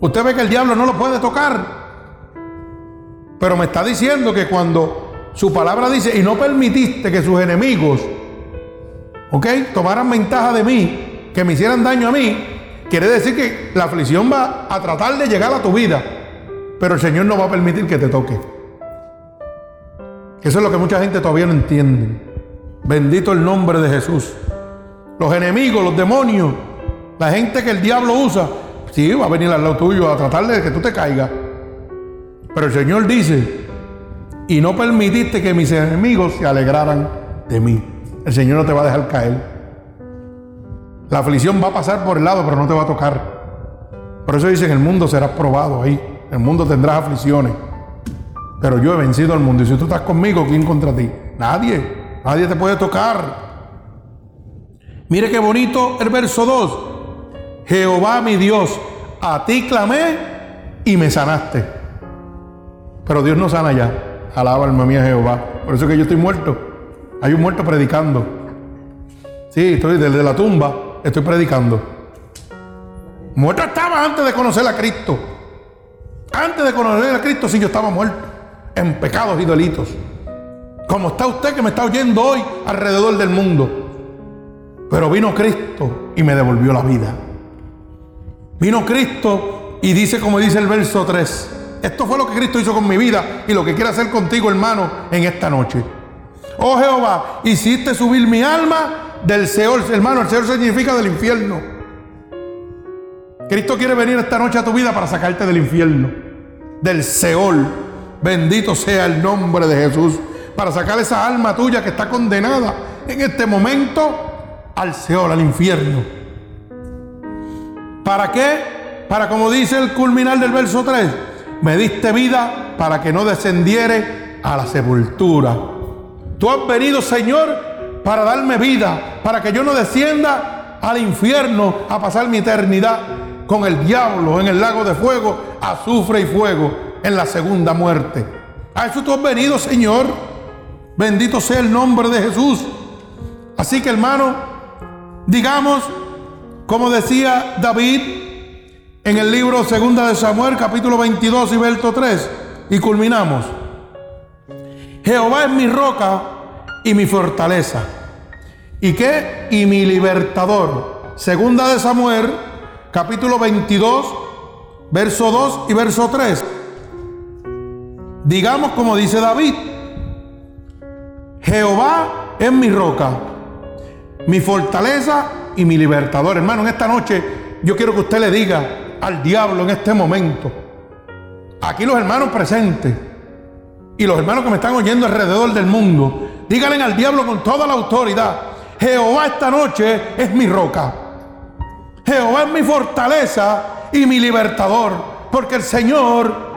Usted ve que el diablo no lo puede tocar. Pero me está diciendo que cuando su palabra dice, y no permitiste que sus enemigos, ¿ok? Tomaran ventaja de mí, que me hicieran daño a mí, quiere decir que la aflicción va a tratar de llegar a tu vida. Pero el Señor no va a permitir que te toque. Eso es lo que mucha gente todavía no entiende. Bendito el nombre de Jesús. Los enemigos, los demonios, la gente que el diablo usa, sí, va a venir al lado tuyo a tratar de que tú te caigas. Pero el Señor dice, y no permitiste que mis enemigos se alegraran de mí. El Señor no te va a dejar caer. La aflicción va a pasar por el lado, pero no te va a tocar. Por eso dice, en el mundo serás probado ahí. El mundo tendrás aflicciones. Pero yo he vencido al mundo. Y si tú estás conmigo, ¿quién contra ti? Nadie. Nadie te puede tocar. Mire qué bonito el verso 2. Jehová mi Dios, a ti clamé y me sanaste. Pero Dios no sana ya. Alaba alma mía Jehová. Por eso que yo estoy muerto. Hay un muerto predicando. Sí, estoy desde la tumba, estoy predicando. Muerto estaba antes de conocer a Cristo. Antes de conocer a Cristo, sí, yo estaba muerto. En pecados y delitos. Como está usted que me está oyendo hoy alrededor del mundo. Pero vino Cristo y me devolvió la vida. Vino Cristo y dice como dice el verso 3. Esto fue lo que Cristo hizo con mi vida y lo que quiere hacer contigo, hermano, en esta noche. Oh Jehová, hiciste subir mi alma del Seol. Hermano, el Seol significa del infierno. Cristo quiere venir esta noche a tu vida para sacarte del infierno, del Seol. Bendito sea el nombre de Jesús. Para sacar esa alma tuya que está condenada en este momento al Seol, al infierno. ¿Para qué? Para como dice el culminal del verso 3, me diste vida para que no descendiere a la sepultura. Tú has venido, Señor, para darme vida, para que yo no descienda al infierno a pasar mi eternidad con el diablo en el lago de fuego, azufre y fuego en la segunda muerte. A eso tú has venido, Señor. Bendito sea el nombre de Jesús. Así que, hermano, digamos, como decía David en el libro Segunda de Samuel, capítulo 22 y verso 3, y culminamos. Jehová es mi roca y mi fortaleza. ¿Y qué? Y mi libertador. Segunda de Samuel, capítulo 22, verso 2 y verso 3. Digamos como dice David, Jehová es mi roca, mi fortaleza y mi libertador. Hermano, en esta noche yo quiero que usted le diga al diablo en este momento, aquí los hermanos presentes y los hermanos que me están oyendo alrededor del mundo, díganle al diablo con toda la autoridad, Jehová esta noche es mi roca. Jehová es mi fortaleza y mi libertador, porque el Señor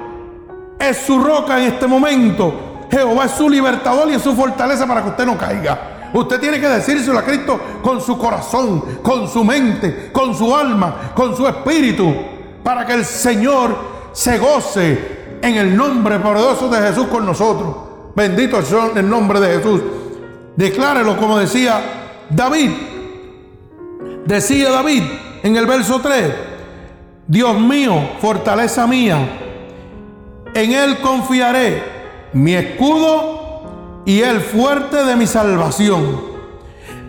es su roca en este momento. Jehová es su libertador y es su fortaleza para que usted no caiga. Usted tiene que decírselo a Cristo con su corazón, con su mente, con su alma, con su espíritu, para que el Señor se goce en el nombre poderoso de Jesús con nosotros. Bendito sea el nombre de Jesús. Declárelo como decía David. Decía David en el verso 3, Dios mío, fortaleza mía, en Él confiaré, mi escudo y el fuerte de mi salvación,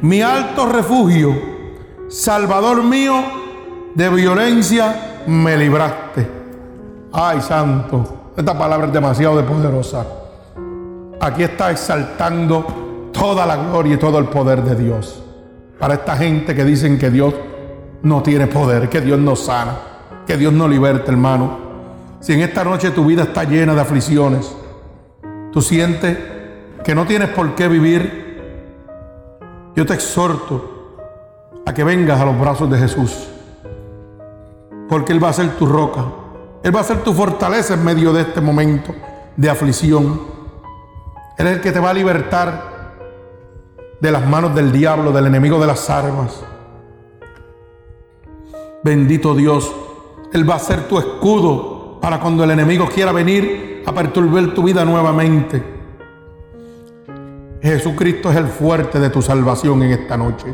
mi alto refugio, Salvador mío, de violencia me libraste. Ay, santo, esta palabra es demasiado poderosa. Aquí está exaltando toda la gloria y todo el poder de Dios. Para esta gente que dicen que Dios no tiene poder, que Dios no sana, que Dios no liberta, hermano. Si en esta noche tu vida está llena de aflicciones, tú sientes que no tienes por qué vivir, yo te exhorto a que vengas a los brazos de Jesús, porque Él va a ser tu roca, Él va a ser tu fortaleza en medio de este momento de aflicción. Él es el que te va a libertar de las manos del diablo, del enemigo de las armas. Bendito Dios, Él va a ser tu escudo para cuando el enemigo quiera venir a perturbar tu vida nuevamente. Jesucristo es el fuerte de tu salvación en esta noche.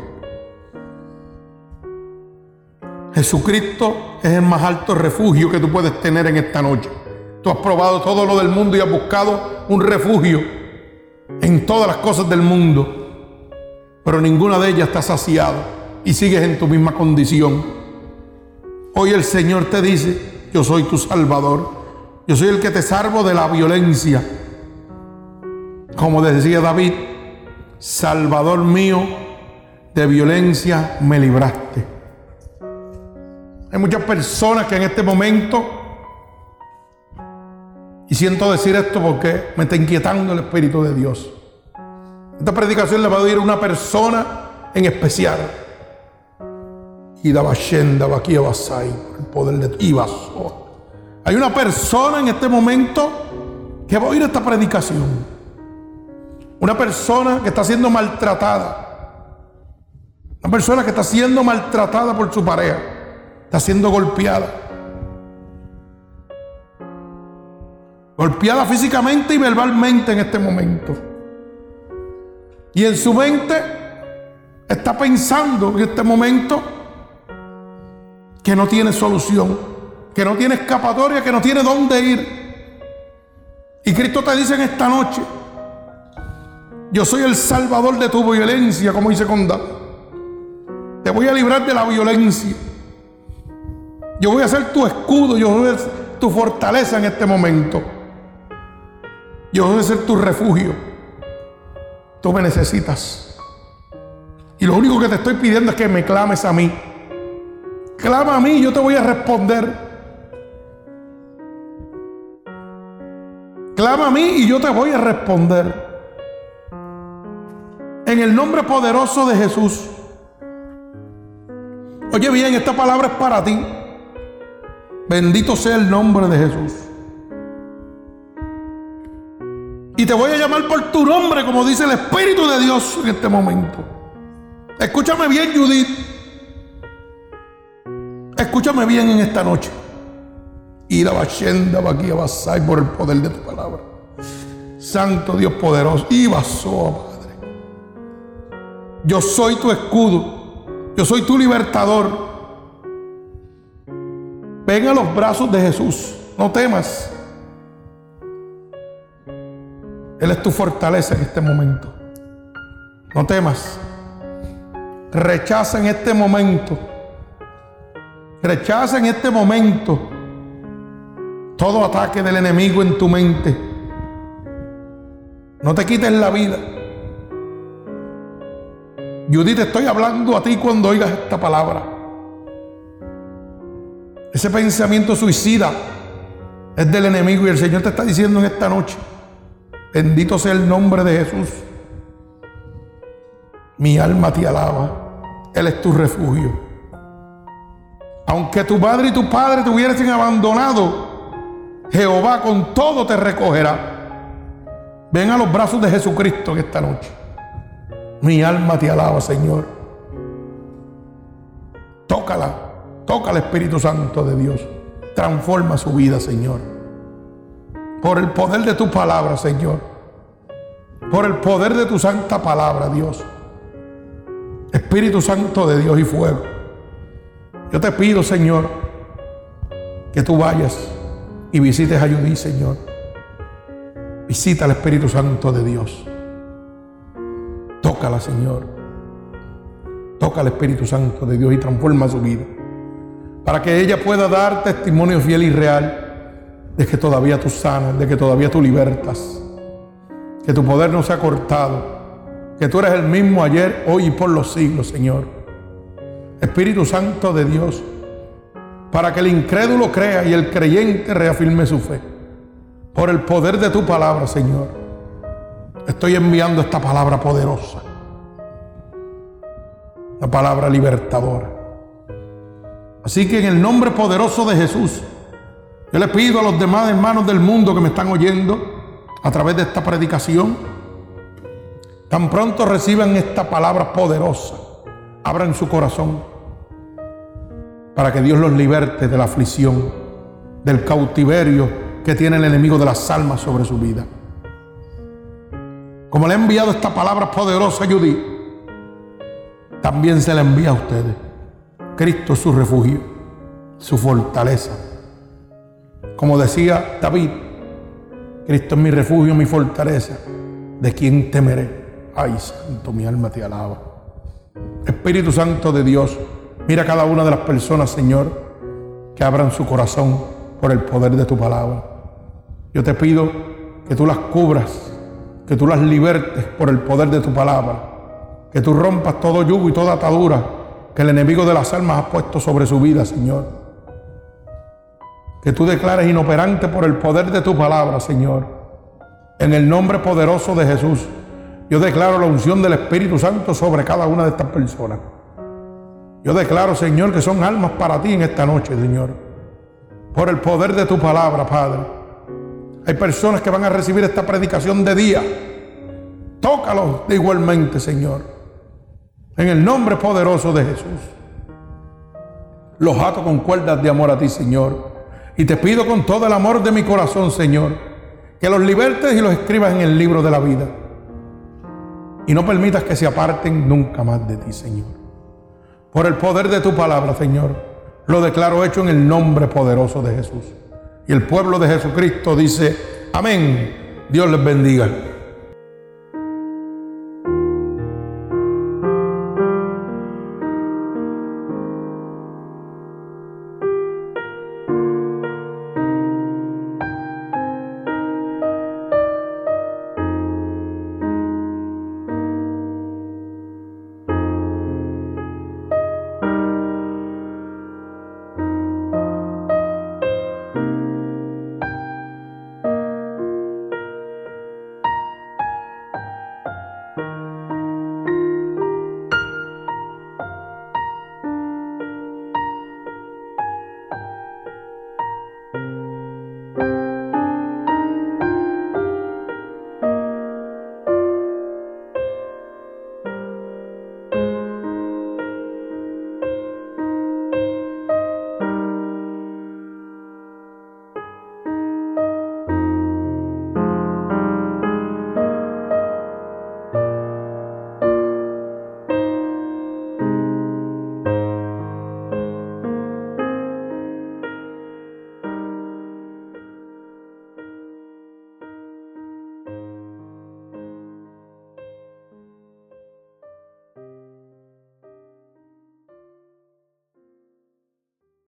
Jesucristo es el más alto refugio que tú puedes tener en esta noche. Tú has probado todo lo del mundo y has buscado un refugio en todas las cosas del mundo, pero ninguna de ellas está saciado y sigues en tu misma condición. Hoy el Señor te dice, yo soy tu Salvador, yo soy el que te salvo de la violencia. Como decía David, Salvador mío, de violencia me libraste. Hay muchas personas que en este momento, y siento decir esto porque me está inquietando el Espíritu de Dios. Esta predicación le va a oír una persona en especial. Y el poder de. Hay una persona en este momento que va a oír esta predicación. Una persona que está siendo maltratada. Una persona que está siendo maltratada por su pareja. Está siendo golpeada. Golpeada físicamente y verbalmente en este momento. Y en su mente está pensando en este momento que no tiene solución, que no tiene escapatoria, que no tiene dónde ir. Y Cristo te dice en esta noche, yo soy el salvador de tu violencia, como dice Conda. Te voy a librar de la violencia. Yo voy a ser tu escudo, yo voy a ser tu fortaleza en este momento. Yo voy a ser tu refugio. Tú me necesitas. Y lo único que te estoy pidiendo es que me clames a mí. Clama a mí y yo te voy a responder. Clama a mí y yo te voy a responder. En el nombre poderoso de Jesús. Oye bien, esta palabra es para ti. Bendito sea el nombre de Jesús. Y te voy a llamar por tu nombre, como dice el Espíritu de Dios en este momento. Escúchame bien, Judith. Escúchame bien en esta noche. Y la bachenda va aquí a basar por el poder de tu palabra. Santo Dios poderoso. Y basó, Padre. Yo soy tu escudo. Yo soy tu libertador. Ven a los brazos de Jesús. No temas. Él es tu fortaleza en este momento. No temas. Rechaza en este momento. Rechaza en este momento todo ataque del enemigo en tu mente. No te quites la vida. Judith, estoy hablando a ti cuando oigas esta palabra. Ese pensamiento suicida es del enemigo y el Señor te está diciendo en esta noche Bendito sea el nombre de Jesús. Mi alma te alaba. Él es tu refugio. Aunque tu madre y tu padre te hubiesen abandonado, Jehová con todo te recogerá. Ven a los brazos de Jesucristo en esta noche. Mi alma te alaba, Señor. Tócala, toca al Espíritu Santo de Dios. Transforma su vida, Señor por el poder de tu palabra, Señor. Por el poder de tu santa palabra, Dios. Espíritu Santo de Dios y fuego. Yo te pido, Señor, que tú vayas y visites a Judí, Señor. Visita al Espíritu Santo de Dios. Tócala, Señor. Toca al Espíritu Santo de Dios y transforma su vida. Para que ella pueda dar testimonio fiel y real de que todavía tú sanas, de que todavía tú libertas, que tu poder no se ha cortado, que tú eres el mismo ayer, hoy y por los siglos, Señor. Espíritu Santo de Dios, para que el incrédulo crea y el creyente reafirme su fe. Por el poder de tu palabra, Señor. Estoy enviando esta palabra poderosa. La palabra libertadora. Así que en el nombre poderoso de Jesús, yo le pido a los demás hermanos del mundo que me están oyendo a través de esta predicación Tan pronto reciban esta palabra poderosa, abran su corazón para que Dios los liberte de la aflicción, del cautiverio que tiene el enemigo de las almas sobre su vida. Como le he enviado esta palabra poderosa a Judí, también se la envía a ustedes. Cristo es su refugio, su fortaleza. Como decía David, Cristo es mi refugio, mi fortaleza. ¿De quién temeré? Ay, santo, mi alma te alaba. Espíritu Santo de Dios, mira a cada una de las personas, Señor, que abran su corazón por el poder de tu palabra. Yo te pido que tú las cubras, que tú las libertes por el poder de tu palabra, que tú rompas todo yugo y toda atadura que el enemigo de las almas ha puesto sobre su vida, Señor. Que tú declares inoperante por el poder de tu palabra, Señor. En el nombre poderoso de Jesús, yo declaro la unción del Espíritu Santo sobre cada una de estas personas. Yo declaro, Señor, que son almas para ti en esta noche, Señor. Por el poder de tu palabra, Padre. Hay personas que van a recibir esta predicación de día. Tócalos igualmente, Señor. En el nombre poderoso de Jesús. Los ato con cuerdas de amor a ti, Señor. Y te pido con todo el amor de mi corazón, Señor, que los libertes y los escribas en el libro de la vida. Y no permitas que se aparten nunca más de ti, Señor. Por el poder de tu palabra, Señor, lo declaro hecho en el nombre poderoso de Jesús. Y el pueblo de Jesucristo dice, amén. Dios les bendiga.